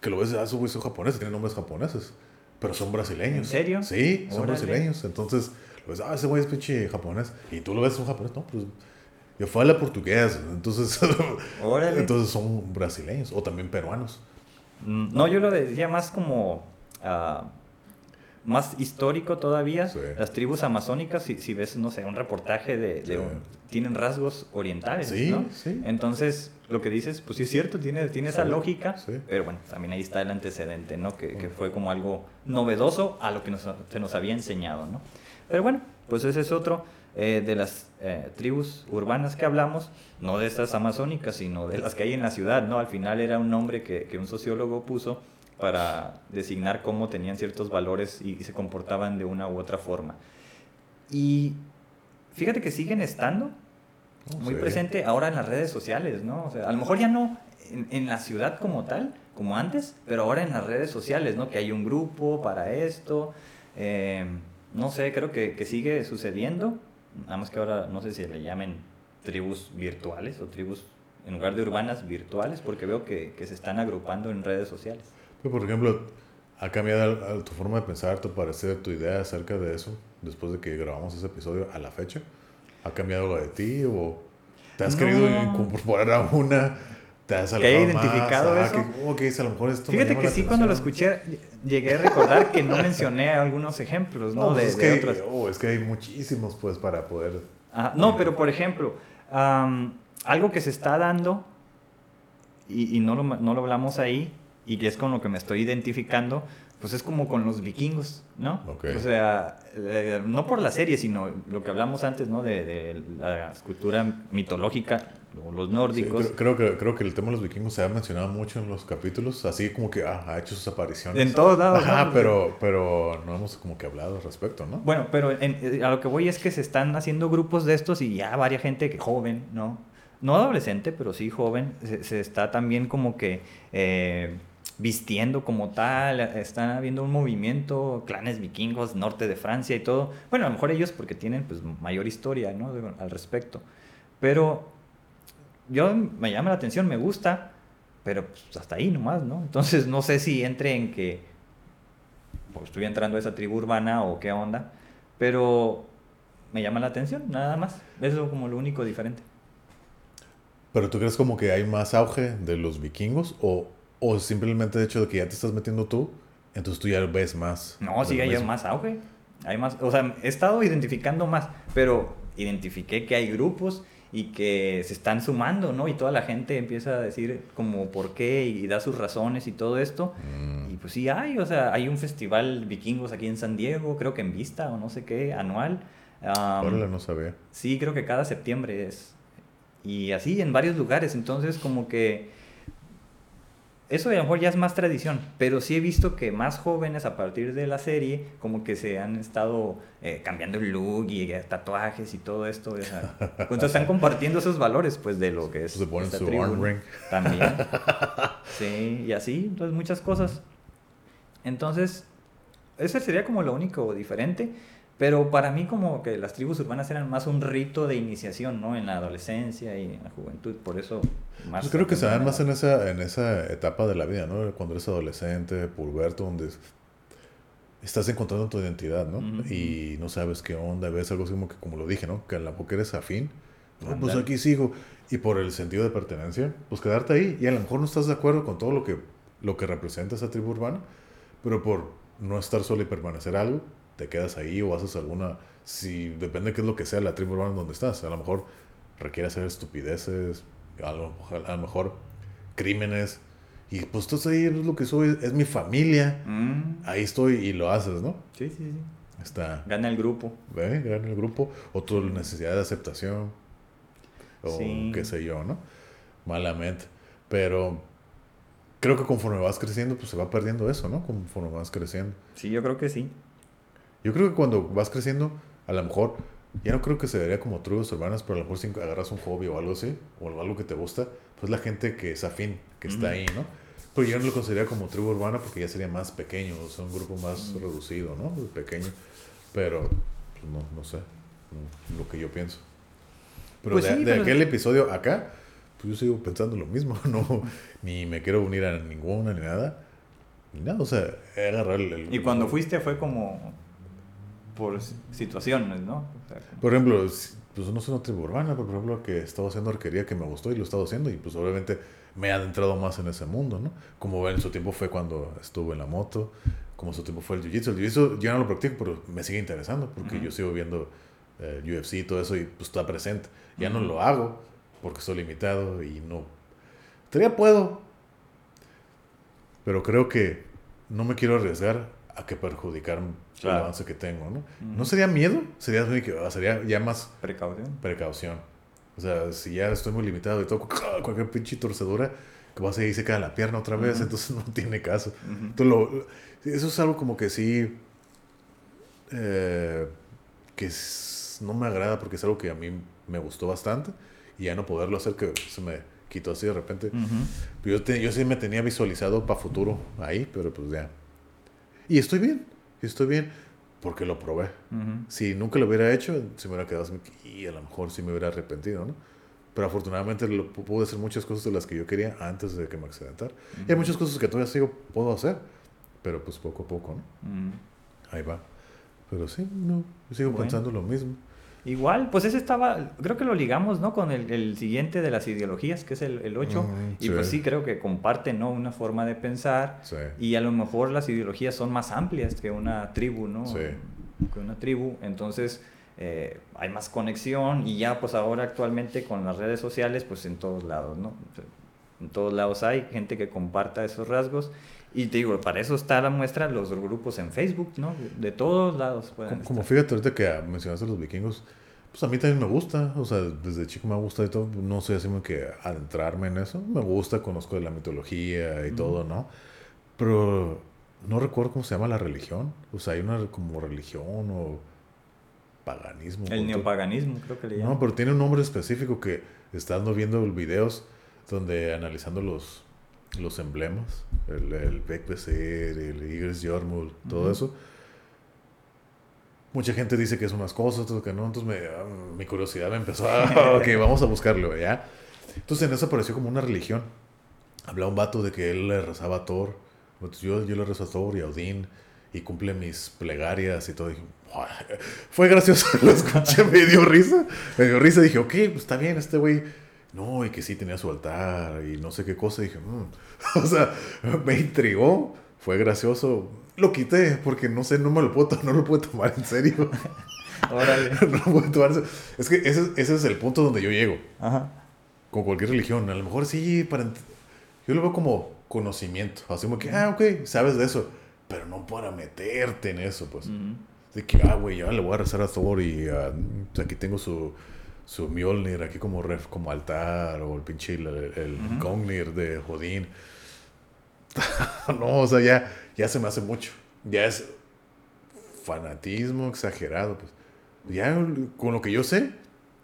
que lo ves, ah, son japoneses, tienen nombres japoneses. Pero son brasileños. ¿En serio? Sí, son Órale. brasileños. Entonces, lo ves, ah, ese güey es pinche japonés. Y tú lo ves, es un japonés. No, pues yo fui a la portugués. Entonces, <laughs> Órale. entonces son brasileños o también peruanos. Mm, No, yo lo decía más como ah, más histórico todavía. Sí. Las tribus amazónicas, si, si ves, no sé, un reportaje de, de Sí. un- tienen rasgos orientales, Sí, ¿no? sí. Entonces, lo que dices, pues sí es cierto, tiene, tiene esa lógica, pero bueno, también ahí está el antecedente, ¿no? Que, que fue como algo novedoso a lo que nos, se nos había enseñado, ¿no? Pero bueno, pues ese es otro eh, de las eh, tribus urbanas que hablamos, no de estas amazónicas, sino de las que hay en la ciudad, ¿no? Al final era un nombre que, que un sociólogo puso para designar cómo tenían ciertos valores y, y se comportaban de una u otra forma. Y fíjate que siguen estando Oh, muy sí. presente ahora en las redes sociales, ¿no? O sea, a lo mejor ya no en, en la ciudad como tal, como antes, pero ahora en las redes sociales, ¿no? Que hay un grupo para esto, eh, no sé, creo que, que sigue sucediendo, nada más que ahora no sé si le llamen tribus virtuales o tribus en lugar de urbanas virtuales, porque veo que, que se están agrupando en redes sociales. Pero, por ejemplo, ¿ha cambiado tu forma de pensar, tu parecer, tu idea acerca de eso después de que grabamos ese episodio a la fecha? ¿Ha cambiado algo de ti o te has No. querido incorporar a una? ¿Te has ¿Que haya más? identificado Ah, eso? que, oh, que dice, a lo mejor esto Fíjate que sí, cuando lo escuché, llegué a recordar que no mencioné algunos ejemplos, ¿no? No, pues de, es, de que hay, otras. oh, es que hay muchísimos, pues, para poder... Ajá, No, pero por ejemplo, algo que se está dando, y, y no, lo, no lo hablamos ahí, y que es con lo que me estoy identificando, pues es como con los vikingos, ¿no? Ok. O sea, eh, no por la serie, sino lo que hablamos antes, ¿no? De, de la escultura mitológica, los Sí, nórdicos. creo, creo que, creo que el tema de los vikingos se ha mencionado mucho en los capítulos, así como que ah, ha hecho sus apariciones. En todos lados, Ajá, ¿no? pero, pero no hemos como que hablado al respecto, ¿no? Bueno, pero en- eh, a lo que voy es que se están haciendo grupos de estos y ya varia gente que joven, ¿no? No adolescente, pero sí joven, se, se está también como que eh, vistiendo como tal, está habiendo un movimiento, clanes vikingos, norte de Francia y todo. Bueno, a lo mejor ellos porque tienen pues mayor historia, ¿no? Al respecto. Pero yo me llama la atención, me gusta, pero pues, hasta ahí nomás, ¿no? Entonces no sé si entre en que pues, estoy entrando a esa tribu urbana o qué onda, pero me llama la atención, nada más. Eso como lo único diferente. Pero tú crees como que hay más auge de los vikingos o, o simplemente el hecho de que ya te estás metiendo tú, entonces tú ya ves más. No, de sí, hay más auge. Hay más, o sea, he estado identificando más, pero identifiqué que hay grupos y que se están sumando, ¿no? Y toda la gente empieza a decir como por qué y da sus razones y todo esto. Mm. Y pues sí hay, o sea, hay un festival vikingos aquí en San Diego, creo que en Vista o no sé qué, anual. Am, Órale, no sabía. Sí, creo que cada septiembre es. Y así en varios lugares. Entonces, como que eso a lo mejor ya es más tradición, pero sí he visto que más jóvenes a partir de la serie como que se han estado eh, cambiando el look y eh, tatuajes y todo esto. O sea, <laughs> entonces están compartiendo esos valores pues de lo que es. Se ponen su arm ring. <laughs> También. <laughs> Sí, y así, entonces muchas cosas. Entonces, ese sería como lo único diferente. Pero para mí como que las tribus urbanas eran más un rito de iniciación, ¿no? En la adolescencia y en la juventud, por eso más... Pues creo que se dan más en esa, en esa etapa de la vida, ¿no? Cuando eres adolescente, puberto, donde estás encontrando tu identidad, ¿no? Ujú. Y no sabes qué onda, ves algo así como que, como lo dije, ¿no? Que a la porque eres afín, no, pues aquí sigo. Y por el sentido de pertenencia, pues quedarte ahí. Y a lo mejor no estás de acuerdo con todo lo que, lo que representa esa tribu urbana, pero por no estar solo y permanecer algo, te quedas ahí o haces alguna... Si depende de qué es lo que sea la tribu urbana donde estás. A lo mejor requiere hacer estupideces, a lo, a lo mejor crímenes. Y pues estás ahí, es lo que soy, es mi familia. Mm, Ahí estoy y lo haces, ¿no? sí, sí, sí. Está, Gana el grupo. ¿ve? Gran el grupo. O tu necesidad de aceptación. O Sí. qué sé yo, ¿no? Malamente. Pero creo que conforme vas creciendo, pues se va perdiendo eso, ¿no? Conforme vas creciendo. Sí, yo creo que sí. Yo creo que cuando vas creciendo, a lo mejor, ya no creo que se vería como tribus urbanas, pero a lo mejor si agarras un hobby o algo así, o algo que te gusta, pues la gente que es afín, que está Ujú. ahí, ¿no? Pero yo no lo consideraría como tribu urbana porque ya sería más pequeño, o sea, un grupo más reducido, ¿no? Pequeño. Pero, pues no, no sé, no, lo que yo pienso. Pero Pues de, sí, de pero- aquel episodio acá, pues yo sigo pensando lo mismo, <laughs> no, ni me quiero unir a ninguna ni nada. Ni nada, o sea, he agarrado el, el- Y cuando fuiste fue como por situaciones, ¿no? O sea, como- Por ejemplo, pues no soy una tribu urbana, pero por ejemplo que estaba haciendo arquería que me gustó y lo he estado haciendo y pues obviamente me he adentrado más en ese mundo, ¿no? Como en su tiempo fue cuando estuve en la moto, como en su tiempo fue el jiu-jitsu. El jiu-jitsu yo no lo practico, pero me sigue interesando porque yo sigo viendo eh, UFC y todo eso y pues está presente. Ya no lo hago porque estoy limitado y no... Todavía puedo, pero creo que no me quiero arriesgar a que perjudicar el Claro. avance que tengo, ¿no? No sería miedo, sería, sería ya más Precaución. precaución. O sea, si ya estoy muy limitado y toco <laughs> cualquier pinche torcedura, que vas a ir y se cae la pierna otra vez, Ujú. entonces no tiene caso. Ujú. Entonces, lo- eso es algo como que sí, eh, que s- no me agrada porque es algo que a mí me gustó bastante y ya no poderlo hacer que se me quitó así de repente. Ujú. Yo, te- yo sí me tenía visualizado para futuro ahí, pero pues ya. Y estoy bien, y estoy bien porque lo probé. Si nunca lo hubiera hecho, se me hubiera quedado así, y a lo mejor sí me hubiera arrepentido, ¿no? Pero afortunadamente lo, pu- pude hacer muchas cosas de las que yo quería antes de que me accidentara. Y hay muchas cosas que todavía sigo, puedo hacer, pero pues poco a poco, ¿no? Ahí va. Pero sí, no, yo sigo Bueno. pensando lo mismo. Igual, pues ese estaba, creo que lo ligamos, ¿no? Con el, el siguiente de las ideologías, que es el, el 8. Mm, y sí. pues sí, creo que comparten, ¿no? Una forma de pensar. Sí. Y a lo mejor las ideologías son más amplias que una tribu, ¿no? Sí. Que una tribu. Entonces, eh, hay más conexión y ya pues ahora actualmente con las redes sociales, pues en todos lados, ¿no? En todos lados hay gente que comparta esos rasgos. Y te digo, para eso está la muestra, los grupos en Facebook, ¿no? De todos lados Como, fíjate ahorita que mencionaste los vikingos, pues a mí también me gusta, o sea, desde chico me gusta y todo, no soy así como que adentrarme en eso, me gusta, conozco de la mitología y todo, ¿no? Pero no recuerdo cómo se llama la religión, o sea, hay una como religión o paganismo. El neopaganismo, creo que le llaman. No, pero tiene un nombre específico que estando viendo videos donde analizando los, los emblemas, el, el Bekbeser, el Igris Jormul, todo Ujú. eso. Mucha gente dice que es unas cosas, otros que no. Entonces me- ah, mi curiosidad me empezó a... <laughs> ok, vamos a buscarlo, ¿ya? Entonces en eso apareció como una religión. Hablaba un vato de que él le rezaba a Thor. Entonces, yo, yo le rezo a Thor y a Odín y cumple mis plegarias y todo. "Buah". <laughs> fue gracioso, <laughs> lo escuché, me dio risa. Me dio risa, dije, ok, pues está bien, este güey. No, y que sí tenía su altar y no sé qué cosa. Dije, "Mm". <laughs> o sea, me intrigó, fue gracioso. Lo quité porque no sé, no me lo puedo, no lo puedo tomar en serio. <laughs> Órale. <laughs> no lo puedo tomar en serio. Es que ese, ese es el punto donde yo llego Ajá. con cualquier religión. A lo mejor sí, para yo lo veo como conocimiento. Así como que, ah, ok, sabes de eso. Pero no para meterte en eso, pues. Ujú. De que, ah, güey, ya le voy a rezar a Thor y ah, aquí tengo su, su Mjolnir aquí como, ref, como altar o el pinche el, el. Gongnir de Jodín. <laughs> no, o sea, ya, ya se me hace mucho. Ya es fanatismo exagerado. Pues. Ya con lo que yo sé,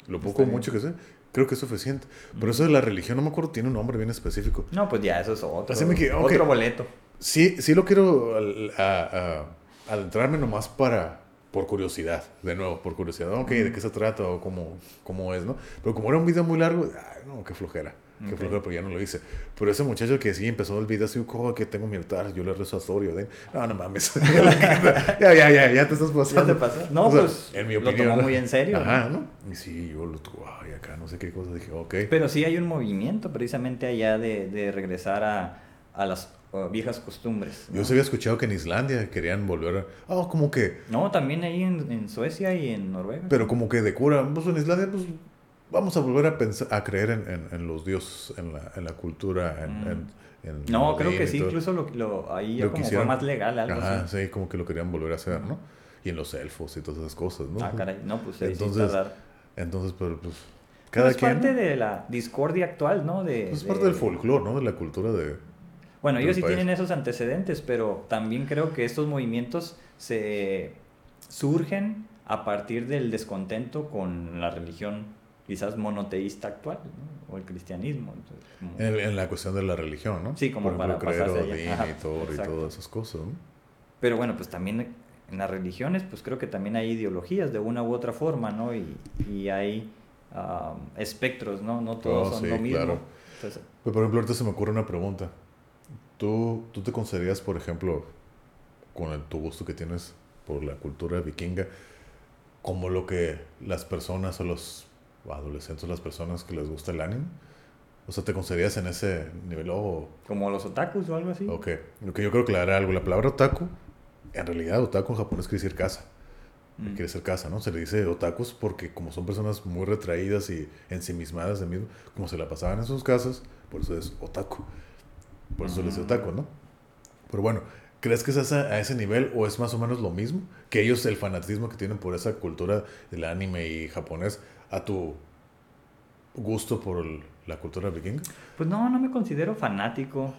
lo poco o mucho que sé, creo que es suficiente. Pero eso de la religión, no me acuerdo, tiene un nombre bien específico. No, pues ya, eso es otro, Así me que- ok. otro boleto. Sí, sí lo quiero al- a- a- adentrarme nomás para, por curiosidad, de nuevo, por curiosidad. Ok, ¿de qué se trata o cómo, cómo es, no? Pero como era un video muy largo, ay, no, qué flojera. Qué flojera, pero ya no lo hice. Pero ese muchacho que sí empezó el video así, "Oh, que tengo mi altar, yo le rezo a Sorio. de- No, no mames. <laughs> ya, ya, ya, ya te estás ¿Ya pasando. te pasó? No, O sea, pues en mi lo opinión. tomó ¿no? muy en serio. Ajá, ¿no? Y sí, yo lo ay, acá no sé qué cosa dije, ok. Pero sí hay un movimiento precisamente allá de, de regresar a, a las viejas costumbres. ¿no? Yo se había escuchado que en Islandia querían volver a. Oh, como que. No, también ahí en, en Suecia y en Noruega. Pero como que de cura, pues en Islandia, pues vamos a volver a pensar, a creer en, en- en los dioses, en la, en la cultura, en, Mm. no, creo que sí, todo. incluso lo, lo- ahí ya Lo como fue quisieron. más legal, algo Ajá, así. sí, como que lo querían volver a hacer, ¿no? Y en los elfos y todas esas cosas, ¿no? Ah, caray, no, pues Entonces, entonces, pero pues, Pero cada es quien. parte de la discordia actual, ¿no? De, Pues es de- parte del folclore, ¿no? De la cultura de. Bueno, ellos sí país. tienen esos antecedentes, pero también creo que estos movimientos se surgen a partir del descontento con la religión quizás monoteísta actual, ¿no? o el cristianismo. entonces, como- En, en la cuestión de la religión, ¿no? Sí, como Por ejemplo, para creer pasarse allá. Odín Ajá, y Thor y todas esas cosas, ¿no? Pero bueno, pues también en las religiones, pues creo que también hay ideologías de una u otra forma, ¿no? Y, y hay ah, espectros, ¿no? No todos Oh, son sí, lo mismo. claro. Entonces, Pero, por ejemplo, ahorita se me ocurre una pregunta. ¿Tú, tú te considerarías, por ejemplo, con el, tu gusto que tienes por la cultura vikinga, como lo que las personas o los adolescentes, las personas que les gusta el anime? O sea, ¿te considerarías en ese nivel? Oh, como los otakus o algo así. ok. Lo que yo creo que le hará algo. La palabra otaku, en realidad, otaku en japonés quiere decir casa. Mm. Quiere decir casa, ¿no? Se le dice otakus porque como son personas muy retraídas y ensimismadas de mismo, como se la pasaban en sus casas, por eso es otaku. Por eso les otaku, ¿no? Pero bueno, ¿crees que es a ese nivel o es más o menos lo mismo? Que ellos, el fanatismo que tienen por esa cultura del anime y japonés, a tu gusto por el- la cultura vikinga? Pues no, no me considero fanático.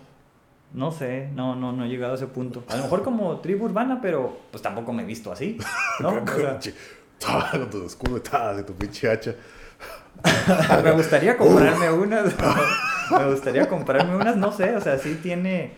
No sé, no, no, no he llegado a ese punto. A lo mejor como tribu urbana, pero pues tampoco me he visto así. ¿no? <laughs> O sea, Con tu escudo de tu pinche hacha. <laughs> me gustaría comprarme unas. Me gustaría comprarme unas, no sé, o sea, sí tiene.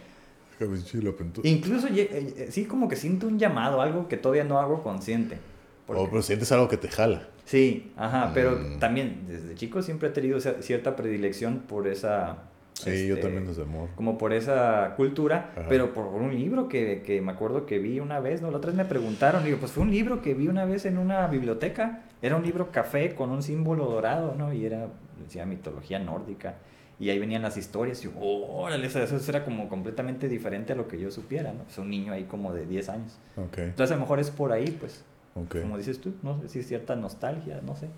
Incluso eh, eh, sí como que siento un llamado, algo que todavía no hago consciente. Porque- O pero sientes algo que te jala. Sí, ajá, pero Mm. también desde chico siempre he tenido cierta predilección por esa... Sí, yo este, también desde amor. Como por esa cultura, Ajá. pero por un libro que, que me acuerdo que vi una vez, ¿no? La otra vez me preguntaron, digo, pues fue un libro que vi una vez en una biblioteca, era un libro café con un símbolo dorado, ¿no? Y era, decía, mitología nórdica, y ahí venían las historias, y yo, órale, eso, eso era como completamente diferente a lo que yo supiera, ¿no? Es un niño ahí como de 10 años. Ok, Entonces a lo mejor es por ahí, pues, ok. como dices tú, no sé si es cierta nostalgia, no sé.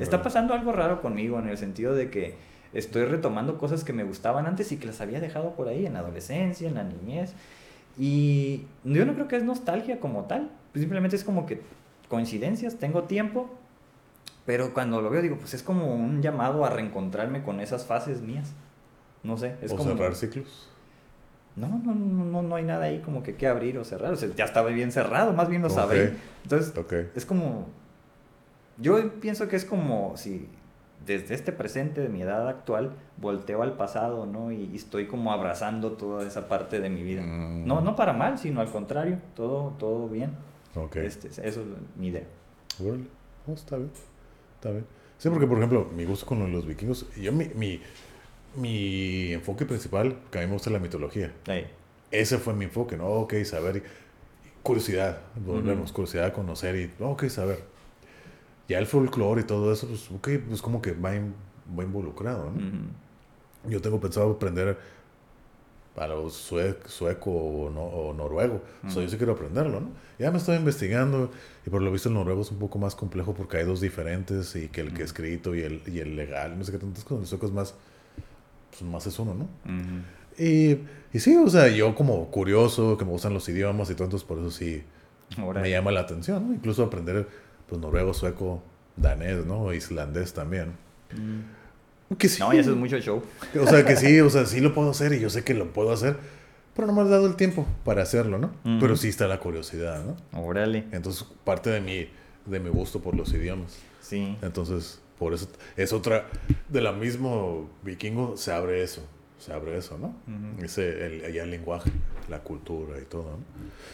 Está pasando algo raro conmigo en el sentido de que estoy retomando cosas que me gustaban antes y que las había dejado por ahí en la adolescencia, en la niñez. Y yo no creo que es nostalgia como tal. Simplemente es como que coincidencias, tengo tiempo, pero cuando lo veo digo, pues es como un llamado a reencontrarme con esas fases mías. No sé, es o como... cerrar ciclos. No, no, no, no, no hay nada ahí como que que abrir o cerrar. O sea, ya estaba bien cerrado, más bien lo Ok. sabré. Entonces, Ok. es como. Yo pienso que es como si desde este presente de mi edad actual volteo al pasado, ¿no? Y, y estoy como abrazando toda esa parte de mi vida. Mm. No, no para mal, sino al contrario, todo, todo bien. Ok. Este, eso es mi idea. Órale. No, está bien. Bien. Sí, porque, por ejemplo, mi gusto con los vikingos, yo mi, mi, mi enfoque principal, que a mí me gusta la mitología. Ahí. Ese fue mi enfoque, ¿no? Ok, saber. curiosidad. Volvemos, Ujú. curiosidad a conocer y, ok, saber. Ya el folclore y todo eso, pues, ok, pues como que va, in- va involucrado, ¿no? Ujú. Yo tengo pensado aprender a lo sue- sueco o, no- o noruego. O sea, yo sí quiero aprenderlo, ¿no? Ya me estoy investigando y por lo visto el noruego es un poco más complejo porque hay dos diferentes y que el que Ujú. escrito y el, y el legal, no sé qué tantas cosas. El sueco es más, pues más es uno, ¿no? Y, y sí, o sea, yo como curioso, que me gustan los idiomas y todo, entonces por eso sí Ahora, me llama la atención, ¿no? Incluso aprender, pues, noruego, sueco, danés, ¿no? Islandés también. Que sí. No, y eso es mucho show. O sea, que sí, o sea, sí lo puedo hacer y yo sé que lo puedo hacer, pero no me has dado el tiempo para hacerlo, ¿no? Pero sí está la curiosidad, ¿no? Órale. Entonces, parte de mi, de mi gusto por los idiomas. Sí. Entonces, por eso es otra, de la mismo vikingo se abre eso, se abre eso, ¿no? Ujú. Ese, el, el lenguaje, la cultura y todo, ¿no?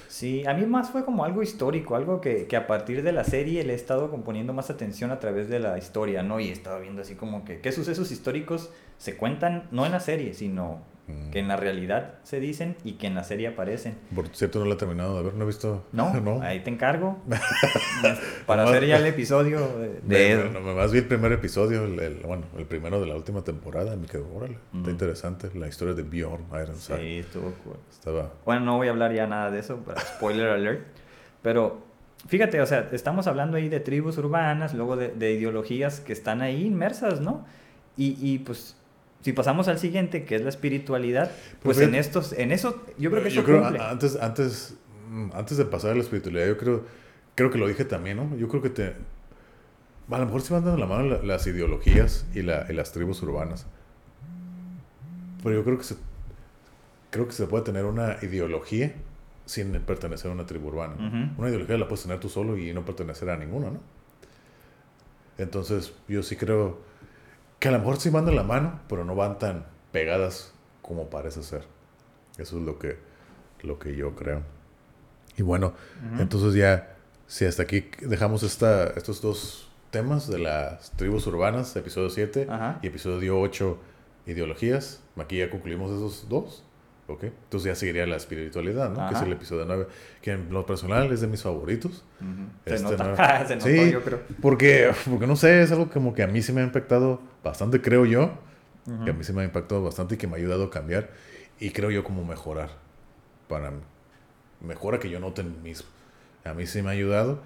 Sí, a mí más fue como algo histórico, algo que, que a partir de la serie le he estado componiendo más atención a través de la historia, ¿no? Y he estado viendo así como que qué sucesos históricos se cuentan, no en la serie, sino Mm. que en la realidad se dicen y que en la serie aparecen. Por cierto, no lo he terminado de ver, no he visto. No, <laughs> no. ahí te encargo <laughs> para Nomás- hacer ya el <laughs> episodio de, Me- de- me- nomás vi el primer episodio, el, el- bueno, el primero de la última temporada, me quedó, órale, está Ujú. interesante la historia de Bjorn Ironside. Sí, estuvo cool. Estaba, Bueno, no voy a hablar ya nada de eso, para spoiler alert. Pero fíjate, o sea, estamos hablando ahí de tribus urbanas, luego de, de ideologías que están ahí inmersas, ¿no? Y, y, pues, si pasamos al siguiente, que es la espiritualidad, pues en estos, en eso, yo creo que eso yo creo, cumple. antes, antes, mm, antes de pasar a la espiritualidad, yo creo, creo que lo dije también, ¿no? Yo creo que te, a lo mejor se van dando la mano la- las ideologías y, la, y las tribus urbanas. Pero yo creo que se, creo que se puede tener una ideología sin pertenecer a una tribu urbana. Una ideología la puedes tener tú solo y no pertenecer a ninguna, ¿no? Entonces, yo sí creo que a lo mejor sí van de la mano, pero no van tan pegadas como parece ser. Eso es lo que, lo que yo creo. Y bueno, entonces ya, si hasta aquí dejamos esta, estos dos temas de las tribus urbanas, episodio 7 Ajá. y episodio 8, ideologías, aquí ya concluimos esos dos. ¿Ok? Entonces ya seguiría la espiritualidad, ¿no? Que es Ajá. el episodio 9, que en lo personal es de mis favoritos. Ujú. Se Este, nota, no. <laughs> se notó, Sí. yo creo. Porque, porque no sé, es algo como que a mí sí me ha impactado bastante, creo yo. Ujú. Que a mí sí me ha impactado bastante y que me ha ayudado a cambiar. Y creo yo como mejorar. Para mí. Mejora que yo note en mí mismo. A mí sí me ha ayudado.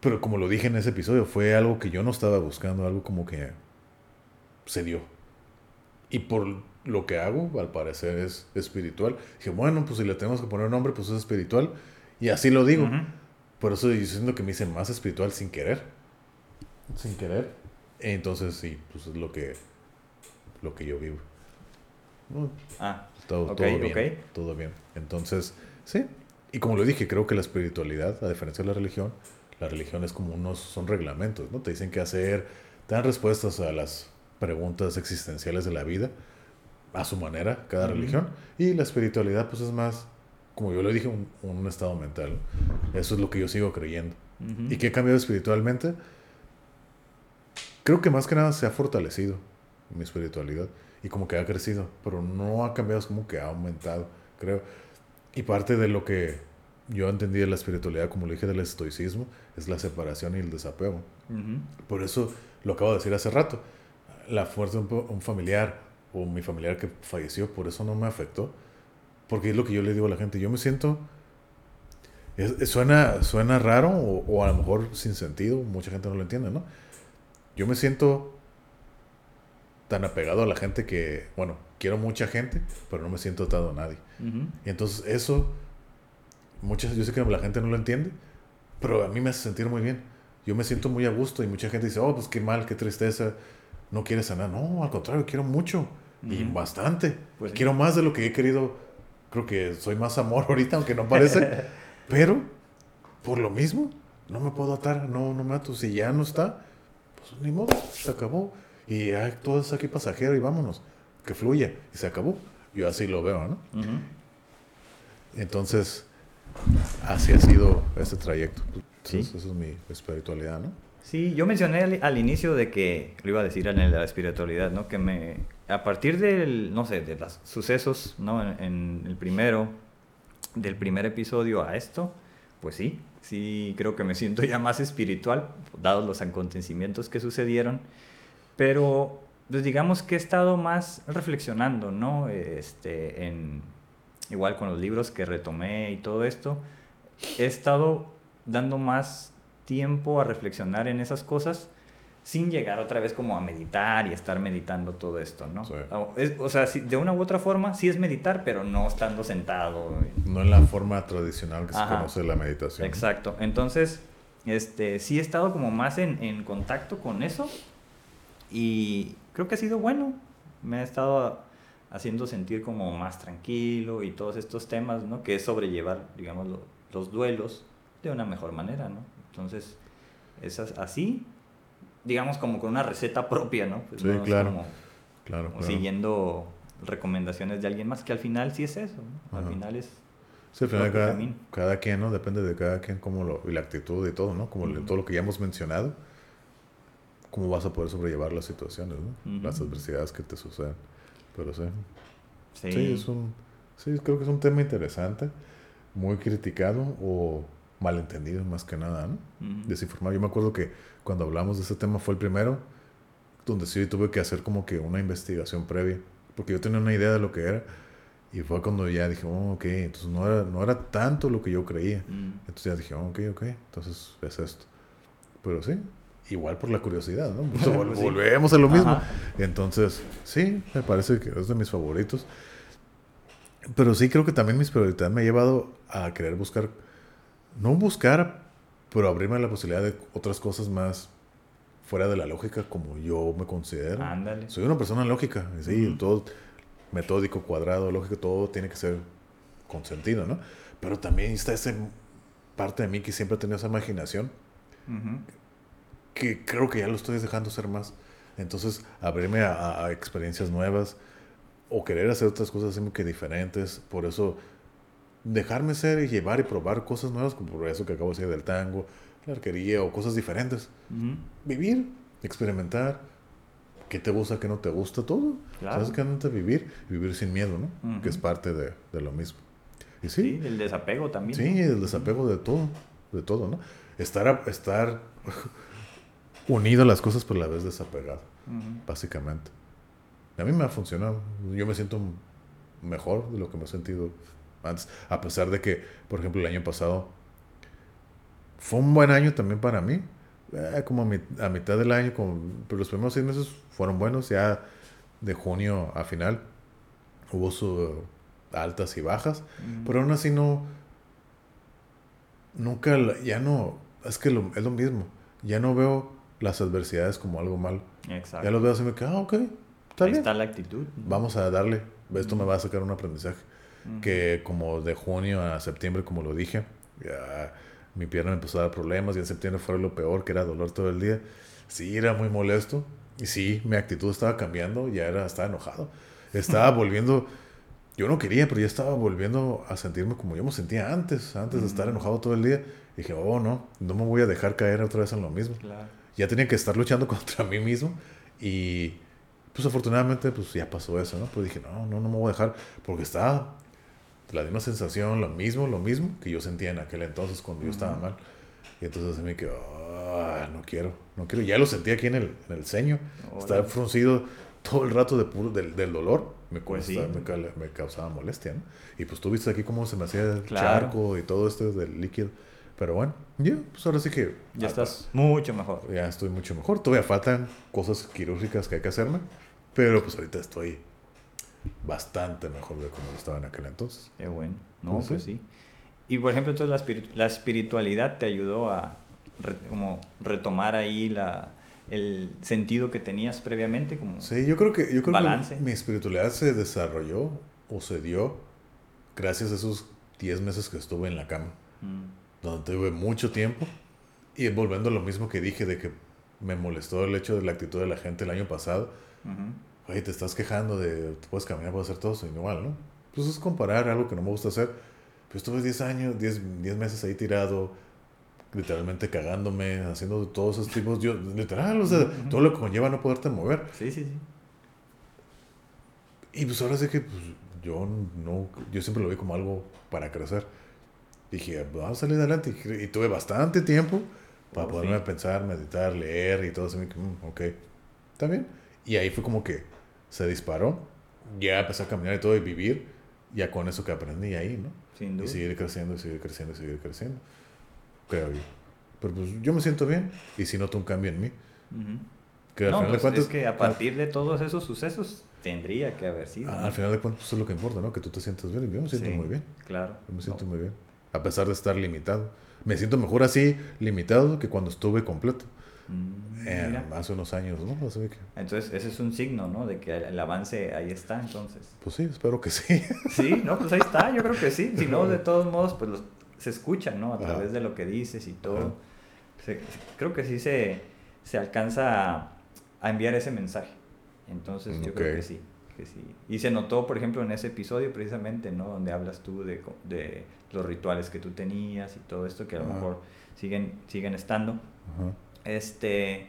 Pero como lo dije en ese episodio, fue algo que yo no estaba buscando, algo como que se dio. Y por lo que hago, al parecer es espiritual. Dije, bueno, pues si le tenemos que poner nombre, pues es espiritual. Y así lo digo. Ujú. Por eso yo siento que me hice más espiritual sin querer. Sin querer. Entonces sí, pues es lo que, lo que yo vivo. Ah, todo, Ok, todo bien. Todo bien. Entonces, sí. Y como lo dije, creo que la espiritualidad, a diferencia de la religión, la religión es como unos, son reglamentos, ¿no? Te dicen qué hacer, te dan respuestas a las preguntas existenciales de la vida, a su manera, cada religión. Y la espiritualidad, pues es más, como yo lo dije, un, un estado mental. Eso es lo que yo sigo creyendo. ¿Y qué ha cambiado espiritualmente? Creo que más que nada se ha fortalecido mi espiritualidad y como que ha crecido, pero no ha cambiado, es como que ha aumentado, creo. Y parte de lo que yo entendí de la espiritualidad, como lo dije del estoicismo, es la separación y el desapego. Por eso lo acabo de decir hace rato. La fuerza de un familiar o mi familiar que falleció, por eso no me afectó. Porque es lo que yo le digo a la gente. Yo me siento. es- es- suena, suena raro o, o a lo mejor sin sentido. Mucha gente no lo entiende, ¿no? Yo me siento tan apegado a la gente que, bueno, quiero mucha gente, pero no me siento atado a nadie. Y entonces eso, muchas, yo sé que la gente no lo entiende, pero a mí me hace sentir muy bien. Yo me siento muy a gusto y mucha gente dice, oh, pues qué mal, qué tristeza, no quieres sanar. No, al contrario, quiero mucho y bastante. Pues sí. quiero más de lo que he querido. Creo que soy más amor <laughs> ahorita, aunque no parece. <laughs> pero, por lo mismo, no me puedo atar, no, no me ato. Si ya no está, pues ni modo, se acabó. Y ya todo es aquí pasajero y vámonos, que fluya. Y se acabó. Yo así lo veo, ¿no? Entonces, así ha sido este trayecto. Sí. Entonces, Eso es mi espiritualidad, ¿no? Sí, yo mencioné al, al inicio de que, lo iba a decir en el de la espiritualidad, ¿no? Que me, a partir del, no sé, de los sucesos, ¿no? En, en el primero, del primer episodio a esto, pues sí, sí creo que me siento ya más espiritual, dados los acontecimientos que sucedieron, pero pues digamos que he estado más reflexionando, ¿no? Este, en, igual con los libros que retomé y todo esto, he estado dando más tiempo a reflexionar en esas cosas sin llegar otra vez como a meditar y estar meditando todo esto, ¿no? Sí. O, es- o sea, de una u otra forma sí es meditar, pero no estando sentado. No en la forma tradicional que se conoce la meditación. Exacto. Entonces, este, sí he estado como más en, en contacto con eso y creo que ha sido bueno. Me ha estado haciendo sentir como más tranquilo y todos estos temas, ¿no? Que es sobrellevar, digamos, los duelos de una mejor manera, ¿no? Entonces, es así, digamos, como con una receta propia, ¿no? Pues sí, claro. claro, Siguiendo recomendaciones de alguien más, que al final sí es eso, ¿no? Al final es... Sí, al final cada, cada, quien, ¿no? Depende de cada quien, como lo, y la actitud y todo, ¿no? Como todo lo que ya hemos mencionado, cómo vas a poder sobrellevar las situaciones, ¿no? Las adversidades que te suceden. Pero sí. Sí. es un, sí, creo que es un tema interesante, muy criticado o malentendido más que nada, ¿no? Desinformado. Yo me acuerdo que cuando hablamos de ese tema fue el primero donde sí tuve que hacer como que una investigación previa, porque yo tenía una idea de lo que era y fue cuando ya dije, oh, ok, entonces no era, no era tanto lo que yo creía. Entonces ya dije, oh, ok, ok, entonces es esto. Pero sí, igual por la curiosidad, ¿no? <laughs> Pues volvemos a lo mismo. Entonces, sí, me parece que es de mis favoritos. Pero sí creo que también mis prioridades me ha llevado a querer buscar, no buscar, pero abrirme la posibilidad de otras cosas más fuera de la lógica como yo me considero. Ándale. Soy una persona lógica, sí, todo metódico, cuadrado, lógico, todo tiene que ser con sentido, ¿no? Pero también está esa parte de mí que siempre ha tenido esa imaginación, que creo que ya lo estoy dejando ser más. Entonces, abrirme a, experiencias nuevas o querer hacer otras cosas así que diferentes. Por eso, dejarme ser y llevar y probar cosas nuevas, como por eso que acabo de decir del tango, la arquería o cosas diferentes. Vivir, experimentar. ¿Qué te gusta, qué no te gusta? Todo. ¿Sabes qué? Antes vivir, vivir sin miedo, ¿no? Que es parte de, de lo mismo. Y sí, sí, el desapego también. Sí, el desapego de todo, de todo, ¿no? Estar, estar <laughs> unido a las cosas, pero a la vez desapegado, básicamente. A mí me ha funcionado. Yo me siento mejor de lo que me he sentido antes, a pesar de que, por ejemplo, el año pasado fue un buen año también para mí. Eh, como a, mitad del año, como, pero los primeros seis meses fueron buenos, ya de junio a final hubo sus altas y bajas, pero aún así no, nunca, ya no, es que es lo mismo, ya no veo las adversidades como algo malo. Exacto. Ya los veo así me quedo, ah, ok, está Ahí está la actitud. Vamos a darle, esto me va a sacar un aprendizaje. Que como de junio a septiembre, como lo dije, ya mi pierna me empezó a dar problemas y en septiembre fue lo peor, que era dolor todo el día. Sí, era muy molesto. Y sí, mi actitud estaba cambiando, ya era, estaba enojado. Estaba <laughs> volviendo, yo no quería, pero ya estaba volviendo a sentirme como yo me sentía antes, antes de estar enojado todo el día. Y dije, oh, no, no me voy a dejar caer otra vez en lo mismo. Claro ya tenía que estar luchando <laughs> contra mí mismo y pues afortunadamente pues ya pasó eso, ¿no? Pues dije, no, no, no me voy a dejar porque estaba la misma sensación, lo mismo, lo mismo que yo sentía en aquel entonces cuando yo estaba mal. Y entonces me quedó, ah, no quiero, no quiero. Ya lo sentía aquí en el, en el ceño, estaba fruncido todo el rato de puro, del, del dolor. Me, pues me, me, causaba molestia, ¿no? Y pues tú viste aquí cómo se me hacía el charco y todo esto del líquido. Pero bueno, ya, pues ahora sí que... Ya estás mucho mejor. Ya estoy mucho mejor. Todavía faltan cosas quirúrgicas que hay que hacerme, pero pues ahorita estoy bastante mejor de como estaba en aquel entonces. Qué bueno. No, pues, sí. Y por ejemplo, entonces la, espiritualidad te ayudó a como retomar ahí la, el sentido que tenías previamente como sí yo creo que yo creo balance. que mi espiritualidad se desarrolló o se dio gracias a esos 10 meses que estuve en la cama mm donde tuve mucho tiempo. Y volviendo a lo mismo que dije de que me molestó el hecho de la actitud de la gente el año pasado. Oye, te estás quejando de, puedes caminar, puedes hacer todo, eso, igual, ¿no? Pues es comparar algo que no me gusta hacer. Pues estuve 10 años, 10, 10 meses ahí tirado, literalmente cagándome, haciendo todos esos tipos, yo, literal, o sea, todo lo que conlleva no poderte mover. Sí, sí, sí. Y pues ahora sé que pues, yo no, yo siempre lo vi como algo para crecer dije, vamos a salir adelante. Y tuve bastante tiempo para oh, poderme pensar, meditar, leer y todo eso. Mm, ok, está bien. Y ahí fue como que se disparó. Ya empecé a caminar y todo y vivir. Ya con eso que aprendí ahí, ¿no? Sin duda. Y seguir creciendo, y seguir creciendo, y seguir creciendo. Creo yo. Pero pues yo me siento bien y si noto un cambio en mí. Que al final de pues, cuentas, es que a partir de todos esos sucesos tendría que haber sido. al final de cuentas, eso es lo que importa, ¿no? Que tú te sientas bien. Yo me siento muy bien. Claro. Yo me siento muy bien a pesar de estar limitado. Me siento mejor así, limitado, que cuando estuve completo. Mm, eh, hace unos años, ¿no? Así que, Entonces, ese es un signo, ¿no? De que el avance ahí está, entonces. pues sí, espero que sí. <laughs> Sí, no, pues ahí está, yo creo que sí. Si no, de <laughs> todos modos, pues los- se escuchan, ¿no? A Ajá. través de lo que dices y todo. Se- creo que sí se, se alcanza a, a enviar ese mensaje. Entonces, yo creo que sí, que sí. Y se notó, por ejemplo, en ese episodio precisamente, ¿no? Donde hablas tú de, de los rituales que tú tenías y todo esto que a lo Ajá. mejor siguen, siguen estando. Ajá. Este,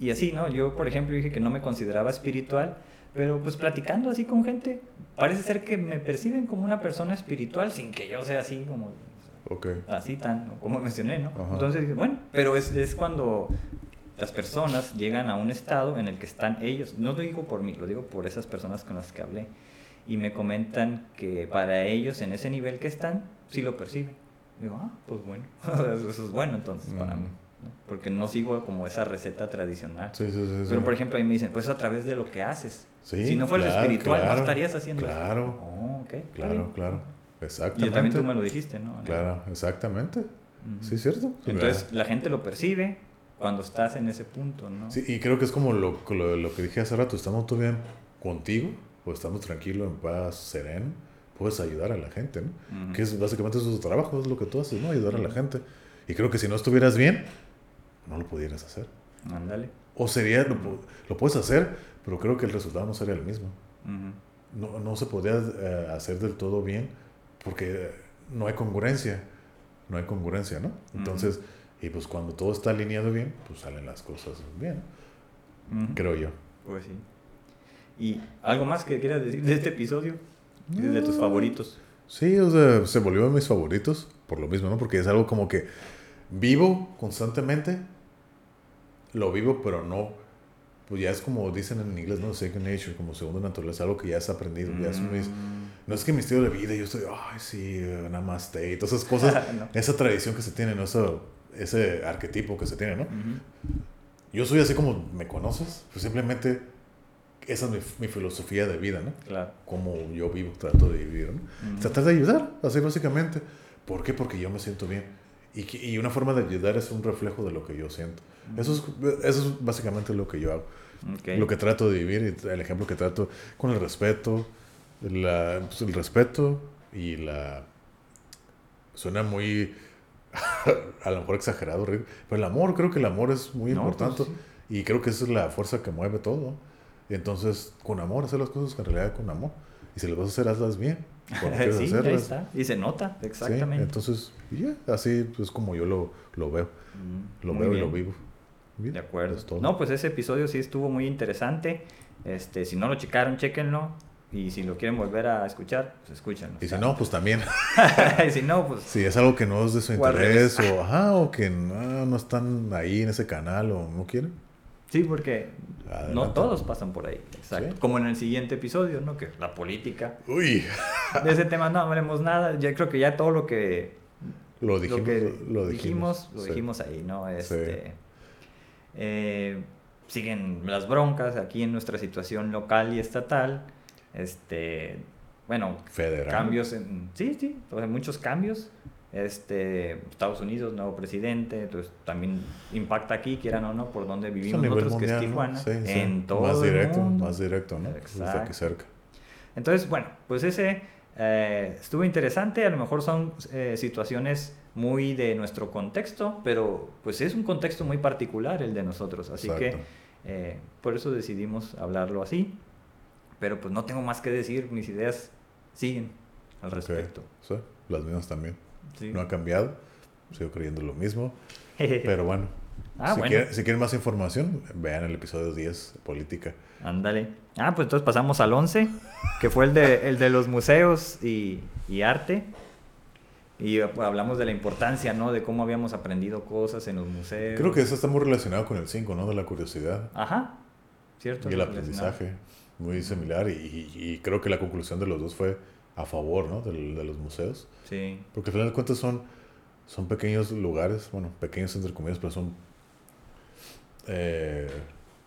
y así, ¿no? Yo, por ejemplo, dije que no me consideraba espiritual, pero pues platicando así con gente, parece ser que me perciben como una persona espiritual sin que yo sea así como Ok. así tan, como mencioné, ¿no? Ajá. Entonces, dije, bueno, pero es, es cuando las personas llegan a un estado en el que están ellos, no lo digo por mí, lo digo por esas personas con las que hablé, y me comentan que para ellos en ese nivel que están, sí lo perciben. Digo, ah, pues bueno, <laughs> eso es bueno entonces para Mm. mí. Porque no sigo como esa receta tradicional. Sí, sí, sí. sí. Pero por ejemplo ahí me dicen, pues a través de lo que haces. Sí, si no fueras claro, espiritual, claro, no estarías haciendo eso. claro. Oh, ok. está Claro, bien. claro. Y Exactamente. también tú me lo dijiste, ¿no? Claro, exactamente. Ujú. Sí, cierto. Entonces la gente lo percibe cuando estás en ese punto, ¿no? Sí, y creo que es como lo, lo, lo que dije hace rato, estamos todo bien contigo, o estamos tranquilos, en paz, sereno, puedes ayudar a la gente, ¿no? Ujú. Que es básicamente eso es tu trabajo, es lo que tú haces, ¿no? Ayudar a la gente. Y creo que si no estuvieras bien, no lo pudieras hacer. Ándale. O sería, lo, lo puedes hacer, pero creo que el resultado no sería el mismo. No, no se podría eh, hacer del todo bien porque no hay congruencia. No hay congruencia, ¿no? Entonces, y pues cuando todo está alineado bien, pues salen las cosas bien, creo yo. Pues sí. ¿Y algo más que quieras decir de este episodio? De tus favoritos. Sí, o sea, se volvió de mis favoritos por lo mismo, ¿no? Porque es algo como que vivo constantemente, lo vivo, pero no, pues ya es como dicen en inglés, ¿no? Second nature, como segunda naturaleza, algo que ya has aprendido, ya es mis- Mm. no es que mi estilo de vida, yo estoy, ay, sí, namaste, y todas esas cosas, <laughs> No. esa tradición que se tiene, ¿no? Eso- ese arquetipo que se tiene, ¿no? Yo soy así como me conoces, pues simplemente esa es mi, mi filosofía de vida, ¿no? Claro. Como yo vivo, trato de vivir, ¿no? Ujú. Tratar de ayudar, así básicamente. ¿Por qué? Porque yo me siento bien. Y, que- y una forma de ayudar es un reflejo de lo que yo siento. Eso, es, eso es básicamente lo que yo hago. Ok. Lo que trato de vivir, el ejemplo que trato con el respeto, la, pues, el respeto y la... Suena muy, <laughs> a lo mejor exagerado, pero el amor, creo que el amor es muy No, importante. pues, Y creo que esa es la fuerza que mueve todo. Entonces, con amor, hacer las cosas en realidad con amor. Y si las vas a hacer, hazlas bien. Cuando <laughs> quieres sí, ahí hacerlas. está. Y se nota, Sí, exactamente. entonces, ya, así es como yo lo, lo veo. Mm, Lo muy veo y bien. lo vivo. Bien, De acuerdo. es todo. No, pues ese episodio sí estuvo muy interesante. Este, si no lo checaron, chequenlo. Y si lo quieren volver a escuchar, pues escúchenlo. Y si no, pues también. <laughs> y si no, pues Si es algo que no es de su interés, o, ajá, o que no, no están ahí en ese canal, o no quieren. Sí, porque no todos pasan por ahí. Exacto. Sí. Como en el siguiente episodio, ¿no? Que la política. Uy, De ese tema no hablemos nada. Yo creo que ya todo lo que lo dijimos. lo que lo dijimos, lo sí. dijimos ahí, ¿no? Este, eh, siguen las broncas aquí en nuestra situación local y estatal. Este, bueno, Federal. cambios en... Sí, sí, muchos cambios. Este, Estados Unidos, nuevo presidente, entonces también impacta aquí, quieran o no, por donde vivimos nosotros, que es. Tijuana, Sí, sí. en todo Más el directo, mundo. más directo, ¿no? Desde aquí Exacto. cerca. Entonces, bueno, pues ese eh, estuvo interesante. A lo mejor son eh, situaciones muy de nuestro contexto, pero pues es un contexto muy particular el de nosotros. Así que Exacto. eh, por eso decidimos hablarlo así. Pero pues no tengo más que decir, mis ideas siguen al respecto. sí, las mismas también. Sí. No ha cambiado. Sigo creyendo lo mismo. <laughs> Pero bueno. Ah, si, bueno. quieren, si quieren más información, vean el episodio 10, Política. Ándale. Ah, pues entonces pasamos al 11, que fue el de, el de los museos y, y arte. Y hablamos de la importancia, ¿no? De cómo habíamos aprendido cosas en los museos. Creo que eso está muy relacionado con el 5, ¿no? De la curiosidad Ajá. ¿Cierto? y el aprendizaje. Muy similar. Y, y- y creo que la conclusión de los dos fue a favor, ¿no? Del- de los museos. Sí. Porque al final de cuentas son, son pequeños lugares, bueno, pequeños entre comillas, pero son eh,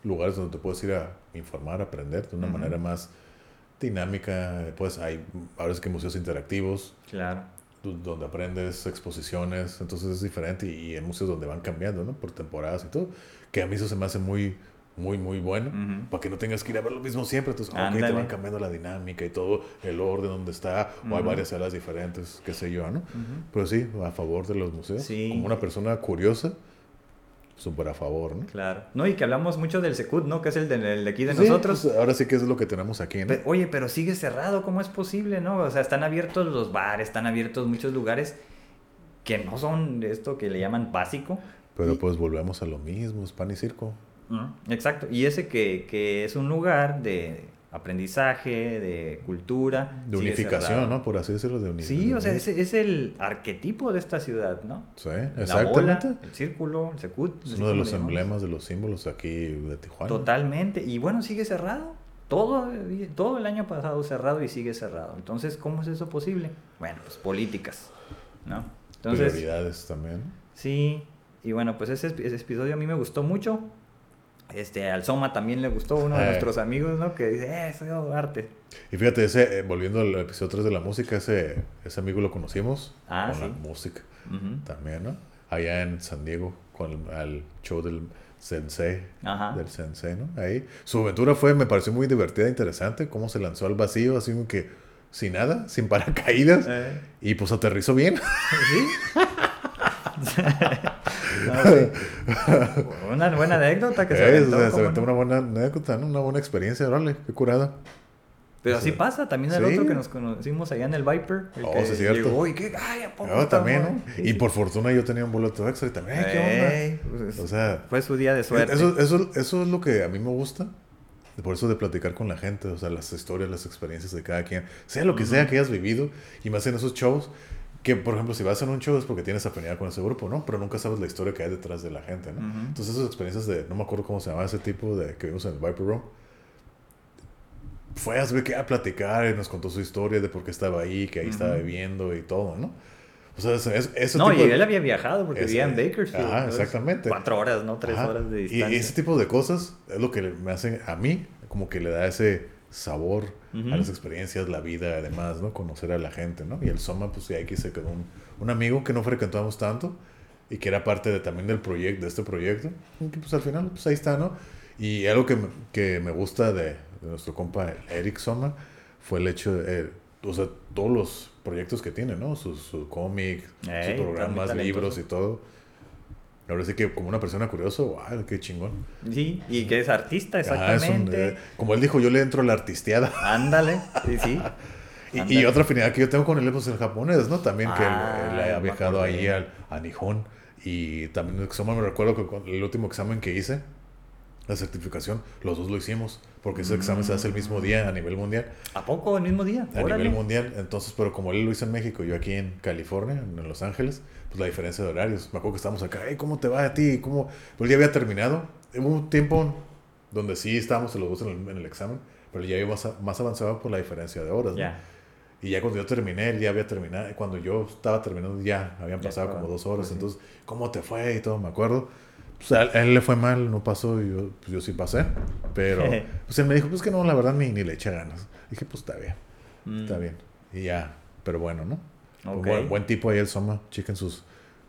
lugares donde te puedes ir a informar, a aprender de una manera más dinámica. Pues hay, ahora es que museos interactivos, Claro. donde aprendes exposiciones, entonces es diferente y, y en museos donde van cambiando, ¿no? Por temporadas y todo, que a mí eso se me hace muy, muy, muy bueno, para que no tengas que ir a ver lo mismo siempre, entonces, ok, te van cambiando la dinámica y todo, el orden donde está, o hay varias salas diferentes, qué sé yo, ¿no? Pero sí, a favor de los museos, Sí. como una persona curiosa, súper a favor, ¿no? Claro. No, y que hablamos mucho del Secut, ¿no? Que es el de, el de aquí de Sí, nosotros. pues, ahora sí que es lo que tenemos aquí, ¿no? Oye, pero sigue cerrado, ¿cómo es posible, no? O sea, están abiertos los bares, están abiertos muchos lugares que no son esto que le llaman básico. Pero Y- pues volvemos a lo mismo, es pan y circo. Exacto. Y ese que, que es un lugar de aprendizaje, de cultura. De unificación. ¿no? Por así decirlo, de uni- Sí, o sea, es, es el arquetipo de esta ciudad, ¿no? Sí, La exactamente. bola, el círculo, el secut. es uno de los emblemas, de los símbolos aquí de Tijuana. Totalmente. Y bueno, sigue cerrado. Todo, todo el año pasado cerrado y sigue cerrado. Entonces, ¿cómo es eso posible? Bueno, pues políticas, ¿no? Entonces, Prioridades también. sí. Y bueno, pues ese, ese episodio a mí me gustó mucho. Este, al Soma también le gustó, uno de Eh. nuestros amigos, ¿no? Que dice, eh, soy arte. Y fíjate, ese, eh, volviendo al episodio 3 de la música, ese, ese amigo lo conocimos Ah, con la sí. música Ujú. también, ¿no? Allá en San Diego, con el al show del Sensei. Ajá. Del Sensei, ¿no? Ahí. Su aventura fue, me pareció muy divertida e interesante, cómo se lanzó al vacío, así como que sin nada, sin <laughs> paracaídas, Eh, y pues aterrizó bien. <laughs> ¿Sí? Sí. Una buena anécdota que se aventó, o sea, se ¿cómo aventó una buena anécdota, ¿no? Una buena experiencia, órale, qué curada. Pero así Sí. pasa, también el Sí. otro que nos conocimos allá en el Viper. El Oh, que sí, es cierto. llegó y que, ay, ¿a poco Yo también, estamos?" ¿no? Sí, Y sí. por fortuna yo tenía un boleto extra y también, "Ay, ¿qué onda? Pues, O sea, fue su día de suerte. Eso, eso, eso es lo que a mí me gusta. Por eso de platicar con la gente, o sea, las historias, las experiencias de cada quien, sea lo que sea que hayas vivido, y más en esos shows, que por ejemplo, si vas en un show es porque tienes afinidad con ese grupo, ¿no? Pero nunca sabes la historia que hay detrás de la gente, ¿no? Ujú. Entonces, esas experiencias de, no me acuerdo cómo se llamaba ese tipo de que vimos en el Viper Room, fue a que a platicar y nos contó su historia de por qué estaba ahí, que ahí estaba Ujú. viviendo y todo, ¿no? O sea, ese- ese no, tipo y de- él había viajado porque vivía en Bakersfield. Ajá, entonces, exactamente. Cuatro horas, ¿no? Tres Ajá. horas de distancia. Y ese tipo de cosas es lo que me hacen a mí, como que le da ese sabor Ujú. a las experiencias, la vida, además, ¿no? Conocer a la gente, ¿no? Y el Soma, pues, sí, aquí se quedó un, un amigo que no frecuentamos tanto y que era parte de, también del proyecto, de este proyecto. Y que, pues, al final, pues, ahí está, ¿no? Y algo que, me- que me gusta de, de nuestro compa Eric Soma fue el hecho de, eh, o sea, todos los proyectos que tiene, ¿no? Sus su cómic, sus programas, libros y todo. Ahora sí que como una persona curiosa, wow, qué chingón. Sí, y que es artista, es un, exactamente. eh, como él dijo, yo le entro a la artisteada. Ándale, sí, sí. <laughs> Y, otra afinidad que yo tengo con él pues el japonés, ¿no? También que él, Ah, él ha viajado ahí al, a Nihon. Y también el examen, me recuerdo que con el último examen que hice, la certificación, los dos lo hicimos. Porque ese examen se hace el mismo día a nivel mundial. ¿A poco el mismo día? A Órale. nivel mundial. Entonces, pero como él lo hizo en México, yo aquí en California, en Los Ángeles, pues la diferencia de horarios. Me acuerdo que estábamos acá, "Ey, ¿cómo te va a ti? ¿Cómo? Pues ya había terminado. Hubo un tiempo donde sí estábamos los dos en el, en el examen, pero ya iba más, avanzado por la diferencia de horas. ¿no? Ya. Y ya cuando yo terminé, él ya había terminado. Cuando yo estaba terminando, ya habían pasado estaba, como dos horas. Entonces, ¿cómo te fue? Y todo, me acuerdo. Pues a él, a él le fue mal, no pasó. Y yo, pues yo sí pasé. Pero, <laughs> pues él me dijo, pues que no, la verdad, ni, ni le eché ganas. Dije, pues está bien, Mm, está bien. Y ya, pero bueno, ¿no? Ok. Buen, buen tipo ahí el Soma. Chequen sus,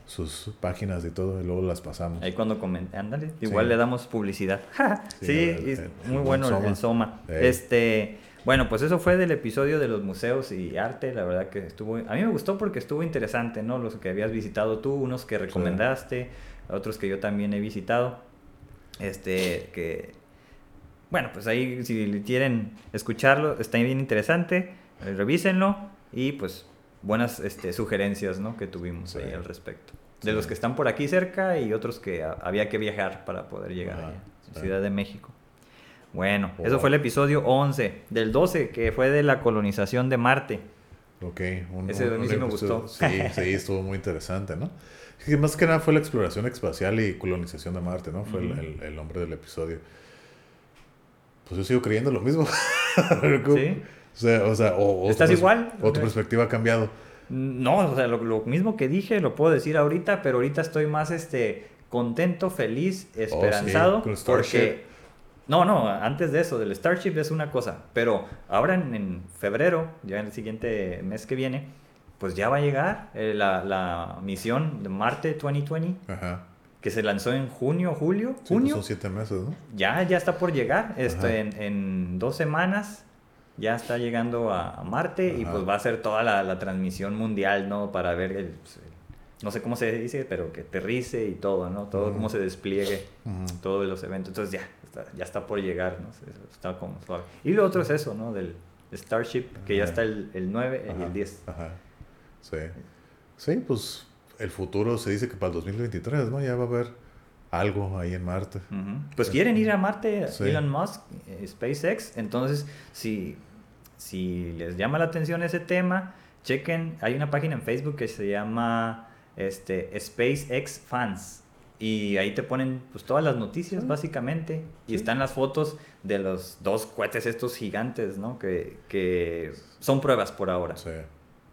sus páginas y todo, y luego las pasamos. Ahí cuando comenté, ándale, igual Sí. le damos publicidad. <laughs> sí, Sí, el- es el- el muy buen bueno el- Soma. el Soma. Este, bueno, pues eso fue del episodio de los museos y arte, la verdad que estuvo, a mí me gustó porque estuvo interesante, ¿no? Los que habías visitado tú, unos que recomendaste, otros que yo también he visitado. Este, que, bueno, pues ahí si quieren escucharlo, está bien interesante, eh, revísenlo y pues buenas este, sugerencias, ¿no? Que tuvimos Sí. ahí al respecto. De Sí. los que están por aquí cerca y otros que había que viajar para poder llegar Ajá, allá, sí. Ciudad de México. Bueno, eso fue el episodio 11, del 12, que fue de la colonización de Marte. Ok, un, Ese a mí sí me gustó. Sí, sí, estuvo muy interesante, ¿no? Más que nada fue la exploración espacial y colonización de Marte, ¿no? Fue el, el nombre del episodio. Pues yo sigo creyendo lo mismo. <laughs> ¿Sí? O sea, o, sea, o, ¿Estás igual? O tu perspectiva ha cambiado. No, o sea, lo, lo mismo que dije lo puedo decir ahorita, pero ahorita estoy más este, contento, feliz, esperanzado. el Starship. porque. No, no, antes de eso, del Starship es una cosa. Pero ahora en, en febrero, ya en el siguiente mes que viene, pues ya va a llegar eh, la, la misión de Marte 2020, Ajá. que se lanzó en junio, julio, Sí, pues junio. son siete meses, ¿no? Ya, ya está por llegar. Esto en, en dos semanas ya está llegando a, Marte y pues va a ser toda la, la transmisión mundial, ¿no? Para ver el, pues, el- no sé cómo se dice, pero que aterrice y todo, ¿no? Todo cómo se despliegue, todos los eventos. Entonces ya, está, ya está por llegar, ¿no? Está como suave. Y lo otro es eso, ¿no? Del Starship, que ya está el, el 9 y el 10. Ajá. Sí. Sí, pues el futuro se dice que para el 2023, ¿no? Ya va a haber algo ahí en Marte. Pues quieren ir a Marte, Sí. Elon Musk, eh, SpaceX. Entonces, si, si les llama la atención ese tema, chequen. Hay una página en Facebook que se llama este, SpaceX Fans. Y ahí te ponen pues, todas las noticias, Sí. básicamente. Y Sí. están las fotos de los dos cohetes estos gigantes, ¿no? Que, que son pruebas por ahora. Sí.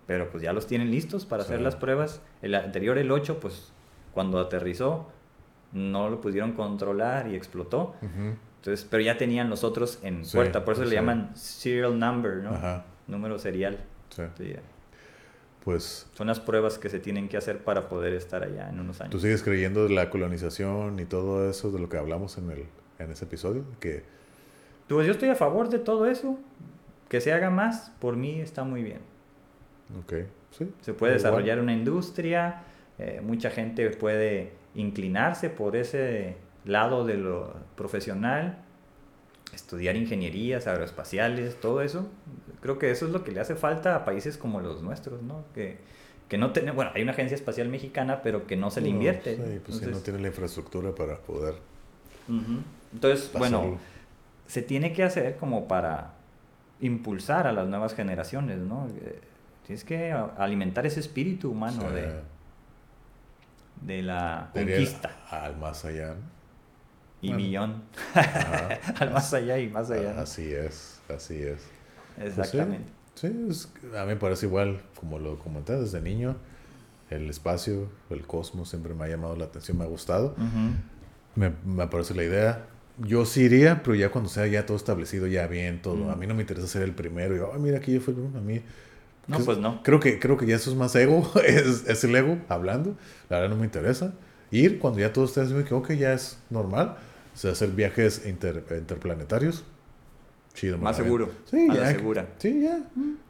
Pero pues ya los tienen listos para hacer las pruebas. El anterior, el 8, pues cuando aterrizó, no lo pudieron controlar y explotó. Entonces, pero ya tenían los otros en Sí, puerta, por eso le llaman serial number, ¿no? Ajá. Número serial. Sí. Pues son las pruebas que se tienen que hacer para poder estar allá en unos años. tú sigues creyendo de la colonización y todo eso de lo que hablamos en, el, en ese episodio. Que Pues yo estoy a favor de todo eso. Que se haga más, por mí está muy bien. Ok, sí. Se puede Igual. desarrollar una industria, eh, mucha gente puede inclinarse por ese lado de lo profesional, estudiar ingenierías aeroespaciales, todo eso. Creo que eso es lo que le hace falta a países como los nuestros, ¿no? Que, que no tenemos, bueno, hay una agencia espacial mexicana, pero que no se le No, invierte. Sí, pues si no Entonces, tiene la infraestructura para poder. Entonces, bueno, se tiene que hacer como para impulsar a las nuevas generaciones, ¿no? Eh, Tienes que alimentar ese espíritu humano de, de la conquista Al más allá. Y Bueno. millón, <laughs> al más allá y más allá. ¿no? Así es, así es. Pues sí, Exactamente. Sí, es- a mí me parece igual, como lo comenté desde niño, el espacio, el cosmos siempre me ha llamado la atención, me ha gustado. Ujú. Me, me parece la idea. Yo sí iría, pero ya cuando sea ya todo establecido, ya bien, todo. Mm. A mí no me interesa ser el primero. Y, ay, mira, aquí yo fui el primero. A mí... No, pues no. Creo que, creo que ya eso es más ego, <laughs> es, es el ego hablando. La verdad no me interesa. Ir cuando ya todo esté así, que ok, ya es normal. O sea, hacer viajes inter- interplanetarios. Chido. Más la seguro. Sí, a la ya. segura. Sí, ya.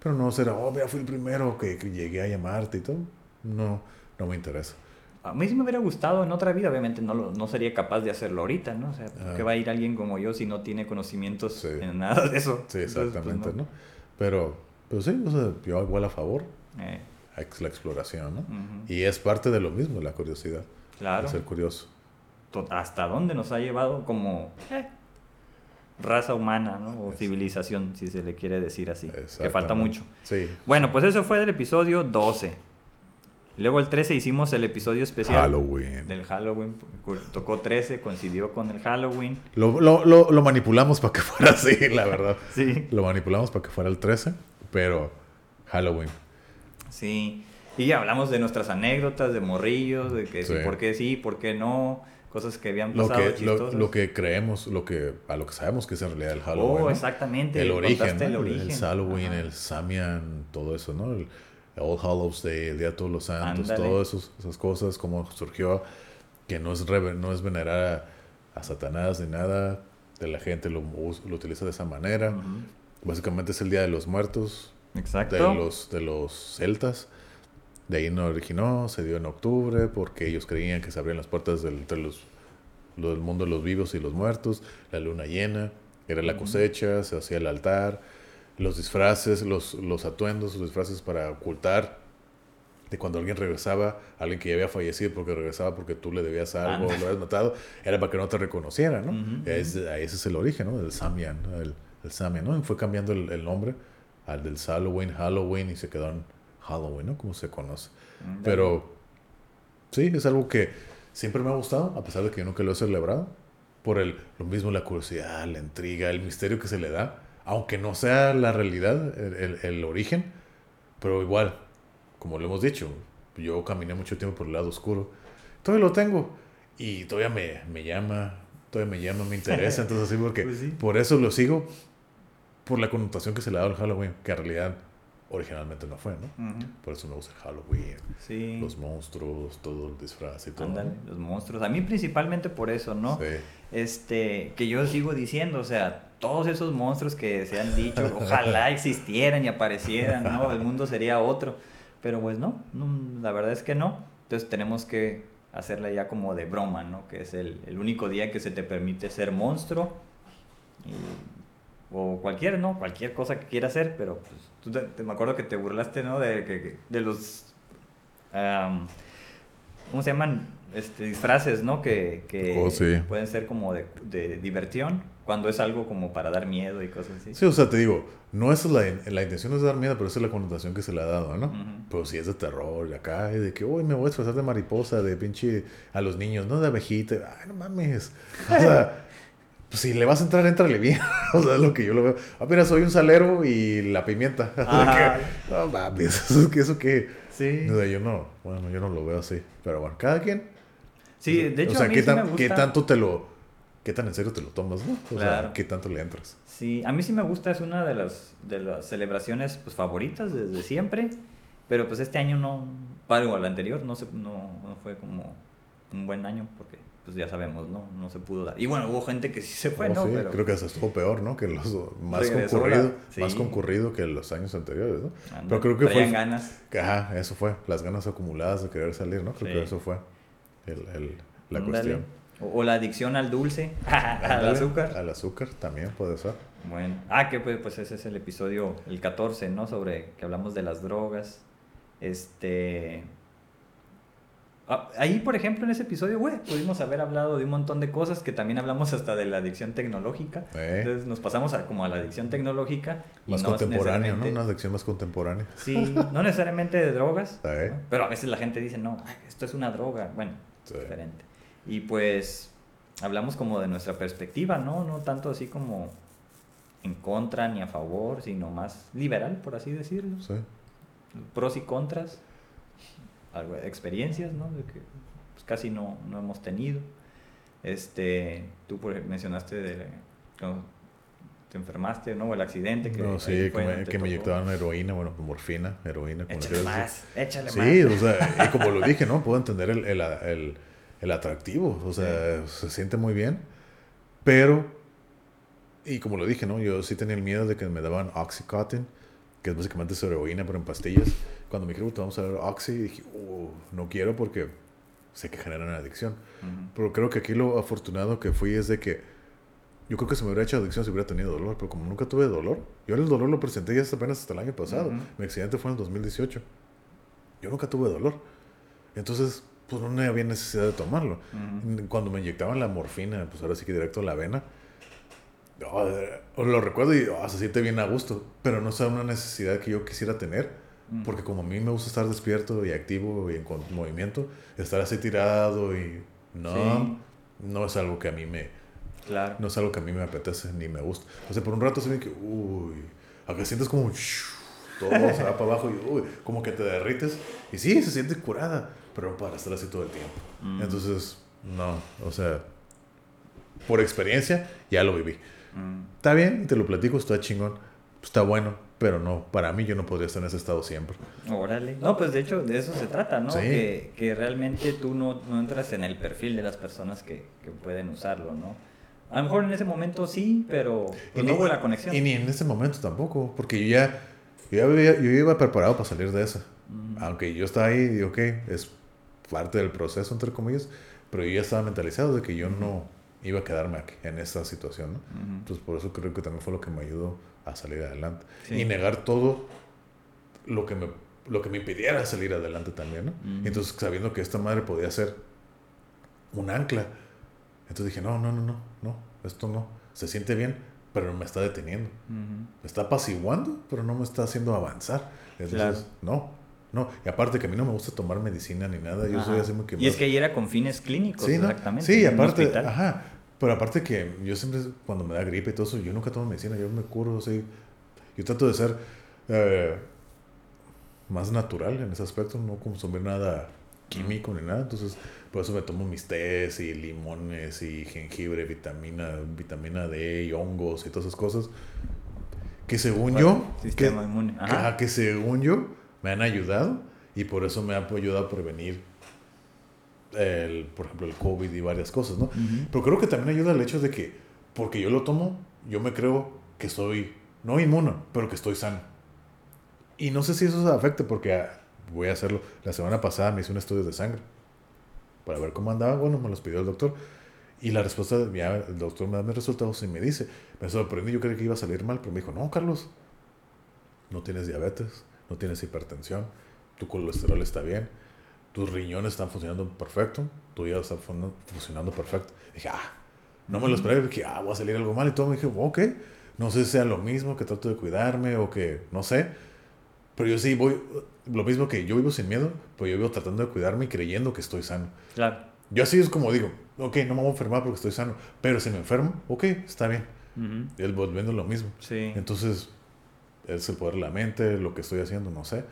Pero no será, oh, ya fui el primero que, que llegué a llamarte y todo. No, no me interesa. A mí sí me hubiera gustado en otra vida, obviamente no, lo- no sería capaz de hacerlo ahorita, ¿no? O sea, ¿por qué Ah. va a ir alguien como yo si no tiene conocimientos Sí. en nada de eso? Sí, Entonces, pues, exactamente, ¿no? Pero, pero sí, o sea, yo igual a favor. Eh, La exploración, ¿no? ujú. Y es parte de lo mismo, la curiosidad. Claro. Ser curioso. hasta dónde nos ha llevado como eh, raza humana, ¿no? O Es- civilización, si se le quiere decir así. Que falta mucho. Sí. Bueno, pues eso fue del episodio 12. Luego el 13 hicimos el episodio especial Halloween. del Halloween. Tocó 13, coincidió con el Halloween. Lo, lo, lo, lo manipulamos para que fuera así, la verdad. <laughs> Sí. Lo manipulamos para que fuera el 13, pero Halloween. Sí. Y hablamos de nuestras anécdotas, de morrillos, de que sí, por qué sí, por qué no, cosas que habían Lo pasado que, lo, chistosas. lo que creemos, lo que, a lo que sabemos que es en realidad el Halloween. Oh, exactamente. El origen, el el, origen. Halloween, Ajá. el Samian, todo eso, ¿no? El, All Hallows Day, el Día de Todos los Santos, todas esas cosas, cómo surgió, que no es, rever- no es venerar a, a Satanás ni nada, de la gente lo, lo utiliza de esa manera. Básicamente es el Día de los Muertos, Exacto. de los, de los celtas. De ahí no originó, se dio en octubre porque ellos creían que se abrían las puertas del, entre los, lo del mundo de los vivos y los muertos, la luna llena, era la cosecha, se hacía el altar, los disfraces, los, los atuendos, los disfraces para ocultar de cuando alguien regresaba, alguien que ya había fallecido porque regresaba porque tú le debías algo, Anda. lo habías matado, era para que no te reconociera, ¿no? Es- ese es el origen, ¿no? Del Samian, ¿no? el, el Samian, ¿no? Fue cambiando el, el nombre al del Halloween, Halloween, y se quedó en Halloween, ¿no? Como se conoce. Ándale. Pero sí, es algo que siempre me ha gustado, a pesar de que yo nunca lo he celebrado, por el, lo mismo la curiosidad, la intriga, el misterio que se le da, aunque no sea la realidad, el, el- el origen, pero igual, como lo hemos dicho, yo caminé mucho tiempo por el lado oscuro, todavía lo tengo y todavía me, me llama, todavía me llama, me interesa, <laughs> entonces así porque Pues sí. por eso lo sigo, por la connotación que se le da al Halloween, que en realidad originalmente no fue, ¿no? Por eso me gusta Halloween, Sí. los monstruos, todo el disfraz y todo. Ándale, ¿no? los monstruos. A mí principalmente por eso, ¿no? Sí. Este, que yo sigo diciendo, o sea, todos esos monstruos que se han dicho, <laughs> ojalá existieran y aparecieran, ¿no? El mundo sería otro. Pero pues no, no, la verdad es que no. Entonces tenemos que hacerla ya como de broma, ¿no? Que es el, el único día que se te permite ser monstruo. y- o cualquier, ¿no? Cualquier cosa que quieras hacer, pero pues, tú te, te- me acuerdo que te burlaste, ¿no? De, que- de los... ¿Cómo se llaman? Este, disfraces, ¿no? Que, que Oh, sí. pueden ser como de, de diversión, cuando es algo como para dar miedo y cosas así. Sí, o sea, te digo, no es la, la intención es dar miedo, pero esa es la connotación que se le ha dado, ¿no? Ujú. Pero si es de terror, acá, de que, uy, me voy a disfrazar de mariposa, de pinche a los niños, no de abejita, ay, no mames. O sea, pues si le vas a entrar, entrale bien. <laughs> o sea, es lo que yo lo veo. Ah, mira, soy un salero y la pimienta. <laughs> Que, no mames, <laughs> eso que, eso que. Sí. O sea, yo no, bueno, yo no lo veo así. Pero bueno, cada quien. Sí, de hecho, o sea, a mí ¿qué, sí tan- me gusta. ¿qué tanto te lo. ¿Qué tan en serio te lo tomas, no? O Claro. sea, ¿qué tanto le entras? Sí, a mí sí me gusta, es una de las, de las celebraciones pues, favoritas desde siempre, pero pues este año no, para el anterior, no, se, no, no fue como un buen año porque pues ya sabemos, ¿no? No se pudo dar. Y bueno, hubo gente que sí se fue, Oh, ¿no? sí, Pero, Creo que hasta estuvo peor, ¿no? Que los más concurrido, la- más concurrido que los años anteriores, ¿no? anda, Pero creo que fue. ganas. Ajá, eso fue. Las ganas acumuladas de querer salir, ¿no? Creo Sí. que eso fue el, el- la cuestión. O, o la adicción al dulce, <laughs> al Ándale, azúcar. Al azúcar también puede ser. Bueno, ah, que pues, pues ese es el episodio, el 14, ¿no? Sobre que hablamos de las drogas. Este... Ah, ahí, por ejemplo, en ese episodio, güey, pudimos haber hablado de un montón de cosas que también hablamos hasta de la adicción tecnológica. Eh. Entonces nos pasamos a, como a la adicción tecnológica. Más no contemporáneo, ¿no? Una adicción más contemporánea. Sí, no necesariamente de drogas, Eh. ¿no? pero a veces la gente dice, no, esto es una droga. Bueno, Sí. diferente. Y pues hablamos como de nuestra perspectiva, ¿no? No tanto así como en contra ni a favor, sino más liberal, por así decirlo. Sí. Pros y contras, algo, experiencias, ¿no? De que pues, casi no, no hemos tenido. Este, tú por mencionaste de cuando te enfermaste, ¿no? El accidente que No, sí, fue que me, que me inyectaban heroína, bueno, morfina, heroína. como Échale más, échale Sí, más. o sea, y <laughs> como lo dije, ¿no? Puedo entender el, el, el, el atractivo, o sea, se siente muy bien, pero, y como lo dije, ¿no? Yo sí tenía el miedo de que me daban Oxycontin, que es básicamente es heroína, pero en pastillas. Cuando me dijeron, vamos a dar Oxy, dije, "Uh, no quiero porque sé que generan adicción. Ujú. Pero creo que aquí lo afortunado que fui es de que yo creo que se me hubiera hecho adicción si hubiera tenido dolor, pero como nunca tuve dolor, yo el dolor lo presenté ya hasta apenas hasta el año pasado. Ujú. Mi accidente fue en el 2018. Yo nunca tuve dolor. Entonces, pues no había necesidad de tomarlo. Ujú. Cuando me inyectaban la morfina, pues ahora sí que directo a la vena, oh, lo recuerdo y oh, se siente bien a gusto, pero no es una necesidad que yo quisiera tener. Ujú. Porque como a mí me gusta estar despierto y activo y en movimiento, estar así tirado y no, Sí. no es algo que a mí me, Claro. no es algo que a mí me apetece ni me gusta. O sea, por un rato se ve que, uy, acá sientes como, todo se va para abajo y, uy, como que te derrites. Y sí, se siente curada, pero no para estar así todo el tiempo. Mm. Entonces, no, o sea, por experiencia ya lo viví. Mm. Está bien, te lo platico, está chingón, está bueno, pero no, para mí yo no podría estar en ese estado siempre. Órale. No, pues de hecho de eso se trata, ¿no? Sí. Que, que realmente tú no, no entras en el perfil de las personas que, que pueden usarlo, ¿no? A lo mejor en ese momento sí, pero pues, no ni- hubo la conexión. Y ni en ese momento tampoco, porque yo ya, yo ya había- yo iba preparado para salir de esa. Mm. Aunque yo estaba ahí, digo, ok, es parte del proceso, entre comillas, pero yo ya estaba mentalizado de que yo no iba a quedarme aquí, en esa situación, ¿no? Ujú. Entonces, por eso creo que también fue lo que me ayudó a salir adelante. Sí. Y negar todo lo que me, lo que me impidiera salir adelante también, ¿no? Entonces, sabiendo que esta madre podía ser un ancla, entonces dije, no, no, no, no, no, esto no, se siente bien, pero me está deteniendo. Ujú. Me está apaciguando, pero no me está haciendo avanzar. Entonces, no, no. Y aparte que a mí no me gusta tomar medicina ni nada, yo soy Ajá. así muy Y es que ahí era con fines clínicos, Sí, ¿no? exactamente. Sí, un aparte, ajá. Pero aparte que yo siempre, cuando me da gripe y todo eso, yo nunca tomo medicina, yo me curo, así. Yo trato de ser eh, más natural en ese aspecto, no consumir nada químico ni nada. Entonces, por eso me tomo mis tés y limones y jengibre, vitamina, vitamina D y hongos y todas esas cosas que según yo, sistema que, inmune. que- que según yo me han ayudado y por eso me han ayudado a prevenir, el, por ejemplo, el COVID y varias cosas, ¿no? Ujú. Pero creo que también ayuda el hecho de que, porque yo lo tomo, yo me creo que soy, no inmuno, pero que estoy sano. Y no sé si eso se afecte porque ah, voy a hacerlo. La semana pasada me hice un estudio de sangre para ver cómo andaba. Bueno, me los pidió el doctor. Y la respuesta, ya el doctor me da mis resultados y me dice, me sorprendí, yo creí que iba a salir mal, pero me dijo, no, Carlos, no tienes diabetes, no tienes hipertensión, tu colesterol está bien, tus riñones están funcionando perfecto, tu hígado está fun- funcionando perfecto. dije, ah, no me lo esperé, dije, ah, voy a salir algo mal y todo. Me dije, ok, no sé si sea lo mismo, que trato de cuidarme o que, no sé. Pero yo sí voy, lo mismo que yo vivo sin miedo, pero yo vivo tratando de cuidarme y creyendo que estoy sano. Claro. Yo así es como digo, ok, no me voy a enfermar porque estoy sano, pero si me enfermo, ok, está bien. Ujú. Y es volviendo lo mismo. Sí. Entonces, es el poder de la mente, lo que estoy haciendo, no sé.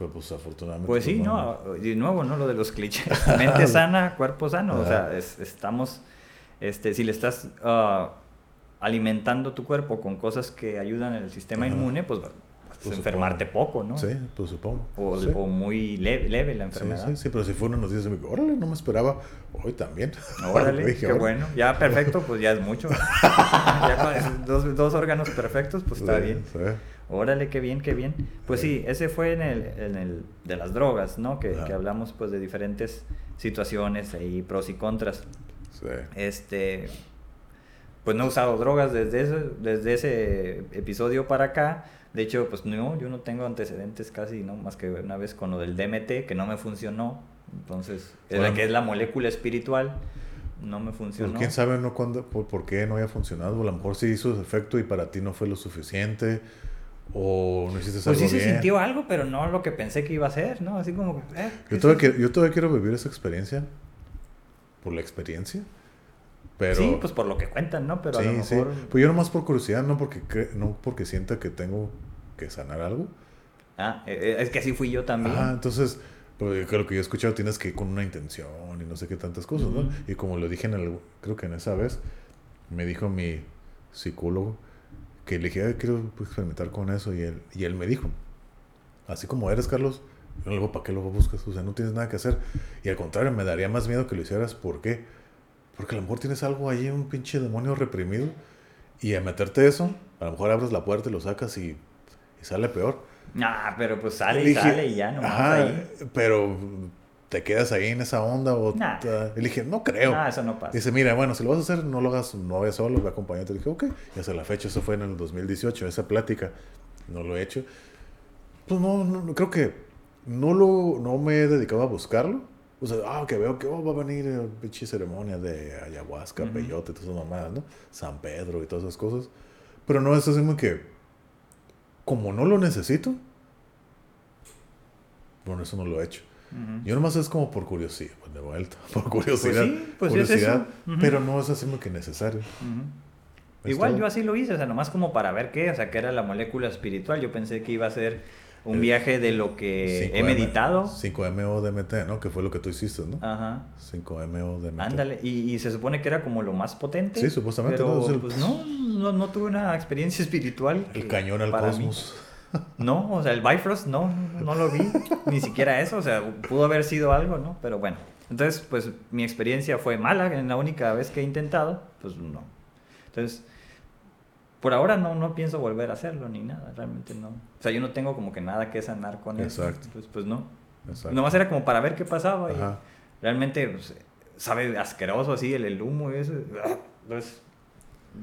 Pero pues afortunadamente. Pues sí, no, de nuevo, ¿no? Lo de los clichés. <laughs> Mente sana, cuerpo sano. O sea, es- estamos, este, si le estás ah, alimentando tu cuerpo con cosas que ayudan al sistema Ajá. inmune, pues Pues enfermarte poco, ¿no? Sí, pues supongo. O, sí. o muy leve, leve la Sí, enfermedad. sí, sí, pero si fueron unos días, me digo, órale, no me esperaba. Hoy también. Órale, <laughs> Dije, qué órale. bueno. Ya perfecto, pues ya es mucho. <laughs> ya con dos, dos órganos perfectos, pues está Sí, bien. Órale, qué bien, qué bien. Pues sí, ese fue en el, en el de las drogas, ¿no? Que, que hablamos pues de diferentes situaciones y pros y contras. Sí. Este, pues no he usado drogas desde ese, desde ese episodio para acá. De hecho, pues no, yo no tengo antecedentes casi, ¿no? Más que una vez con lo del DMT, que no me funcionó. Entonces, es la Bueno. que es la molécula espiritual, no me Pues, funcionó. quién sabe no cuándo, por, por qué no haya funcionado. A lo mejor sí hizo su efecto y para ti no fue lo suficiente. O no hiciste Pues algo sí se bien. sintió algo, pero no lo que pensé que iba a ser, ¿no? Así como que... eh, ¿qué Yo todavía, quiero, yo todavía quiero vivir esa experiencia. Por la experiencia. Pero. Sí, pues por lo que cuentan, ¿no? Pero a lo sí, sí. mejor... Pues yo nomás por curiosidad, no porque, cre- no porque sienta que tengo que sanar algo. Ah, eh, eh, es que así fui yo también. Ah, entonces, pues, creo que yo he escuchado, tienes que ir con una intención y no sé qué tantas cosas, ¿no? Ujú. Y como lo dije en el, creo que en esa vez, me dijo mi psicólogo que le dije, "Ay, quiero pues, experimentar con eso. Y él, y él me dijo, así como eres, Carlos, yo luego, ¿para qué lo buscas? O sea, no tienes nada que hacer. Y al contrario, me daría más miedo que lo hicieras. ¿Por qué? Porque a lo mejor tienes algo ahí, un pinche demonio reprimido. Y a meterte eso, a lo mejor abres la puerta y lo sacas y, y sale peor. Ah, pero pues sale y Dije, sale y ya nomás ajá, ahí. Pero te quedas ahí en esa onda o Nah. y le dije, no creo. Ah, eso no pasa. Dice, mira, bueno, si lo vas a hacer, no lo hagas, no vayas solo, ve acompañante. Le dije, ok. Y hasta la fecha, eso fue en el 2018, esa plática. No lo he hecho. Pues no, no, no, creo que no lo, no me he dedicado a buscarlo. O sea, ah, que veo que oh, va a venir eh, pinche ceremonia de ayahuasca, Ujú. peyote, todas esas mamadas, ¿no? San Pedro y todas esas cosas. Pero no es así como que, como no lo necesito, bueno, eso no lo he hecho. Yo nomás es como por curiosidad, pues, de vuelta, <laughs> por curiosidad. sí, pues es curiosidad, eso. Ujú. pero no es así como que necesario. Igual todo. yo así lo hice, o sea, nomás como para ver qué, o sea, que era la molécula espiritual. Yo pensé que iba a ser un El viaje de lo que he 5M, meditado. 5MO DMT, ¿no? Que fue lo que tú hiciste, ¿no? Ajá. 5MO DMT. Ándale, y, y se supone que era como lo más potente. Sí, supuestamente, Pero ¿no? Pues no, no, no tuve una experiencia espiritual. El que cañón al mí- cosmos. No, o sea, el Bifrost no, no, lo vi, ni siquiera eso, o sea, pudo haber sido algo, ¿no? Pero bueno, entonces, pues mi experiencia fue mala, en la única vez que he intentado, pues no. Entonces, por ahora no, no pienso volver a hacerlo ni nada, realmente no. O sea, yo no tengo como que nada que sanar con eso. Exacto. Entonces, pues no. Exacto. Nomás era como para ver qué pasaba y realmente pues, sabe asqueroso así el, el humo y eso. Entonces,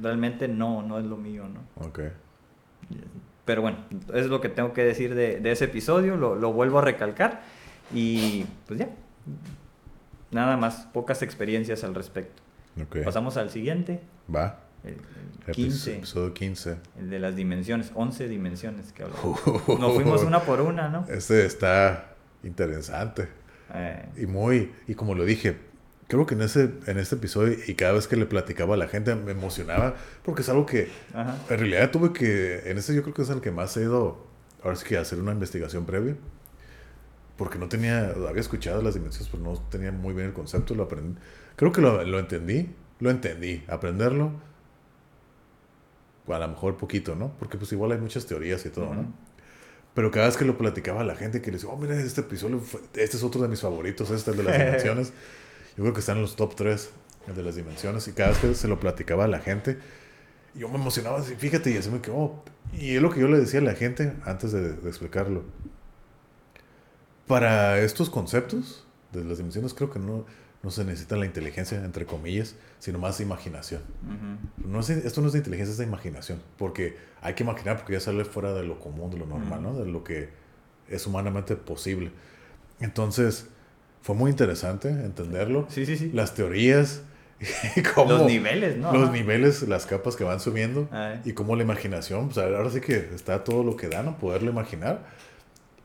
realmente no, no es lo mío, ¿no? Ok. Pero bueno, es lo que tengo que decir de, de ese episodio, lo, lo vuelvo a recalcar y pues ya, nada más, pocas experiencias al respecto. Ok. Pasamos al siguiente, Va. el, el Episodio 15, episodio 15. el de las dimensiones, 11 dimensiones que hablamos. <laughs> Nos fuimos una por una, ¿no? Este está interesante. Eh, Y muy, y como lo dije, creo que en ese, en este episodio y cada vez que le platicaba a la gente me emocionaba porque es algo que ajá. en realidad tuve que, en ese yo creo que es el que más he ido, ahora sí que hacer una investigación previa. Porque no tenía, había escuchado las dimensiones, pero no tenía muy bien el concepto, lo aprendí. Creo que lo, lo entendí, lo entendí, aprenderlo. a lo mejor poquito, ¿no? Porque pues igual hay muchas teorías y todo, ¿no? Pero cada vez que lo platicaba a la gente que le decía, oh, mira, este episodio, este es otro de mis favoritos, este es el de las <laughs> dimensiones. Yo creo que está en los top 3, el de las dimensiones. Y cada vez que se lo platicaba a la gente, yo me emocionaba así, fíjate, y así me quedó. Y es lo que yo le decía a la gente antes de, explicarlo. Para estos conceptos de las dimensiones, creo que no, no se necesita la inteligencia, entre comillas, sino más imaginación. no esto no es de inteligencia, es de imaginación. Porque hay que imaginar, porque ya sale fuera de lo común, de lo normal, ¿no? De lo que es humanamente posible. Entonces, fue muy interesante entenderlo. Sí, sí, sí. Las teorías. <laughs> los niveles, ¿no? Los niveles, las capas que van subiendo. Y cómo la imaginación, pues ahora sí que está todo lo que da, ¿no? Poderlo imaginar.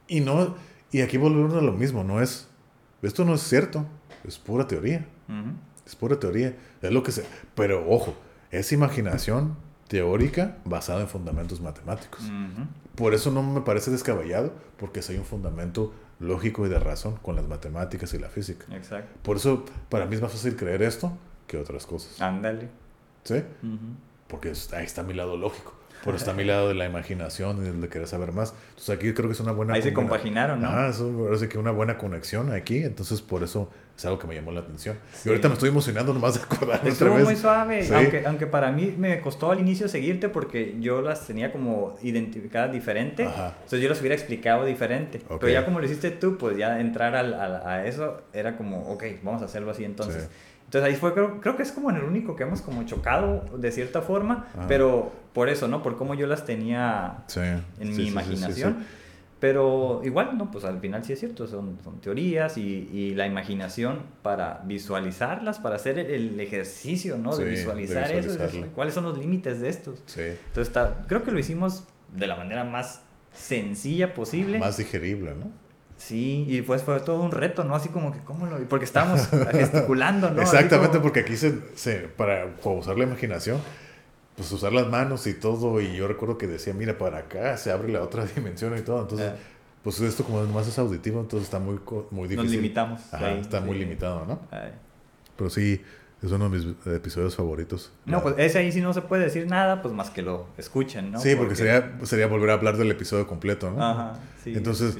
Y no, y aquí volvemos a lo mismo, no es, esto no es cierto, es pura teoría. Es pura teoría. Es lo que se, pero ojo, es imaginación teórica basada en fundamentos matemáticos. Por eso no me parece descabellado, porque hay un fundamento lógico y de razón con las matemáticas y la física. Exacto. Por eso para mí es más fácil creer esto que otras cosas. Ándale. ¿Sí? Porque ahí está mi lado lógico. Pero está a mi lado de la imaginación y de querer saber más. Entonces aquí creo que es una buena... Ahí se compaginaron, ¿no? Ah, eso parece que una buena conexión aquí. Entonces por eso es algo que me llamó la atención. Y ahorita me estoy emocionando nomás de acordarme Estuvo muy suave. Aunque, aunque para mí me costó al inicio seguirte porque yo las tenía como identificadas diferente. Entonces yo las hubiera explicado diferente. Pero ya como lo hiciste tú, pues ya entrar al, a eso era como, ok, vamos a hacerlo así entonces. Entonces ahí fue, creo, creo que es como en el único que hemos como chocado de cierta forma, pero por eso, ¿no? Por cómo yo las tenía en mi imaginación. Pero igual, ¿no? Pues al final sí es cierto, son, son teorías y, y, la imaginación para visualizarlas, para hacer el, ejercicio, ¿no? de visualizar eso, cuáles son los límites de estos. Entonces está, creo que lo hicimos de la manera más sencilla posible. Más digerible, ¿no? Sí, y pues fue todo un reto, ¿no? Así como que, ¿cómo lo...? Porque estábamos <laughs> gesticulando, ¿no? Exactamente, porque aquí se, se, para usar la imaginación, pues usar las manos y todo, y yo recuerdo que decía, mira, para acá se abre la otra <laughs> dimensión y todo, entonces, ah. pues esto como más es auditivo, entonces está muy, muy difícil. Nos limitamos. está muy limitado, ¿no? Pero sí, es uno de mis episodios favoritos. No, pues ese ahí sí no se puede decir nada, pues más que lo escuchen, ¿no? Sí, porque, sería, sería volver a hablar del episodio completo, ¿no? Ajá, sí. Entonces,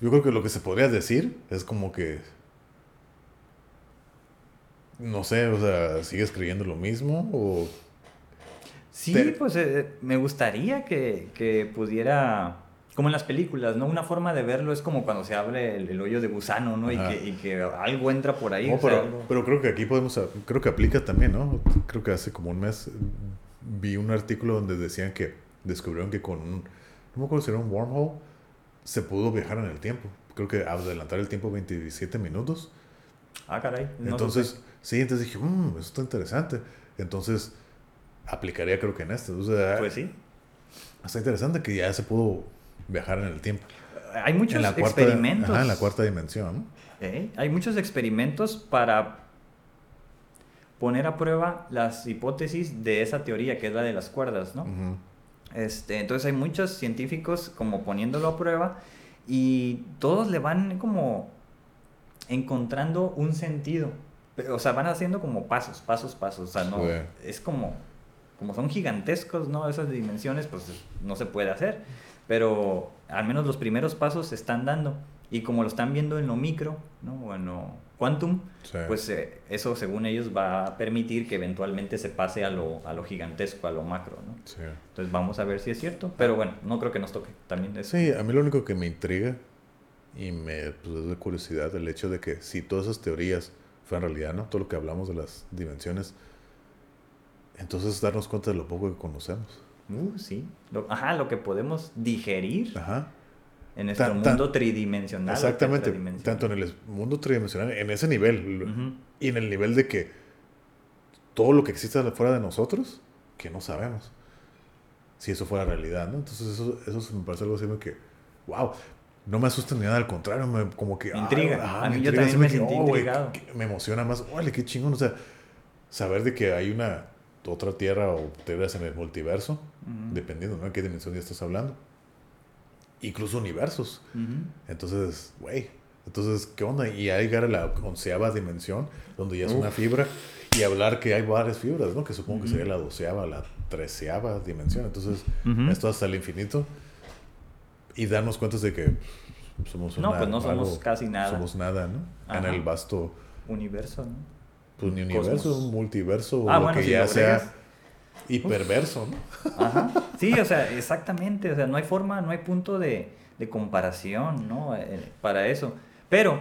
yo creo que lo que se podría decir es como que... No sé, o sea, ¿sigues creyendo lo mismo o...? Sí, pues eh, me gustaría que, que pudiera como en las películas, ¿no? Una forma de verlo es como cuando se abre el, hoyo de gusano, ¿no? Y que, y que, algo entra por ahí. pero, creo que aquí podemos, creo que aplica también, ¿no? Creo que hace como un mes vi un artículo donde decían que descubrieron que con un, no me acuerdo si era un wormhole, se pudo viajar en el tiempo. Creo que adelantar el tiempo 27 minutos. Ah, caray. entonces, sí, entonces dije, mmm, eso está interesante. Entonces, aplicaría creo que en esto. pues sí. Está interesante que ya se pudo viajar en el tiempo. Hay muchos experimentos. en la cuarta dimensión. Hay muchos experimentos para poner a prueba las hipótesis de esa teoría, que es la de las cuerdas, ¿no? este, entonces hay muchos científicos como poniéndolo a prueba y todos le van como encontrando un sentido. O sea, van haciendo como pasos, pasos, pasos. O sea, no, es como, como son gigantescos, ¿no? Esas dimensiones, pues no se puede hacer pero al menos los primeros pasos se están dando. Y como lo están viendo en lo micro, ¿no? O en lo quantum, pues eh, eso según ellos va a permitir que eventualmente se pase a lo, a lo gigantesco, a lo macro, ¿no? Entonces vamos a ver si es cierto. Pero bueno, no creo que nos toque también eso. Sí, a mí lo único que me intriga y me pues, es de curiosidad el hecho de que si todas esas teorías fueran realidad, ¿no? Todo lo que hablamos de las dimensiones, entonces darnos cuenta de lo poco que conocemos. Uh, sí. Lo, ajá, lo que podemos digerir en nuestro mundo tridimensional. Exactamente. Tanto en el mundo tridimensional, en ese nivel. Y en el nivel de que todo lo que existe fuera de nosotros, que no sabemos. Si eso fuera realidad, ¿no? Entonces eso, eso me parece algo así que, wow, no me asusta ni nada, al contrario, me, como que... Me intriga. a mí yo también me, sentí oh, intrigado. me emociona más, órale, qué chingón, o sea, saber de que hay una otra tierra o tierras en el multiverso, dependiendo de qué dimensión ya estás hablando. Incluso universos. Entonces, güey, entonces, ¿qué onda? Y ahí llegar a la onceava dimensión, donde ya es una fibra, y hablar que hay varias fibras, ¿no? Que supongo que sería la doceava, la treceava dimensión. Entonces, esto hasta el infinito. Y darnos cuenta de que somos No, una- pues no somos casi nada. Somos nada, ¿no? En el vasto Universo, ¿no? Pues, universo, Cosmos. multiverso, Ah, lo bueno, que si ya sea hiperverso, ¿no? Ajá. Sí, o sea, exactamente. O sea, no hay forma, no hay punto de, de comparación, ¿no? Eh, para eso. Pero,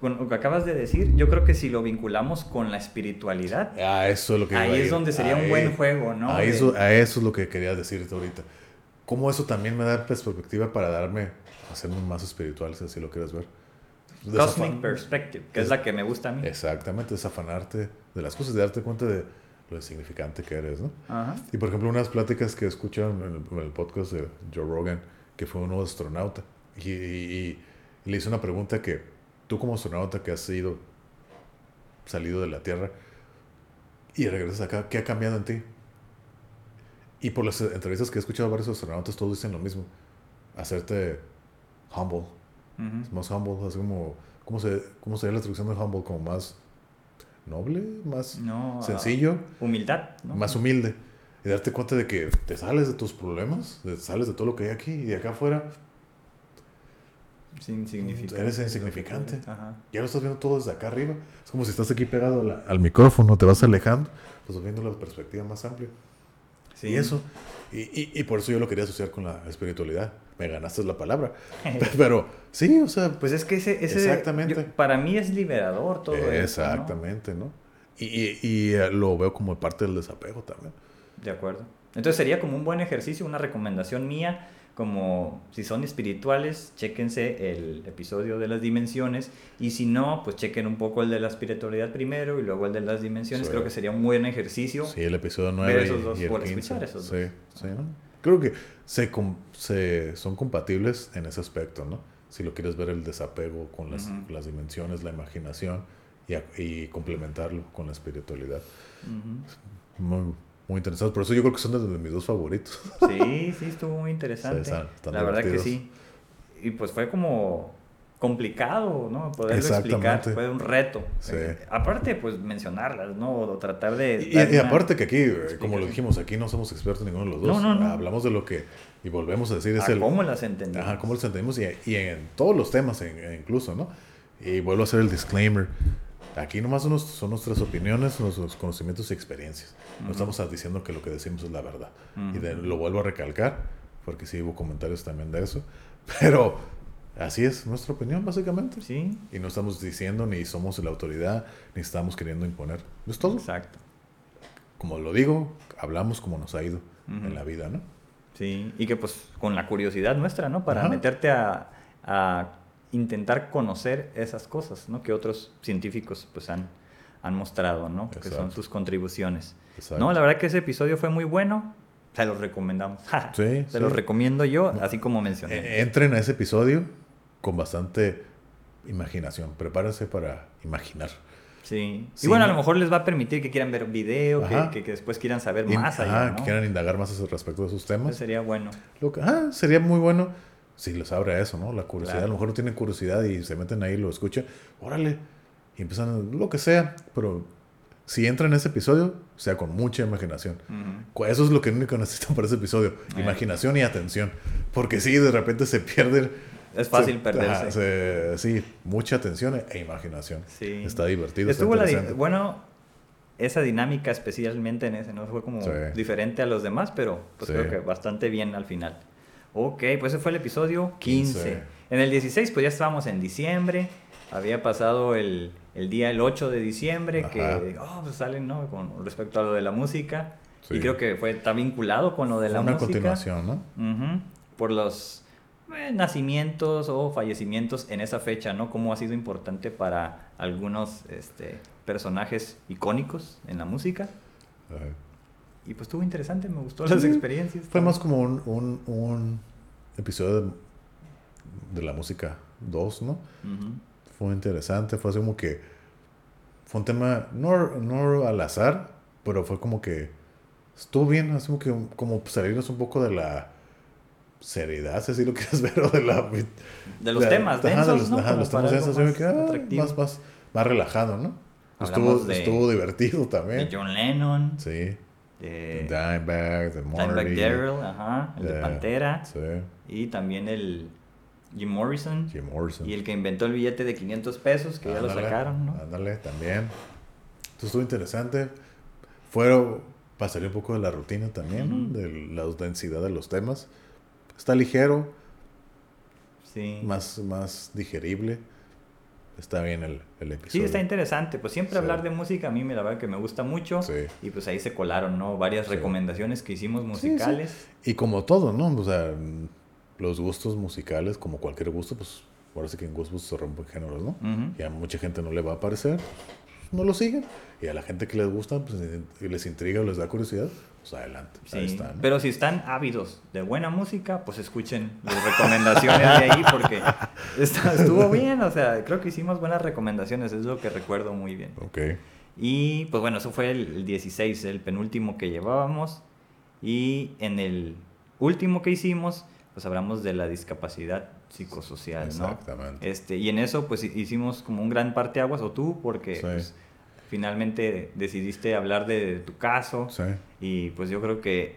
con lo que acabas de decir, yo creo que si lo vinculamos con la espiritualidad, A eso es lo que ahí es donde sería un buen juego, ¿no? A eso, a eso es lo que quería decirte ahorita. Cómo eso también me da perspectiva para darme, hacerme más espiritual, si así lo quieres ver. Cosmic Perspective, que es la que me gusta a mí. Exactamente, desafanarte de las cosas, de darte cuenta de lo insignificante que eres, ¿no? Ajá. Y por ejemplo, unas pláticas que escuché en el, en el podcast de Joe Rogan, que fue un astronauta, y, y- y le hice una pregunta que tú como astronauta que has sido salido de la Tierra y regresas acá, ¿qué ha cambiado en ti? Y por las entrevistas que he escuchado a varios astronautas, todos dicen lo mismo, hacerte humble, Más humble, así como, ¿cómo, se, ¿cómo sería la traducción de humble? Como más noble, más No, ah, sencillo Humildad, ¿no? más humilde y darte cuenta de que te sales de tus problemas, de- sales de todo lo que hay aquí y de acá afuera insignificante. Eres insignificante. Ajá. ya lo estás viendo todo desde acá arriba. Es como si estás aquí pegado la- al micrófono, te vas alejando, pues viendo la perspectiva más amplia. Sí. Y eso, y, y, y por eso yo lo quería asociar con la espiritualidad. Me ganaste la palabra. <laughs> Pero sí, o sea, Pues es que ese, ese Exactamente. yo- para mí es liberador todo eso. ¿no? exactamente, ¿no? Y, y, y, eh, lo veo como parte del desapego también. De acuerdo. Entonces sería como un buen ejercicio, una recomendación mía, como si son espirituales, chéquense el episodio de las dimensiones y si no, pues chequen un poco el de la espiritualidad primero y luego el de las dimensiones. Sí. Creo que sería un buen ejercicio. Sí, el episodio Ver 9 esos y, dos, y el por 15. escuchar esos sí, dos. sí, ¿no? Creo que se, se son compatibles en ese aspecto, ¿no? Si lo quieres ver el desapego con las, dimensiones, la imaginación y, a- y complementarlo con la espiritualidad. Muy, muy interesante. Por eso yo creo que son de mis dos favoritos. Sí, sí, estuvo muy interesante. Sí, están- están la verdad que sí. Y pues fue como complicado, ¿no? Poderlo explicar. Fue un reto. Sí. Eh, aparte, pues mencionarlas, ¿no? O tratar de... Y, y una aparte que aquí, eh, como lo explicación. dijimos, aquí no somos expertos ninguno de los dos. No, no, no. Hablamos de lo que, y volvemos a decir, es a el... cómo las entendimos. Ajá, cómo los entendemos y, y en todos los temas en- incluso, ¿no? Y vuelvo a hacer el disclaimer. Aquí nomás son, son nuestras opiniones, nuestros conocimientos y experiencias. No Ujú. estamos diciendo que lo que decimos es la verdad. Y Ujú. de- lo vuelvo a recalcar, porque sí hubo comentarios también de eso. <laughs> Pero así es nuestra opinión, básicamente. Sí, Y no estamos diciendo ni somos la autoridad, ni estamos queriendo imponer. Es todo. exacto. Como lo digo, hablamos como nos ha ido en la vida, ¿no? Sí, y que pues con la curiosidad nuestra, ¿no? Para Ajá. meterte a, a intentar conocer esas cosas, ¿no? Que otros científicos pues han, han mostrado, ¿no? Que son sus contribuciones. Exacto. No, la verdad que ese episodio fue muy bueno. Se los recomendamos. <laughs> Sí, Se sí. los recomiendo yo, así como mencioné. Eh, Entren a ese episodio con bastante imaginación. Prepárense para imaginar. sí. sí, y bueno, a lo mejor les va a permitir que quieran ver video, que, que- que después quieran saber Y- más ajá, allá, ¿no? que quieran indagar más respecto de esos Eso temas. sería bueno. Lo que- ah, sería muy bueno si les abre a eso, ¿no? La curiosidad. Claro. A lo mejor no tienen curiosidad y se meten ahí, lo escuchan. Órale. Y empiezan lo que sea. Pero si entran en ese episodio, sea con mucha imaginación. Cu- Eso es lo que único necesitan para ese episodio. Eh. Imaginación y atención. Porque si de repente se <laughs> pierden. Es fácil se- perderse. ajá, se- sí, mucha atención e imaginación. Sí. Está divertido. está la bueno, esa dinámica especialmente en ese, ¿no? Fue como Sí. diferente a los demás, pero pues Sí. creo que bastante bien al final. Ok, pues ese fue el episodio 15. 15. En el 16 pues ya estábamos en diciembre, había pasado el, el día el 8 de diciembre Ajá. que oh, pues salen, ¿no? Con respecto a lo de la música. Sí. Y creo que fue, está vinculado con lo de Fue la una música. continuación, ¿no? Por los eh, nacimientos o fallecimientos en esa fecha, ¿no? Cómo ha sido importante para algunos este, personajes icónicos en la música. Ajá. Y pues estuvo interesante, me gustó las experiencias. Fue más como un, un, un episodio de, de la música 2, ¿no? Ujú, Fue interesante, fue así como que... Fue un tema, no, no al azar, pero fue como que... Estuvo bien, así como que como salirnos un poco de la seriedad, si así lo quieres <laughs> ver, o de la... De los la- temas de los, ¿no? ajá, los temas densos, más que, ah, más, más, más relajado, ¿no? Estuvo, de- estuvo divertido también. De John Lennon, Sí. de Dimebag, de Dimebag Marty. Darrell, ajá, el de Pantera, Sí, y también el Jim Morrison, Jim Morrison. y el que inventó el billete de 500 pesos, que ya lo sacaron, ¿no? Ándale, también. Entonces estuvo interesante. Fueron, para salir un poco de la rutina también, de la densidad de los temas. Está ligero, Sí. más, más digerible. Está bien el, el episodio. Sí, está interesante. Pues siempre Sí. hablar de música a mí me la verdad que me gusta mucho. Sí. Y pues ahí se colaron, ¿no? Varias Sí. recomendaciones que hicimos Sí, sí. musicales. Y como todo, ¿no? O sea, los gustos musicales, como cualquier gusto, pues ahora sí que en gustos se rompen géneros, ¿no? Y a mucha gente no le va a parecer, pues, no lo siguen. Y a la gente que les gusta, pues les intriga o les da curiosidad, pues adelante. Ahí Sí, está. ¿no? pero si están ávidos de buena música, pues escuchen las recomendaciones de ahí porque <laughs> está- estuvo bien, o sea, creo que hicimos buenas recomendaciones, es lo que recuerdo muy bien. Ok. Y pues bueno, eso fue el, el 16, el penúltimo que llevábamos. Y en el último que hicimos, pues hablamos de la discapacidad psicosocial, ¿no? Exactamente. Este, y en eso pues hi- hicimos como un gran parteaguas, o tú, porque Sí. pues, finalmente decidiste hablar de, tu caso. Sí. Y pues yo creo que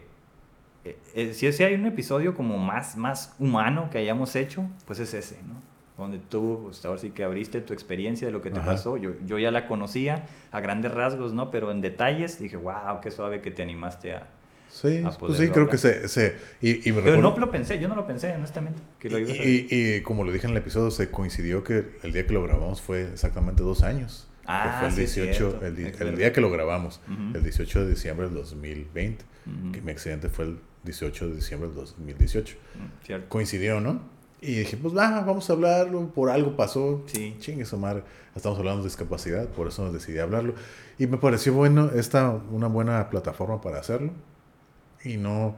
eh, eh, si ese hay un episodio como más, más humano que hayamos hecho, pues es ese, ¿no? Donde tú, pues ahora sí que abriste tu experiencia de lo que te Ajá. pasó. Yo, yo ya la conocía a grandes rasgos, ¿no? Pero en detalles dije, wow, qué suave que te animaste a... Sí, pues sí, creo hablar. que se... se y, y me Pero no lo pensé, yo no lo pensé, honestamente, que lo y, y- y como lo dije en el episodio, se coincidió que el día que lo grabamos fue exactamente dos años. Que Ah, fue el sí, 18, cierto. el, el día que lo grabamos, Ujú. el 18 de diciembre del 2020, Ujú. que mi accidente fue el 18 de diciembre del 2018. Mm, Cierto. Coincidió, ¿no? Y dije, pues va, vamos a hablarlo, por algo pasó. Sí. Chingue su madre, estamos hablando de discapacidad, por eso decidí hablarlo. Y me pareció bueno, esta una buena plataforma para hacerlo. Y no,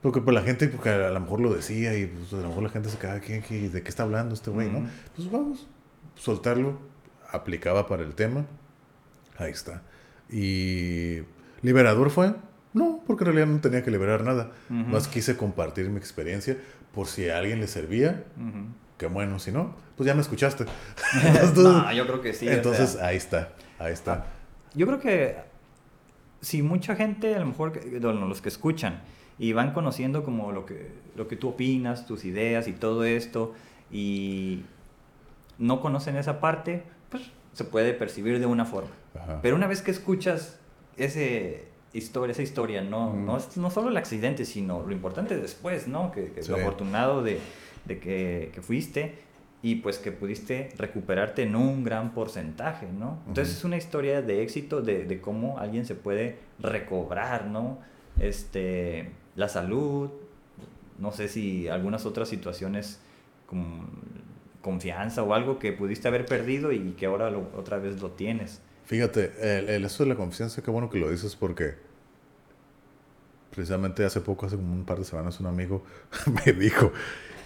porque pues la gente, porque a lo mejor lo decía y pues, a lo mejor la gente se quedaba, ¿qué, qué- de qué está hablando este güey, no? Ujú. Pues vamos, soltarlo, aplicaba para el tema, ahí está. Y liberador fue, no, porque en realidad no tenía que liberar nada. Ujú. Más quise compartir mi experiencia por si a alguien le servía, Ujú. que bueno, si no, pues ya me escuchaste. <laughs> no, yo creo que sí. o Entonces sea, ahí está, ahí está. Yo creo que si mucha gente, a lo mejor bueno, los que escuchan y van conociendo como lo que, lo que tú opinas, tus ideas y todo esto, y no conocen esa parte, se puede percibir de una forma. Ajá. Pero una vez que escuchas ese historia, esa historia, no, no, no solo el accidente, sino lo importante después, ¿no? Que, que Sí. lo afortunado de, de que, que fuiste y pues que pudiste recuperarte en un gran porcentaje, ¿no? Entonces es una historia de éxito de, de cómo alguien se puede recobrar, ¿no? Este, la salud, no sé si algunas otras situaciones como confianza o algo que pudiste haber perdido y que ahora lo- otra vez lo tienes. Fíjate, el, el- eso de la confianza, qué bueno que lo dices porque precisamente hace poco, hace como un par de semanas, un amigo <laughs> me dijo,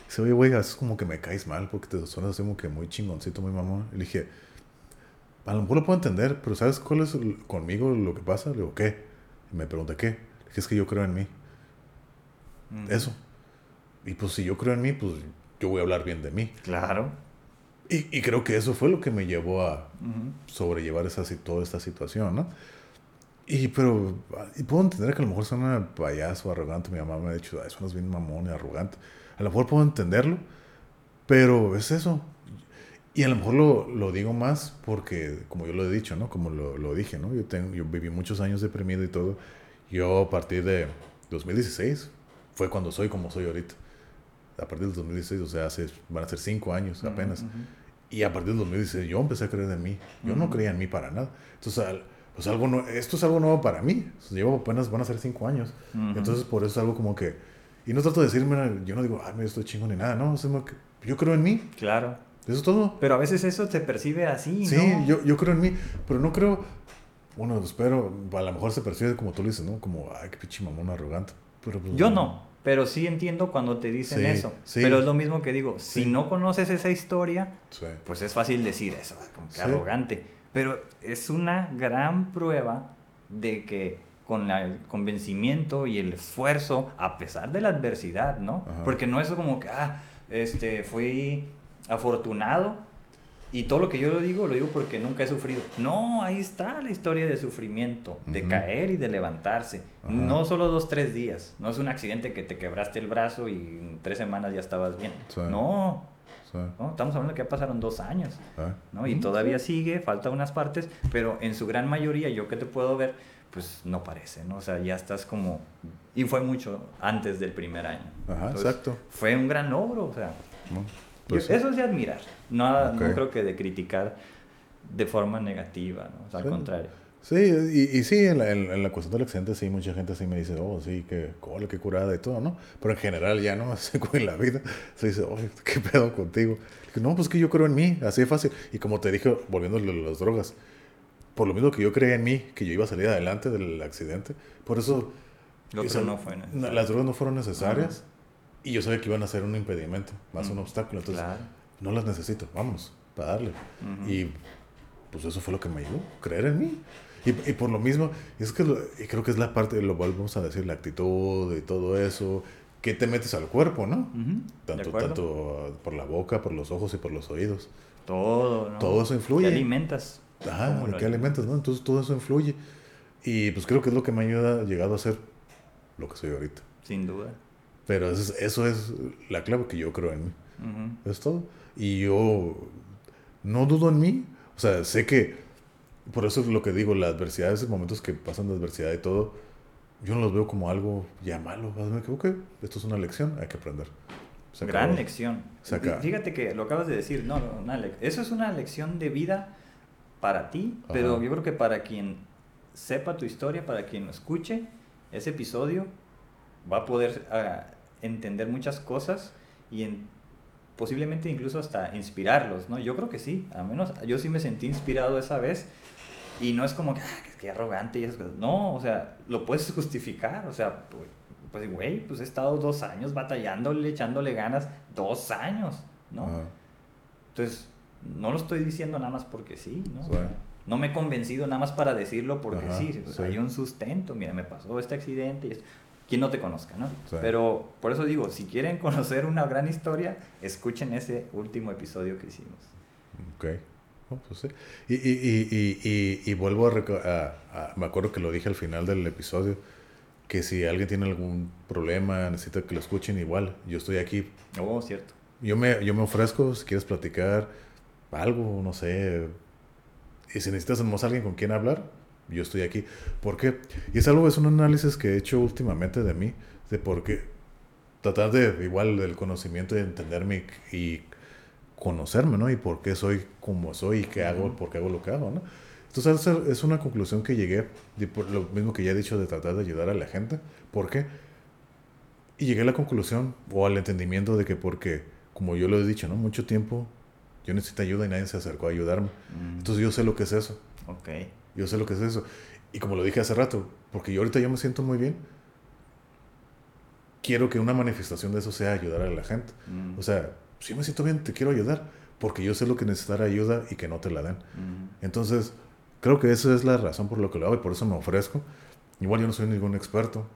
dice, oye, güey, es como que me caes mal porque te suenas así como que muy chingoncito, muy mamón. Y le dije, a lo mejor lo puedo entender, pero ¿sabes cuál es el- conmigo lo que pasa? Le digo, ¿qué? Y me pregunta, ¿qué? Le dije, es que yo creo en mí. Ujú. Eso. Y pues si yo creo en mí, pues yo voy a hablar bien de mí. Claro. Y, y creo que eso fue lo que me llevó a, sobrellevar esa, toda esta situación, ¿no? Y pero, y puedo entender que a lo mejor suena payaso, arrogante, mi mamá me ha dicho, "Ay, suenas bien mamón y arrogante. A lo mejor puedo entenderlo, pero es eso. Y a lo mejor lo, lo digo más porque, como yo lo he dicho, ¿no? Como lo, lo dije, ¿no? Yo, tengo, yo viví muchos años deprimido y todo. Yo a partir de 2016 fue cuando soy como soy ahorita. A partir del 2016, o sea, hace, van a ser cinco años apenas. Y a partir del 2016 yo empecé a creer en mí. Yo no creía en mí para nada. Entonces, al- pues algo no, esto es algo nuevo para mí. Llevo apenas, van a ser cinco años. Entonces, por eso es algo como que... Y no trato de decirme, yo no digo, ay, mira, estoy chingón ni nada, ¿no? Yo creo en mí. Claro. Eso es todo. Pero a veces eso se percibe así, Sí, ¿no? yo, yo creo en mí. Pero no creo... Bueno, espero, a lo mejor se percibe como tú lo dices, ¿no? Como, ay, qué pinche mamón arrogante. Pero, pues, Yo no, pero sí entiendo cuando te dicen Sí, eso. sí. Pero es lo mismo que digo, si no conoces esa historia, pues es fácil decir eso, como que arrogante. Pero es una gran prueba de que con la- el convencimiento y el esfuerzo, a pesar de la adversidad, ¿no? Ajá. Porque no es como que, ah, este, fui afortunado Y todo lo que yo lo digo, lo digo porque nunca he sufrido. No, ahí está la historia de sufrimiento, de Ujú. caer y de levantarse. Ajá. No solo dos, tres días. No es un accidente que te quebraste el brazo y en tres semanas ya estabas bien. Sí. No, Sí. no, estamos hablando que ya pasaron dos años. Ah. ¿no? Y todavía sigue, falta unas partes, pero en su gran mayoría, yo que te puedo ver, pues no parece, ¿no? O sea, ya estás como... Y fue mucho antes del primer año. Ajá, exacto. Fue un gran logro, o sea... ¿no? Pues. Eso es de admirar, no, no Ok. creo que de criticar de forma negativa, ¿no? O sea, al Sí. contrario. Sí, y, y sí, en la, en, en la cuestión del accidente, sí, mucha gente sí me dice, oh, sí, que cole, qué curada y todo, ¿no? Pero en general ya no, <laughs> en la vida, se dice, oye, qué pedo contigo. Dije, no, pues que yo creo en mí, así de fácil. Y como te dije, volviendo a las drogas, por lo mismo que yo creía en mí, que yo iba a salir adelante del accidente, por eso... Lo otro no fue necesario. Las drogas no fueron necesarias y yo sabía que iban a ser un impedimento, más un Mm, obstáculo. Entonces, claro. no las necesito, vamos, para darle. Ujú. Y pues eso fue lo que me ayudó, creer en mí. Y, y por lo mismo, es que lo- y creo que es la parte, lo volvemos a decir, la actitud y todo eso, que te metes al cuerpo, ¿no? Ujú, ¿de Tanto, tanto por la boca, por los ojos y por los oídos. Todo, ¿no? Todo eso influye. ¿Qué alimentas? Ajá, ¿Cómo ¿de lo qué alimentas, no? Entonces todo eso influye. Y pues creo que es lo que me ayuda, llegado a ser lo que soy ahorita. Sin duda. Pero eso es, eso es la clave que yo creo en mí. Es todo. Y yo no dudo en mí. O sea, sé que, por eso es lo que digo, la adversidad, esos momentos que pasan de adversidad y todo, yo no los veo como algo ya malo. Me equivoqué. Esto es una lección, hay que aprender. Gran lección. Se acaba. Fíjate que lo acabas de decir, no, no, una eso es una lección de vida para ti, pero yo creo que para quien sepa tu historia, para quien lo escuche, ese episodio va a poder ah, entender muchas cosas y en- posiblemente incluso hasta inspirarlos, ¿no? Yo creo que sí, al menos yo sí me sentí inspirado esa vez y no es como que, ah, que arrogante y esas cosas. No, o sea, lo puedes justificar, o sea, pues, güey, pues he estado dos años batallándole, echándole ganas, dos años, ¿no? Ajá. Entonces, no lo estoy diciendo nada más porque sí, ¿no? Sí. No me he convencido nada más para decirlo porque Ajá, sí, pues, sí. hay un sustento, mira, me pasó este accidente y esto. Quien no te conozca, ¿no? Sí. Pero por eso digo, si quieren <laughs> conocer una gran historia, escuchen ese último episodio que hicimos. Ok. No, pues sí. Y, y, y, y, vuelvo a, a- a- Me acuerdo que lo dije al final del episodio, que si alguien tiene algún problema, necesita que lo escuchen, igual, yo estoy aquí. Oh, cierto. Yo me, yo me ofrezco, si quieres platicar algo, no sé. Y si necesitas más alguien con quien hablar, yo estoy aquí. ¿Por qué? Y es algo, es un análisis que he hecho últimamente de mí, de por qué. Tratar de, igual, del conocimiento de entenderme y, conocerme, ¿no? Y por qué soy como soy y qué hago, por qué hago lo que hago, ¿no? Entonces, es una conclusión que llegué, de por lo mismo que ya he dicho, de tratar de ayudar a la gente. ¿Por qué? Y llegué a la conclusión o al entendimiento de que porque, como yo lo he dicho, ¿no? Mucho tiempo yo necesito ayuda y nadie se acercó a ayudarme. Mm, Entonces yo sé lo que es eso. ok. Yo sé lo que es eso. Y como lo dije hace rato, porque yo ahorita yo me siento muy bien, quiero que una manifestación de eso sea ayudar a la gente. Mm, O sea, si me siento bien, te quiero ayudar, porque yo sé lo que necesitar ayuda y que no te la den. mm, Entonces, creo que esa es la razón por lo que lo hago y por eso me ofrezco. Igual yo no soy ningún experto,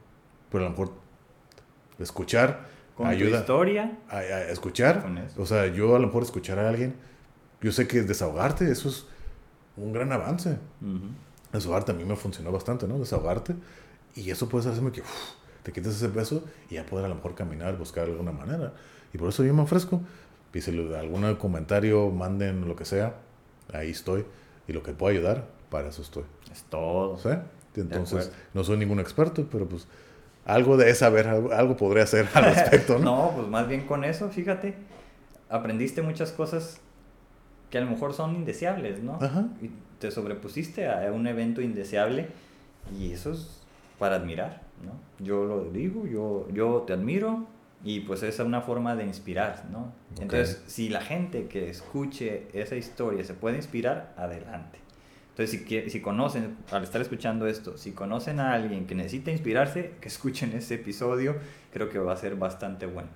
pero a lo mejor escuchar Con tu ayuda historia, a, a escuchar. Con eso. O sea, yo a lo mejor escuchar a alguien, yo sé que desahogarte, eso es un gran avance. ujú, Desahogarte a mí me funcionó bastante, ¿no? Desahogarte. Y eso puede hacerme que uf, te quites ese peso y ya poder a lo mejor caminar, buscar alguna manera. Y por eso yo me ofrezco. Y si algún comentario, manden lo que sea, ahí estoy. Y lo que pueda ayudar, para eso estoy. es todo. ¿Sí? Entonces, no soy ningún experto, pero pues algo de saber, algo, algo podría hacer al <laughs> respecto, ¿no? No, pues más bien con eso, fíjate, aprendiste muchas cosas que a lo mejor son indeseables, ¿no? Ajá. Y te sobrepusiste a un evento indeseable y eso es para admirar, ¿no? Yo lo digo, yo, yo te admiro y pues es una forma de inspirar, ¿no? Ok. Entonces, si la gente que escuche esa historia se puede inspirar, adelante. Entonces, si, si conocen, al estar escuchando esto, si conocen a alguien que necesita inspirarse, que escuchen ese episodio, creo que va a ser bastante bueno.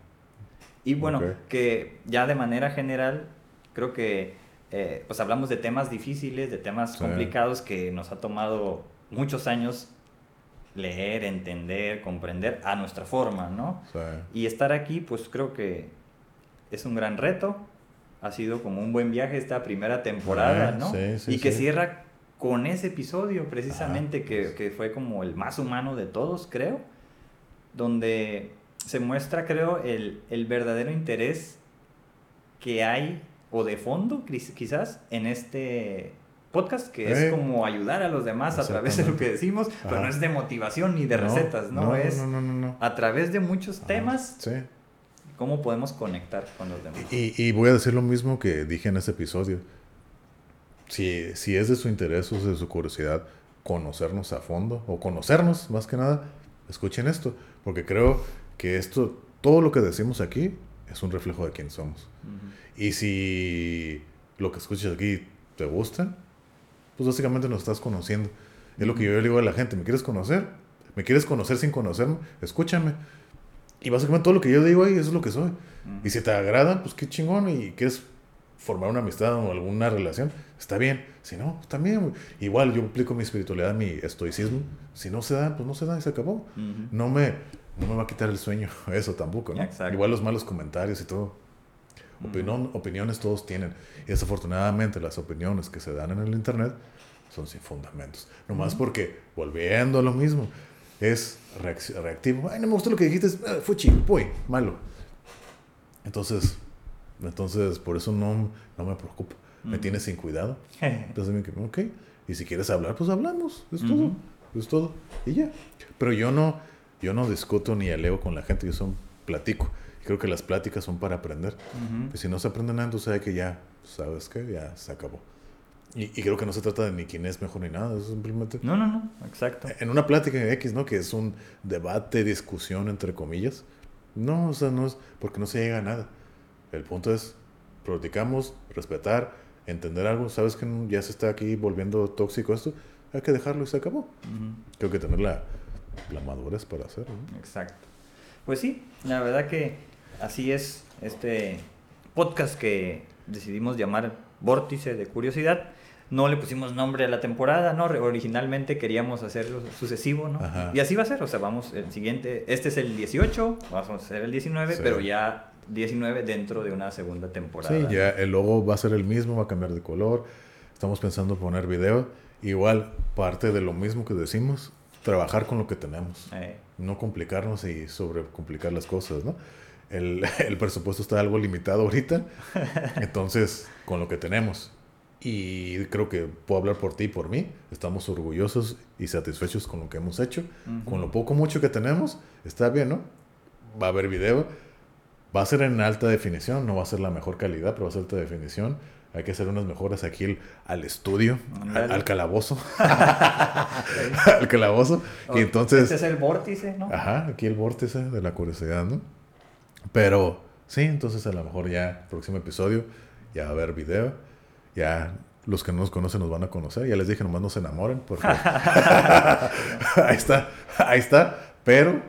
Y bueno, Ok. que ya de manera general, creo que eh, pues hablamos de temas difíciles, de temas Sí. complicados que nos ha tomado muchos años leer, entender, comprender a nuestra forma, ¿no? Sea, Y estar aquí, pues creo que es un gran reto ha sido como un buen viaje esta primera temporada, Ah, ¿no? sí, sí, y que sí. cierra con ese episodio precisamente Ajá, que, pues. que fue como el más humano de todos, creo, donde se muestra, creo, el, el verdadero interés que hay, o de fondo, quiz- quizás, en este podcast, que es Eh. como ayudar a los demás a través de lo que decimos, pero Ajá. no es de motivación ni de No, recetas, ¿no? no, es no, no, no, no. a través de muchos Ajá, temas, Sí. cómo podemos conectar con los demás. Y, y voy a decir lo mismo que dije en ese episodio. Si, si es de su interés o de su curiosidad conocernos a fondo, o conocernos más que nada, escuchen esto, porque creo que esto, todo lo que decimos aquí, es un reflejo de quién somos. Ujú. Y si lo que escuchas aquí te gusta, pues básicamente nos estás conociendo. Es lo que yo le digo a la gente, ¿me quieres conocer? ¿Me quieres conocer sin conocerme? Escúchame. Y básicamente todo lo que yo digo ahí, eso es lo que soy. Y si te agrada, pues qué chingón. Y quieres formar una amistad o alguna relación, está bien. Si no, pues también. Igual yo aplico mi espiritualidad, mi estoicismo. Si no se da, pues no se da y se acabó. Ujú. No me, no me va a quitar el sueño, <laughs> eso tampoco, ¿no? Exacto. Igual los malos comentarios y todo. Opinión- opiniones todos tienen. Y desafortunadamente las opiniones que se dan en el internet son sin fundamentos. Nomás porque, volviendo a lo mismo, es reactivo. Ay, no me gustó lo que dijiste, eh, fue chido, fue malo. Entonces, entonces por eso no, no me preocupa. Me Ujú. tienes sin cuidado. <laughs> Entonces, ok. Y si quieres hablar, pues hablamos. Es todo. Es todo. Y ya. Pero yo no, yo no discuto ni aleo con la gente. Yo son platico. Creo que las pláticas son para aprender. Ujú. Pues si no se aprende nada, entonces hay que ya, ¿sabes qué? Ya se acabó. Y, y creo que no se trata de ni quién es mejor ni nada. Es simplemente No, no, no, exacto. en una plática X, ¿no? Que es un debate, discusión, entre comillas. No, o sea, no es porque no se llega a nada. El punto es, platicamos, respetar, entender algo. ¿Sabes que ya se está aquí volviendo tóxico esto? Hay que dejarlo y se acabó. Ujú. Creo que tener la, la madurez para hacerlo. ¿no? Exacto. Pues sí, la verdad que así es este podcast que decidimos llamar Vórtice de Curiosidad. No le pusimos nombre a la temporada, ¿no? Originalmente queríamos hacerlo sucesivo, ¿no? Ajá. Y así va a ser, o sea, vamos, el siguiente, este es el 18, vamos a hacer el 19, Sí. pero ya 19 dentro de una segunda temporada. Sí, ya el logo va a ser el mismo, va a cambiar de color. Estamos pensando poner video. Igual, parte de lo mismo que decimos, trabajar con lo que tenemos. Eh, no complicarnos y sobrecomplicar las cosas, ¿no? El, <laughs> el presupuesto está algo limitado ahorita, <laughs> entonces con lo que tenemos. Y creo que puedo hablar por ti y por mí. Estamos orgullosos y satisfechos con lo que hemos hecho. Ujú. Con lo poco mucho que tenemos, está bien, ¿no? Va a haber video. Va a ser en alta definición, no va a ser la mejor calidad, pero va a ser alta definición. Hay que hacer unas mejoras aquí al, al estudio, al, al calabozo. <laughs> al calabozo. Y entonces... Este es el vórtice, ¿no? Ajá, aquí el vórtice de la curiosidad, ¿no? Pero sí, entonces a lo mejor ya el próximo episodio ya va a haber video. Ya los que no nos conocen nos van a conocer. Ya les dije, nomás no se enamoren. Porque... <laughs> <laughs> ahí está, ahí está. Pero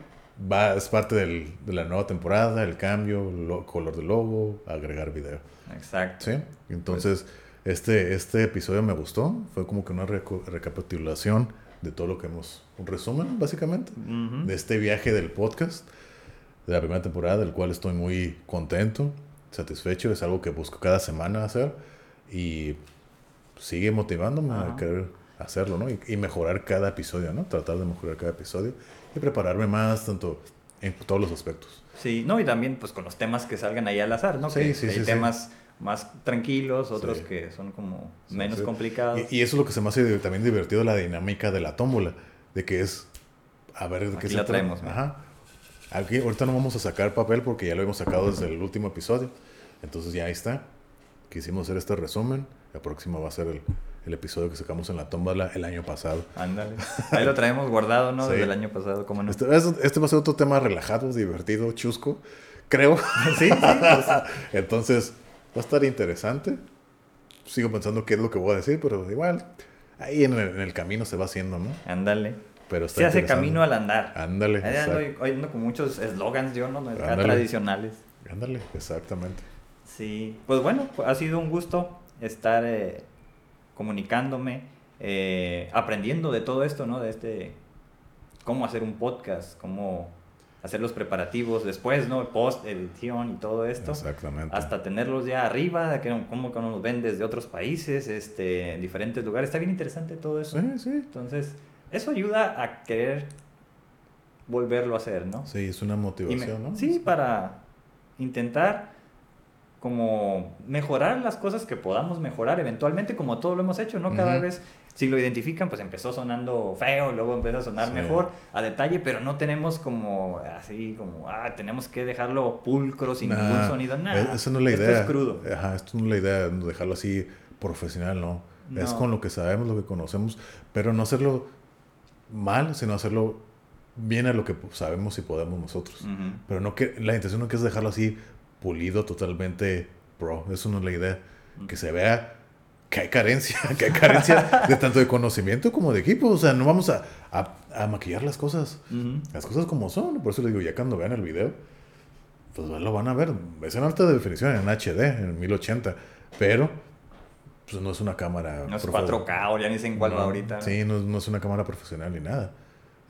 va, es parte del- de la nueva temporada, el cambio, lo- color del logo, agregar video. Exacto. ¿Sí? Entonces, este, este episodio me gustó. Fue como que una recapitulación de todo lo que hemos... Un resumen, básicamente de este viaje del podcast, de la primera temporada, del cual estoy muy contento, satisfecho. Es algo que busco cada semana hacer y sigue motivándome Ajá. a querer hacerlo, ¿no? Y, y mejorar cada episodio, ¿no? Tratar de mejorar cada episodio y prepararme más, tanto en todos los aspectos. Sí, no, y también pues con los temas que salgan ahí al azar, ¿no? Sí, que sí, hay sí, temas más tranquilos, otros que son como menos complicados. Y, y eso es lo que se me hace también divertido, la dinámica de la tómbola, de que es, a ver, ¿de qué Aquí se la trata? traemos. Ajá. Aquí, ahorita no vamos a sacar papel porque ya lo hemos sacado desde el último episodio. Entonces ya ahí está. Quisimos hacer este resumen. El próximo va a ser el, el episodio que sacamos en la tómbola el año pasado. Ándale. Ahí lo traemos guardado, ¿no? Sí. Desde el año pasado, ¿cómo no? Este, es- este va a ser otro tema relajado, divertido, chusco, creo. <laughs> Sí, sí, pues, Entonces, va a estar interesante. Sigo pensando qué es lo que voy a decir, pero igual, ahí en el, en el camino se va haciendo, ¿no? ándale. Pero está Se hace camino al andar. Ándale, ando, ando con muchos eslogans yo, ¿no? Ándale. tradicionales. ándale, exactamente. Sí, pues bueno, ha sido un gusto estar eh, comunicándome, eh, aprendiendo de todo esto, ¿no? De este, cómo hacer un podcast, cómo hacer los preparativos después, ¿no? Post, edición y todo esto. Exactamente. Hasta tenerlos ya arriba, que cómo que nos ven desde otros países, este, en diferentes lugares. Está bien interesante todo eso. Sí, sí. Entonces, eso ayuda a querer volverlo a hacer, ¿no? Sí, es una me- motivación, ¿no? Sí, para intentar como mejorar las cosas que podamos mejorar eventualmente, como todo lo hemos hecho, ¿no? Cada vez, si lo identifican, pues empezó sonando feo, luego empieza a sonar Sí. mejor, a detalle, pero no tenemos como así, como, ah, tenemos que dejarlo pulcro, sin ningún sonido, nada. Esa no es la Esto idea. es crudo. Ajá, esto no es la idea, dejarlo así profesional, no. Es con lo que sabemos, lo que conocemos, pero no hacerlo mal, sino hacerlo bien a lo que sabemos y podemos nosotros. Pero no que la intención no que es dejarlo así pulido totalmente pro. Eso no es la idea. Que se vea que hay carencia, <laughs> que hay carencia de tanto de conocimiento como de equipo. O sea, no vamos a, a- a maquillar las cosas. Las cosas como son. Por eso les digo, ya cuando vean el video, pues lo van a ver. Es en alta definición, en HD, en 1080. Pero, pues no es una cámara. No es profe- 4K, o ya ni sé en cuál va ahorita. ¿no? Sí, no, no es una cámara profesional ni nada.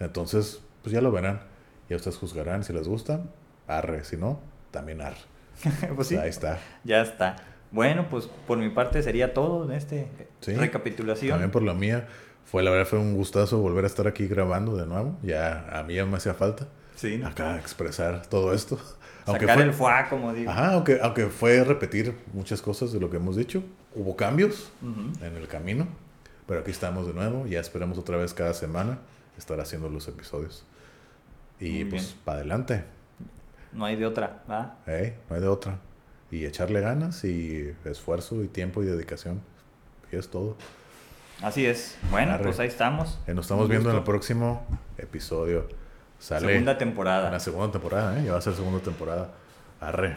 Entonces, pues ya lo verán. Ya ustedes juzgarán si les gusta. Arre, si no, también arre. <laughs> pues sí, Ahí está. ya está. Bueno, pues por mi parte sería todo en este Sí. recapitulación. También por la mía. Fue la verdad, fue un gustazo volver a estar aquí grabando de nuevo. Ya a mí ya me hacía falta. Sí, ¿no? Acá expresar todo esto. Aunque Sacar fue, el fuá, como digo. Ajá, aunque, aunque fue repetir muchas cosas de lo que hemos dicho. Hubo cambios Ujú. en el camino. Pero aquí estamos de nuevo. Ya esperamos otra vez cada semana estar haciendo los episodios. Y Muy pues, para adelante. No hay de otra. ¿eh? No hay de otra. Y echarle ganas y esfuerzo y tiempo y dedicación. Y es todo. Así es. Bueno, Arre. pues ahí estamos. Eh, nos estamos Un viendo en el próximo episodio. Sale Segunda en temporada. la segunda temporada, ¿eh? Ya va a ser segunda temporada. Arre.